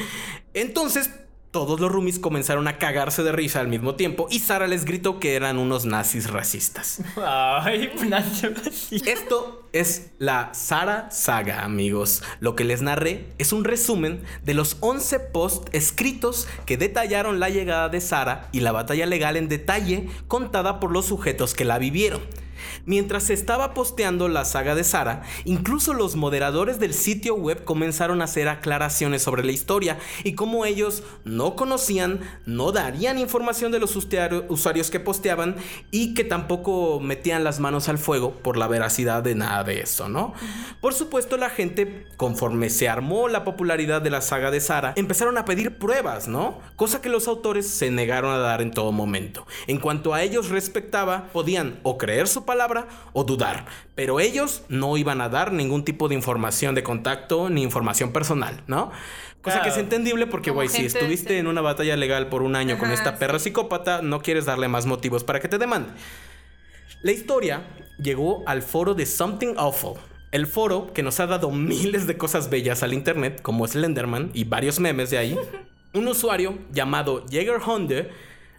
Entonces, todos los roomies comenzaron a cagarse de risa al mismo tiempo y Sara les gritó que eran unos nazis racistas. Ay, nació así. Esto es la Sara Saga, amigos. Lo que les narré es un resumen de los 11 posts escritos que detallaron la llegada de Sara y la batalla legal en detalle contada por los sujetos que la vivieron. Mientras se estaba posteando la saga de Sara, incluso los moderadores del sitio web comenzaron a hacer aclaraciones sobre la historia y cómo ellos no conocían, no darían información de los usuarios que posteaban y que tampoco metían las manos al fuego por la veracidad de nada de eso, ¿no? Por supuesto, la gente, conforme se armó la popularidad de la saga de Sara, empezaron a pedir pruebas, ¿no? Cosa que los autores se negaron a dar en todo momento. En cuanto a ellos respectaba, podían o creer su palabra o dudar, pero ellos no iban a dar ningún tipo de información de contacto ni información personal, ¿no? Cosa que es entendible porque, güey, si estuviste en una batalla legal por un año con esta perra psicópata, no quieres darle más motivos para que te demande. La historia llegó al foro de Something Awful, el foro que nos ha dado miles de cosas bellas al internet, como Slenderman y varios memes de ahí. Un usuario llamado Jäger Honda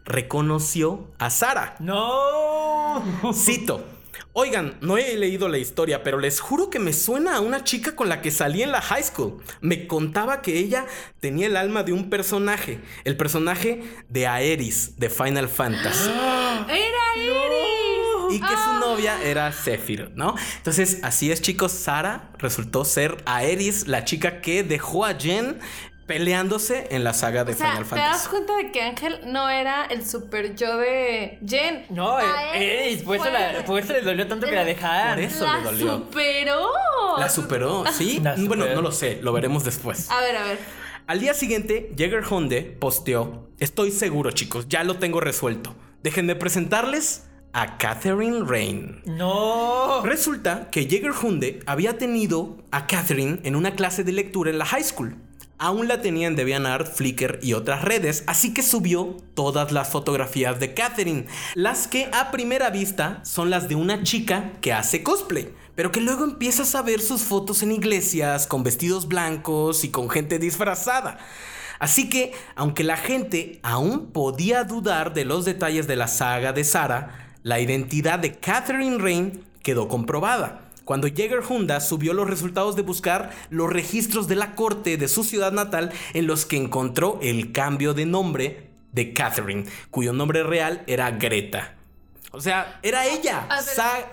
reconoció a Sara. No. Cito. Oigan, no he leído la historia, pero les juro que me suena a una chica con la que salí en la high school. Me contaba que ella tenía el alma de un personaje, el personaje de Aeris de Final Fantasy. ¡Era Aeris! Y que su ah. novia era Sephiroth, ¿no? Entonces, así es, chicos. Sara resultó ser Aeris, la chica que dejó a Jen peleándose en la saga de Final Fantasy. ¿Te das cuenta de que Ángel no era el super yo de Jen? No, eh, por, eso le dolió tanto que la dejaran. Por eso le dolió. La superó. La superó, sí. Bueno, no lo sé, lo veremos después. A ver, a ver. Al día siguiente, Jäger Honde posteó: Estoy seguro, chicos, ya lo tengo resuelto. Déjenme presentarles a Catherine Rain. No. Resulta que Jäger Hunde había tenido a Catherine en una clase de lectura en la high school aún la tenían de DeviantArt, Flickr y otras redes, así que subió todas las fotografías de Catherine, las que a primera vista son las de una chica que hace cosplay, pero que luego empiezas a ver sus fotos en iglesias con vestidos blancos y con gente disfrazada. Así que, aunque la gente aún podía dudar de los detalles de la saga de Sara, la identidad de Catherine Rain quedó comprobada cuando Jäger Honda subió los resultados de buscar los registros de la corte de su ciudad natal en los que encontró el cambio de nombre de Catherine, cuyo nombre real era Greta. O sea, era ella. Eh,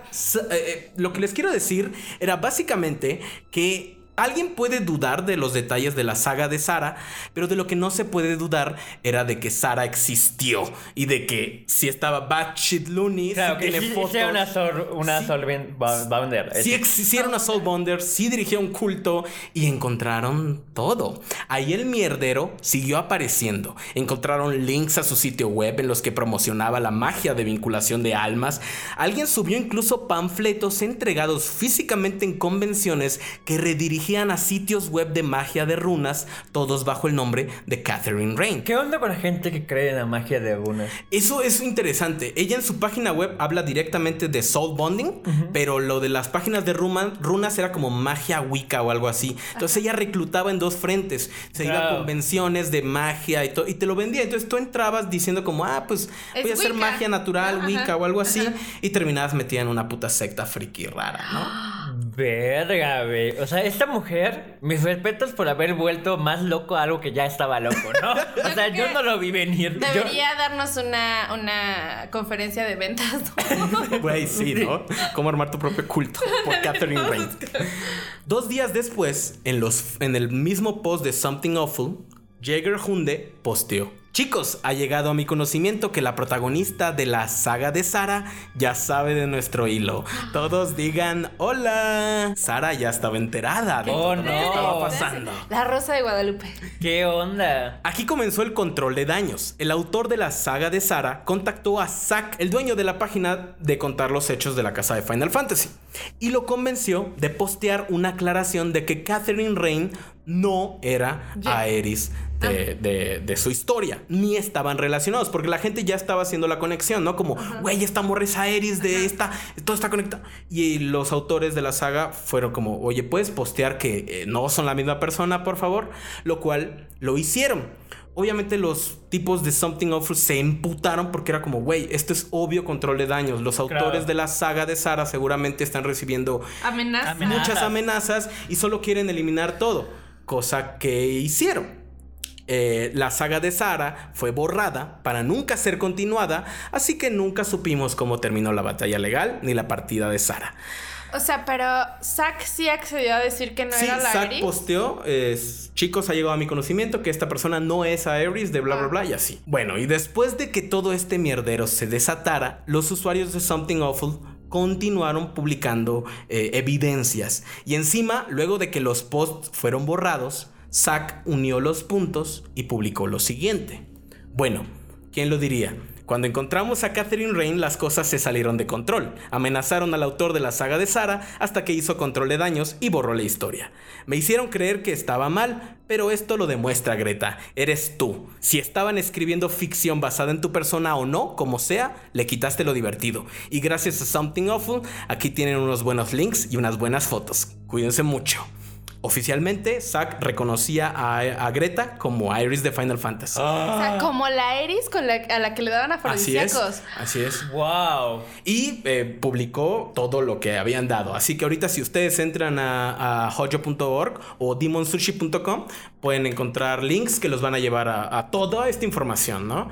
eh, lo que les quiero decir era básicamente que Alguien puede dudar de los detalles de la saga de Sara, pero de lo que no se puede dudar era de que Sara existió y de que si estaba batshit loony, claro, si tiene fotos. una, una Soul Bounder. Si existiera una Soul Bounder, sí dirigía un culto y encontraron todo. Ahí el mierdero siguió apareciendo. Encontraron links a su sitio web en los que promocionaba la magia de vinculación de almas. Alguien subió incluso panfletos entregados físicamente en convenciones que redirigían a sitios web de magia de runas, todos bajo el nombre de Catherine Rain. ¿Qué onda con la gente que cree en la magia de runas? Eso es interesante. Ella en su página web habla directamente de soul bonding, pero lo de las páginas de runas era como magia wicca o algo así. Entonces ella reclutaba en dos frentes. Se iba a convenciones de magia y, y te lo vendía. Entonces tú entrabas diciendo como, ah, pues voy a hacer magia natural, wicca o algo así. Y terminabas metida en una puta secta friki rara, ¿no? Verga, güey. O sea, esta mujer, mis respetos por haber vuelto más loco a algo que ya estaba loco, ¿no? O sea, yo no lo vi venir. Debería darnos una, una conferencia de ventas. Güey, sí, ¿no? Cómo armar tu propio culto por Catherine Rain. Dos días después, en, los, en el mismo post de Something Awful, Jaeger Hunde posteó. Chicos, ha llegado a mi conocimiento que la protagonista de la saga de Sara ya sabe de nuestro hilo. Todos digan hola. Sara ya estaba enterada de oh, lo que estaba pasando. La Rosa de Guadalupe. ¿Qué onda? Aquí comenzó el control de daños. El autor de la saga de Sara contactó a Zack, el dueño de la página de contar los hechos de la casa de Final Fantasy, y lo convenció de postear una aclaración de que Catherine Rain no era Aeris de, su historia, ni estaban relacionados, porque la gente ya estaba haciendo la conexión, ¿no? Como, güey, esta morra es Aeris de esta, todo está conectado. Y los autores de la saga fueron como, oye, ¿puedes postear que eh, no son la misma persona, por favor? Lo cual lo hicieron. Obviamente los tipos de Something Awful se emputaron porque era como, güey, esto es obvio control de daños. Los autores de la saga de Sara seguramente están recibiendo muchas amenazas y solo quieren eliminar todo, cosa que hicieron. Eh, la saga de Sara fue borrada para nunca ser continuada, así que nunca supimos cómo terminó la batalla legal ni la partida de Sara. O sea, pero Zack sí accedió a decir que no Sí, era la Zack posteó, chicos, ha llegado a mi conocimiento que esta persona no es Aerys de bla bla Ah. bla y así. Bueno, y después de que todo este mierdero se desatara, los usuarios de Something Awful continuaron publicando eh, evidencias. Y encima, luego de que los posts fueron borrados, Zack unió los puntos y publicó lo siguiente. Bueno, ¿quién lo diría? Cuando encontramos a Catherine Rain, las cosas se salieron de control. Amenazaron al autor de la saga de Sara hasta que hizo control de daños y borró la historia. Me hicieron creer que estaba mal, pero esto lo demuestra Greta. Eres tú. Si estaban escribiendo ficción basada en tu persona o no, como sea, le quitaste lo divertido. Y gracias a Something Awful, aquí tienen unos buenos links y unas buenas fotos. Cuídense mucho. Oficialmente, Zack reconocía a, a Greta como Iris de Final Fantasy. O sea, como la con la, a la que le daban Así es. afrodisíacos. Así es. Wow. Y eh, publicó todo lo que habían dado. Así que ahorita si ustedes entran a, a hojo.org o demonsushi.com pueden encontrar links que los van a llevar a, a toda esta información, ¿no?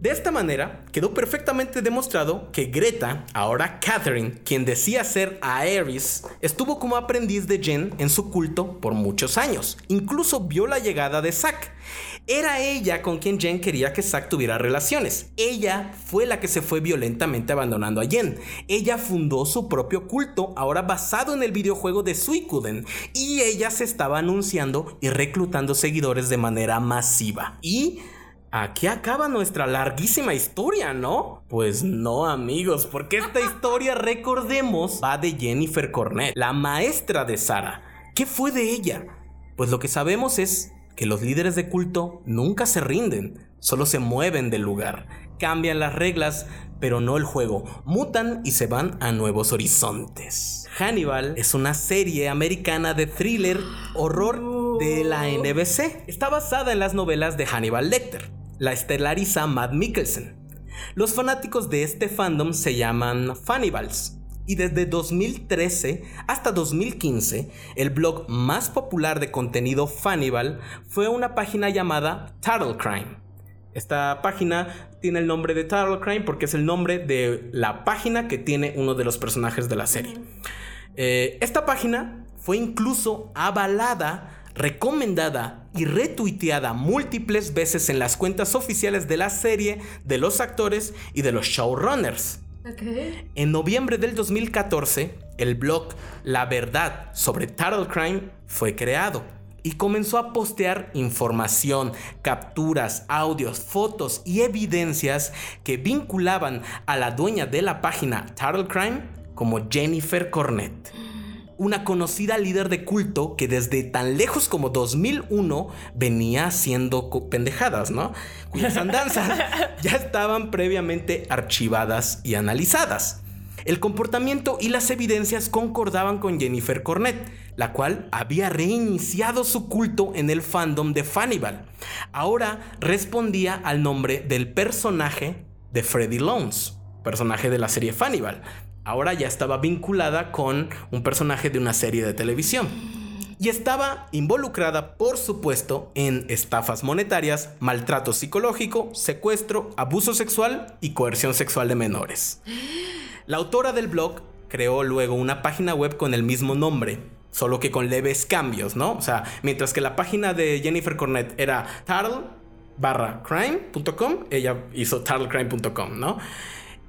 De esta manera, quedó perfectamente demostrado que Greta, ahora Catherine, quien decía ser Aerys, estuvo como aprendiz de Jen en su culto por muchos años. Incluso vio la llegada de Zack. Era ella con quien Jen quería que Zack tuviera relaciones. Ella fue la que se fue violentamente abandonando a Jen. Ella fundó su propio culto, ahora basado en el videojuego de Suicuden. Y ella se estaba anunciando y reclutando seguidores de manera masiva. Y Aquí acaba nuestra larguísima historia, ¿no? Pues no, amigos, porque esta historia, recordemos, va de Jennifer Cornett, la maestra de Sara. ¿Qué fue de ella? Pues lo que sabemos es que los líderes de culto nunca se rinden, solo se mueven del lugar, cambian las reglas, pero no el juego, mutan y se van a nuevos horizontes. Hannibal es una serie americana de thriller horror de la NBC. Está basada en las novelas de Hannibal Lecter. La estelariza Matt Mikkelsen. Los fanáticos de este fandom se llaman Fannibals. Y desde 2013 hasta 2015, el blog más popular de contenido Fannibal fue una página llamada Turtle Crime. Esta página tiene el nombre de Turtle Crime porque es el nombre de la página que tiene uno de los personajes de la serie. Eh, esta página fue incluso avalada, recomendada y retuiteada múltiples veces en las cuentas oficiales de la serie, de los actores y de los showrunners. En noviembre del 2014, el blog La Verdad sobre Turtle Crime fue creado y comenzó a postear información, capturas, audios, fotos y evidencias que vinculaban a la dueña de la página Turtle Crime como Jennifer Cornett una conocida líder de culto que desde tan lejos como 2001 venía haciendo pendejadas, ¿no? Cuyas andanzas ya estaban previamente archivadas y analizadas. El comportamiento y las evidencias concordaban con Jennifer Cornett, la cual había reiniciado su culto en el fandom de Fannibal. Ahora respondía al nombre del personaje de Freddy Lones, personaje de la serie Fannibal. Ahora ya estaba vinculada con un personaje de una serie de televisión. Y estaba involucrada, por supuesto, en estafas monetarias, maltrato psicológico, secuestro, abuso sexual y coerción sexual de menores. La autora del blog creó luego una página web con el mismo nombre, solo que con leves cambios, ¿no? O sea, mientras que la página de Jennifer Cornett era turtle barra crime.com, ella hizo turtlecrime.com, ¿no?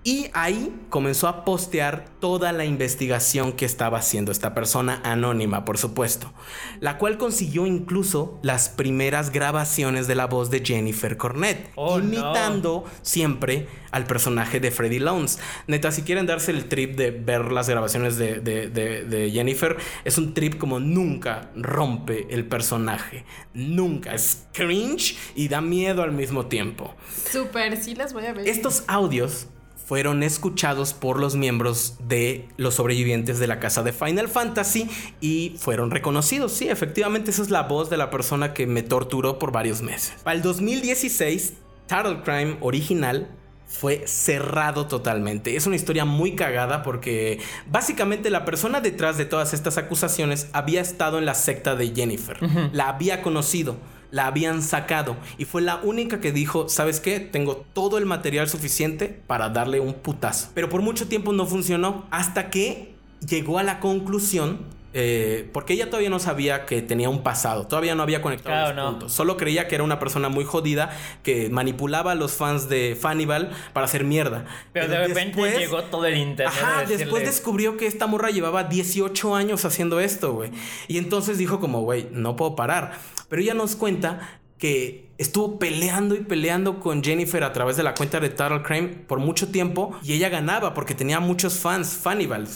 Y ahí comenzó a postear toda la investigación que estaba haciendo esta persona anónima, por supuesto, la cual consiguió incluso las primeras grabaciones de la voz de Jennifer Cornett, Oh, no. imitando siempre al personaje de Freddy Lones. Neta, si quieren darse el trip de ver las grabaciones de, de- de- de Jennifer, es un trip como nunca rompe el personaje. Nunca. Es cringe y da miedo al mismo tiempo. Súper, sí las voy a ver. Estos audios fueron escuchados por los miembros de los sobrevivientes de la casa de Final Fantasy y fueron reconocidos. Sí, efectivamente esa es la voz de la persona que me torturó por varios meses. Para el 2016, Turtle Crime original fue cerrado totalmente. Es una historia muy cagada porque básicamente la persona detrás de todas estas acusaciones había estado en la secta de Jennifer. La había conocido. La habían sacado y fue la única que dijo, ¿sabes qué? Tengo todo el material suficiente para darle un putazo. Pero por mucho tiempo no funcionó hasta que llegó a la conclusión eh, porque ella todavía no sabía que tenía un pasado, todavía no había conectado los puntos. Solo creía que era una persona muy jodida que manipulaba a los fans de Fanival para hacer mierda. Pero, de repente llegó todo el internet. Ajá, después descubrió que esta morra llevaba 18 años haciendo esto, güey. Y entonces dijo como, güey, no puedo parar. Pero ella nos cuenta que estuvo peleando y peleando con Jennifer a través de la cuenta de Total Crime por mucho tiempo y ella ganaba porque tenía muchos fans, Fannibal,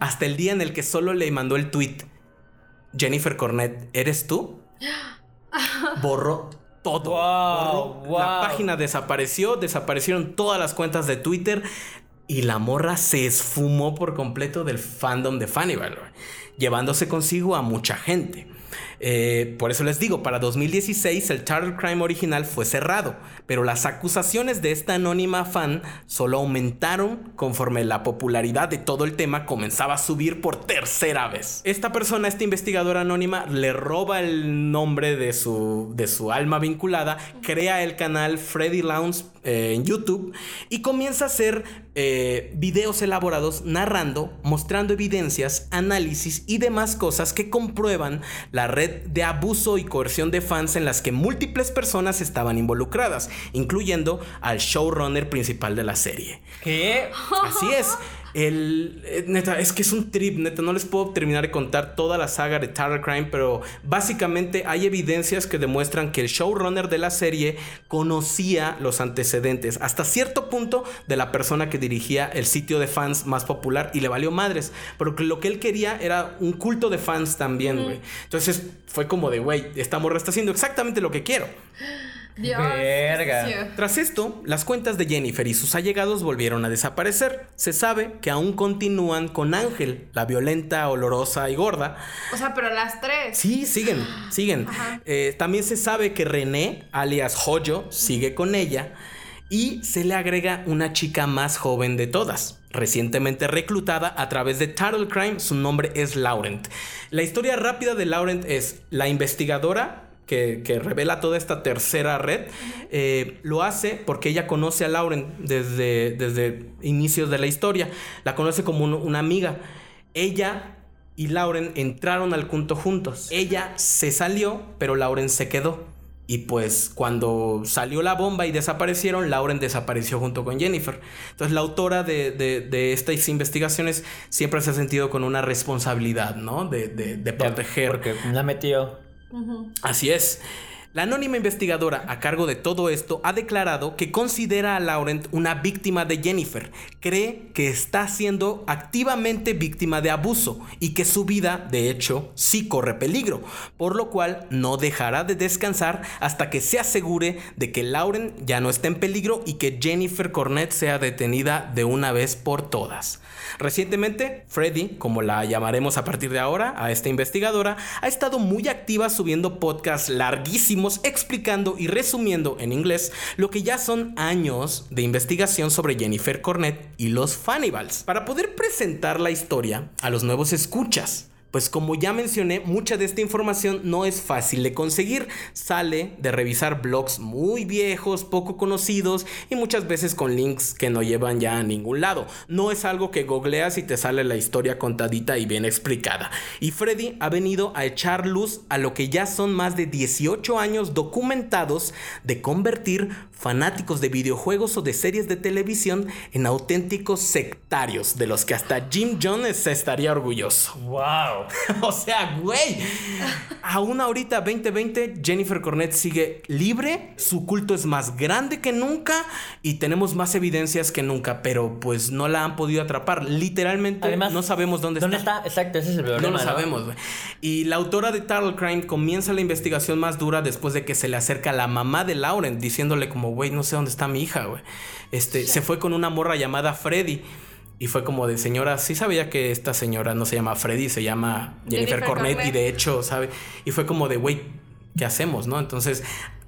hasta el día en el que solo le mandó el tweet, Jennifer Cornett, ¿eres tú? Borró todo. La página desapareció, desaparecieron todas las cuentas de Twitter y la morra se esfumó por completo del fandom de Fannibal, llevándose consigo a mucha gente. Eh, por eso les digo, para 2016 el Turtle Crime original fue cerrado, pero las acusaciones de esta anónima fan solo aumentaron conforme la popularidad de todo el tema comenzaba a subir por tercera vez. Esta persona, esta investigadora anónima, le roba el nombre de su, de su alma vinculada, crea el canal Freddy Lounge eh, en YouTube y comienza a hacer eh, videos elaborados narrando, mostrando evidencias, análisis y demás cosas que comprueban la red de abuso y coerción de fans en las que múltiples personas estaban involucradas, incluyendo al showrunner principal de la serie. ¿Qué? Así es. El, eh, neta, es que es un trip, neta, no les puedo terminar de contar toda la saga de Terror Crime, pero básicamente hay evidencias que demuestran que el showrunner de la serie conocía los antecedentes hasta cierto punto de la persona que dirigía el sitio de fans más popular y le valió madres, pero lo que él quería era un culto de fans también, güey. Entonces fue como de, güey, esta morra está haciendo exactamente lo que quiero. Dios. Tras esto, las cuentas de Jennifer y sus allegados volvieron a desaparecer. Se sabe que aún continúan con Ángel, la violenta, olorosa y gorda. O sea, pero las tres. Sí, siguen, siguen. Eh, también se sabe que René, alias Joyo, sigue con ella. Y se le agrega una chica más joven de todas. Recientemente reclutada a través de Turtle Crime, su nombre es Laurent. La historia rápida de Laurent es la investigadora que, revela toda esta tercera red, eh, lo hace porque ella conoce a Lauren desde, desde inicios de la historia. La conoce como una amiga. Ella y Lauren entraron al punto juntos. Ella se salió, pero Lauren se quedó. Y pues cuando salió la bomba y desaparecieron, Lauren desapareció junto con Jennifer. Entonces la autora de, estas investigaciones siempre se ha sentido con una responsabilidad, ¿no? De, de proteger. Porque la metió. Así es. La anónima investigadora a cargo de todo esto ha declarado que considera a Laurent una víctima de Jennifer, cree que está siendo activamente víctima de abuso y que su vida, de hecho, sí corre peligro, por lo cual no dejará de descansar hasta que se asegure de que Laurent ya no está en peligro y que Jennifer Cornett sea detenida de una vez por todas. Recientemente, Freddy, como la llamaremos a partir de ahora, a esta investigadora, ha estado muy activa subiendo podcasts larguísimos explicando y resumiendo en inglés lo que ya son años de investigación sobre Jennifer Cornett y los Fannibals, para poder presentar la historia a los nuevos escuchas pues como ya mencioné, mucha de esta información no es fácil de conseguir. Sale de revisar blogs muy viejos, poco conocidos y muchas veces con links que no llevan ya a ningún lado. No es algo que googleas y te sale la historia contadita y bien explicada. Y Freddy ha venido a echar luz a lo que ya son más de 18 años documentados de convertir fanáticos de videojuegos o de series de televisión en auténticos sectarios, de los que hasta Jim Jones estaría orgulloso. ¡Wow! o sea, güey. Aún ahorita, 2020, Jennifer Cornett sigue libre, su culto es más grande que nunca y tenemos más evidencias que nunca, pero pues no la han podido atrapar. Literalmente no sabemos dónde, ¿dónde está. Exacto, ese es el problema. No lo sabemos, güey. Y la autora de Turtle Crime comienza la investigación más dura después de que se le acerca la mamá de Lauren diciéndole como, güey, no sé dónde está mi hija, güey. Este, se fue con una morra llamada Freddy. Y fue como de señora, sí sabía que esta señora no se llama Freddy, se llama Jennifer, y de hecho, ¿sabe? Y fue como de, güey, ¿qué hacemos, no? Entonces,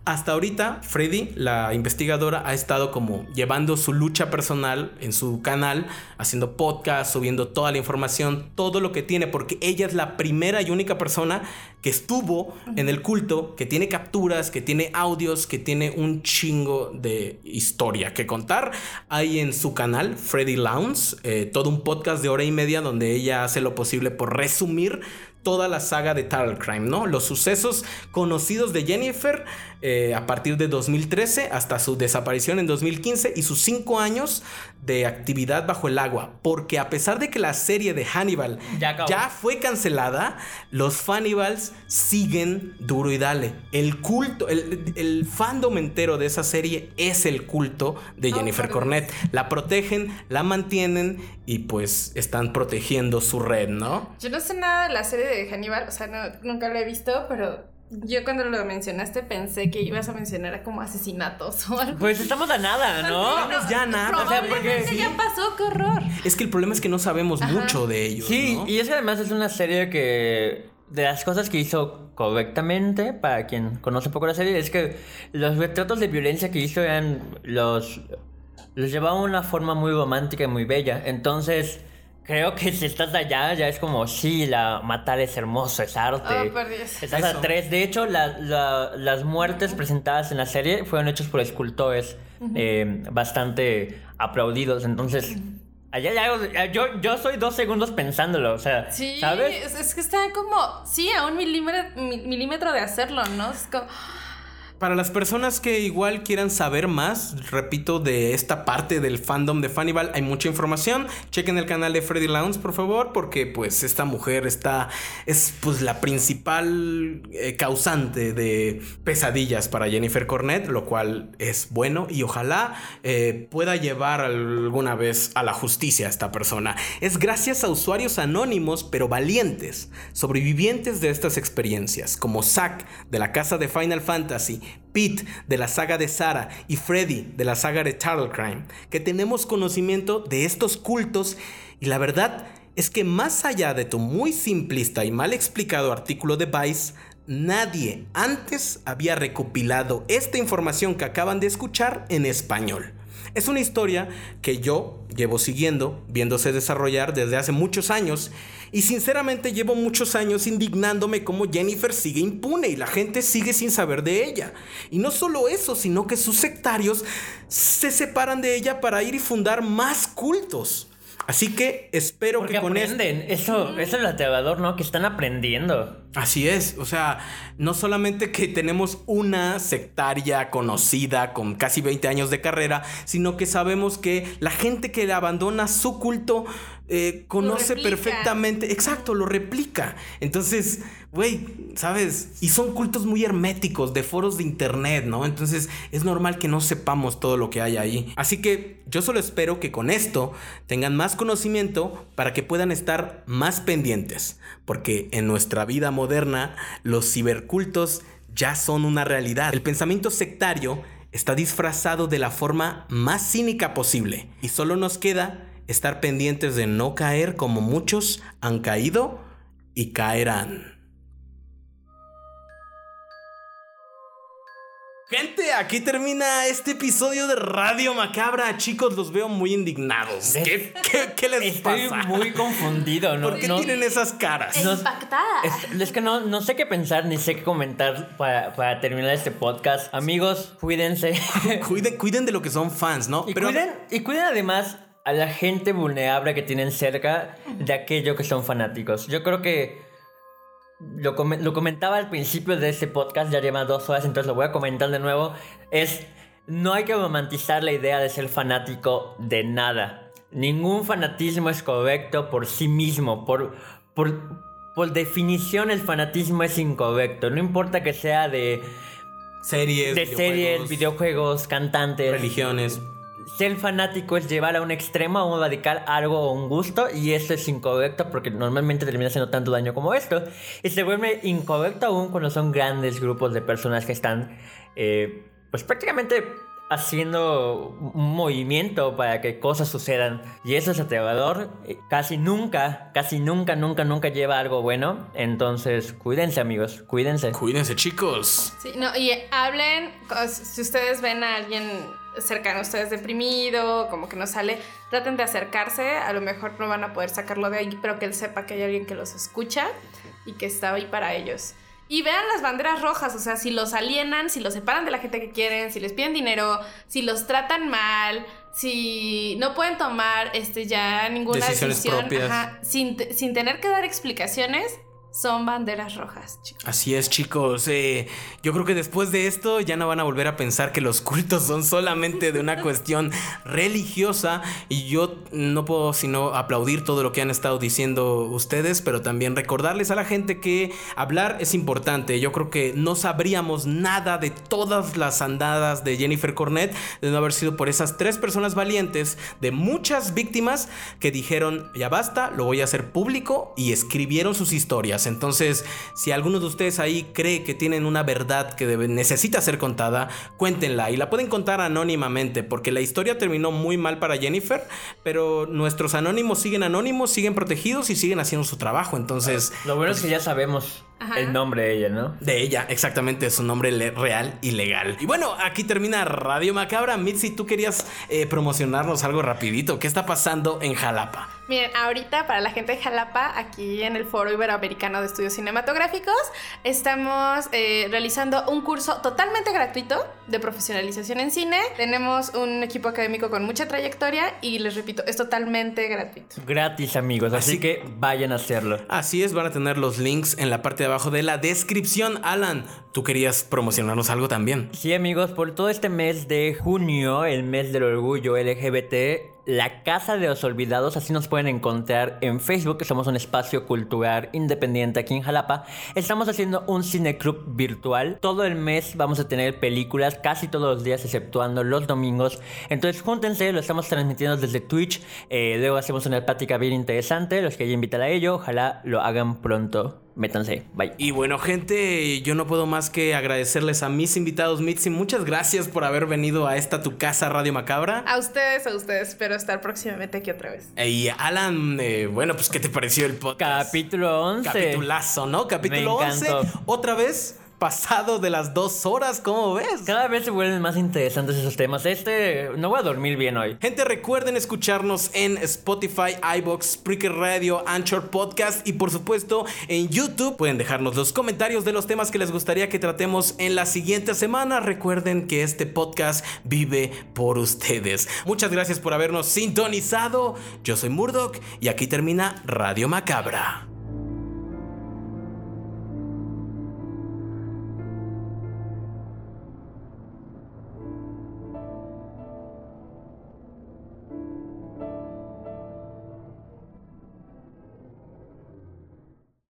Hasta ahorita, Freddy, la investigadora, ha estado como llevando su lucha personal en su canal, haciendo podcast, subiendo toda la información, todo lo que tiene, porque ella es la primera y única persona que estuvo en el culto, que tiene capturas, que tiene audios, que tiene un chingo de historia que contar. Hay en su canal, Freddy Lounge, eh, todo un podcast de hora y media donde ella hace lo posible por resumir toda la saga de Turtle Crime, ¿no? Los sucesos conocidos de Jennifer eh, a partir de 2013 hasta su desaparición en 2015 y sus cinco años de actividad bajo el agua. Porque a pesar de que la serie de Hannibal ya, fue cancelada, los Fannibals siguen duro y dale. El culto, el, fandom entero de esa serie es el culto de oh, Jennifer Cornett. La protegen, la mantienen y pues están protegiendo su red, ¿no? Yo no sé nada de la serie de Hannibal, o sea, nunca la he visto, pero yo cuando lo mencionaste pensé que ibas a mencionar como asesinatos o algo. Pues estamos a nada, ¿no? No, ya nada. o sea, porque... ya pasó, qué horror. Es que el problema es que no sabemos mucho de ellos. Sí, y es que además es una serie que de las cosas que hizo correctamente, para quien conoce un poco la serie, es que los retratos de violencia que hizo eran los los llevaba a una forma muy romántica y muy bella. Entonces, creo que si estás allá, ya es como, sí, la matar es hermoso, es arte. Oh, por Dios. Estás a tres. De hecho, las muertes presentadas en la serie fueron hechos por escultores eh, bastante aplaudidos. Entonces. Allá, ya, yo, yo soy dos segundos pensándolo, o sea, sí, ¿sabes? Es, que está como, sí, a un milímetro, milímetro de hacerlo, ¿no? Es como... Para las personas que igual quieran saber más, repito, de esta parte del fandom de Fannibal, hay mucha información. Chequen el canal de Freddy Lounge, por favor, porque pues esta mujer está, es pues la principal eh, causante de pesadillas para Jennifer Cornett, lo cual es bueno y ojalá eh, pueda llevar alguna vez a la justicia a esta persona. Es gracias a usuarios anónimos, pero valientes, sobrevivientes de estas experiencias, como Zack de la casa de Final Fantasy, Pete de la saga de Sarah y Freddy de la saga de Turtle Crime, que tenemos conocimiento de estos cultos y la verdad es que más allá de tu muy simplista y mal explicado artículo de Vice, nadie antes había recopilado esta información que acaban de escuchar en español. Es una historia que yo llevo siguiendo, viéndose desarrollar desde hace muchos años y sinceramente llevo muchos años indignándome como Jennifer sigue impune y la gente sigue sin saber de ella. Y no solo eso, sino que sus sectarios se separan de ella para ir y fundar más cultos. Así que espero que con aprenden. Eso, eso es el aterrador, ¿no? Que están aprendiendo. Así es. O sea, no solamente que tenemos una sectaria conocida con casi 20 años de carrera, sino que sabemos que la gente que abandona su culto eh, conoce perfectamente, exacto, lo replica. Entonces, güey, ¿sabes? Y son cultos muy herméticos de foros de internet, ¿no? Entonces es normal que no sepamos todo lo que hay ahí. Así que yo solo espero que con esto tengan más conocimiento para que puedan estar más pendientes, porque en nuestra vida moderna los cibercultos ya son una realidad. El pensamiento sectario está disfrazado de la forma más cínica posible y solo nos queda estar pendientes de no caer como muchos han caído y caerán. Gente, aquí termina este episodio de Radio Macabra. Chicos, los veo muy indignados. ¿Qué, qué, les Estoy muy confundido. ¿no? ¿Por qué tienen esas caras? Impactadas. Es, que no, no sé qué pensar ni sé qué comentar para, para terminar este podcast. Amigos, cuídense. cuiden, cuiden de lo que son fans, ¿no? Y, cuiden, y cuiden además a la gente vulnerable que tienen cerca de aquello que son fanáticos. Yo creo que lo, lo comentaba al principio de este podcast, ya lleva dos horas, entonces lo voy a comentar de nuevo. Es, no hay que romantizar la idea de ser fanático de nada. Ningún fanatismo es correcto por sí mismo, por, por, por definición el fanatismo es incorrecto. No importa que sea de series, de series, videojuegos, cantantes, religiones ser fanático es llevar a un extremo, a un radical, algo o un gusto, y eso es incorrecto porque normalmente termina haciendo tanto daño como esto. Y se vuelve incorrecto aún cuando son grandes grupos de personas que están, eh, pues prácticamente haciendo un movimiento para que cosas sucedan. Y eso es aterrador. Casi nunca, casi nunca, nunca, nunca lleva algo bueno. Entonces, cuídense amigos, cuídense. Cuídense chicos. Sí, no, y hablen, si ustedes ven a alguien cercano a ustedes deprimido, como que no sale, traten de acercarse, a lo mejor no van a poder sacarlo de ahí, pero que él sepa que hay alguien que los escucha y que está ahí para ellos. Y vean las banderas rojas, o sea, si los alienan, si los separan de la gente que quieren, si les piden dinero, si los tratan mal, si no pueden tomar este ya ninguna decisión sin, sin tener que dar explicaciones, son banderas rojas, chicos. Así es, chicos. Eh, yo creo que después de esto ya no van a volver a pensar que los cultos son solamente de una cuestión religiosa. Y yo no puedo sino aplaudir todo lo que han estado diciendo ustedes, pero también recordarles a la gente que hablar es importante. Yo creo que no sabríamos nada de todas las andadas de Jennifer Cornett de no haber sido por esas tres personas valientes, de muchas víctimas que dijeron, ya basta, lo voy a hacer público y escribieron sus historias. Entonces, si alguno de ustedes ahí cree que tienen una verdad que necesita ser contada, cuéntenla y la pueden contar anónimamente, porque la historia terminó muy mal para Jennifer, pero nuestros anónimos siguen anónimos, siguen protegidos y siguen haciendo su trabajo. Entonces, lo bueno es que ya sabemos el nombre de ella, ¿no? De ella, exactamente, su nombre real y legal. Y bueno, aquí termina Radio Macabra. Mitzi, tú querías eh, promocionarnos algo rapidito. ¿Qué está pasando en Jalapa? Miren, ahorita para la gente de Jalapa, aquí en el Foro Iberoamericano de Estudios Cinematográficos, estamos eh, realizando un curso totalmente gratuito de profesionalización en cine. Tenemos un equipo académico con mucha trayectoria y les repito, es totalmente gratuito. Gratis, amigos, así que vayan a hacerlo. Así es, van a tener los links en la parte de abajo de la descripción. Alan, tú querías promocionarnos algo también. Sí, amigos, por todo este mes de junio, el mes del orgullo LGBT, la Casa de los Olvidados, así nos pueden encontrar en Facebook, que somos un espacio cultural independiente aquí en Jalapa. Estamos haciendo un cineclub virtual. Todo el mes vamos a tener películas, casi todos los días, exceptuando los domingos. Entonces júntense, lo estamos transmitiendo desde Twitch. Eh, luego hacemos una plática bien interesante. Los que hayan invitar a ello, ojalá lo hagan pronto métanse. Bye. Y bueno, gente, yo no puedo más que agradecerles a mis invitados, Mitzi. Muchas gracias por haber venido a esta tu casa, Radio Macabra. A ustedes, a ustedes. Espero estar próximamente aquí otra vez. Y Alan, eh, bueno, pues, ¿qué te pareció el podcast? Capítulo 11. Capitulazo, ¿no? Capítulo 11. Otra vez pasado de las dos horas, ¿cómo ves? Cada vez se vuelven más interesantes esos temas. Este, no voy a dormir bien hoy. Gente, recuerden escucharnos en Spotify, iBox, Spreaker Radio, Anchor Podcast y por supuesto en YouTube. Pueden dejarnos los comentarios de los temas que les gustaría que tratemos en la siguiente semana. Recuerden que este podcast vive por ustedes. Muchas gracias por habernos sintonizado. Yo soy Murdoch y aquí termina Radio Macabra.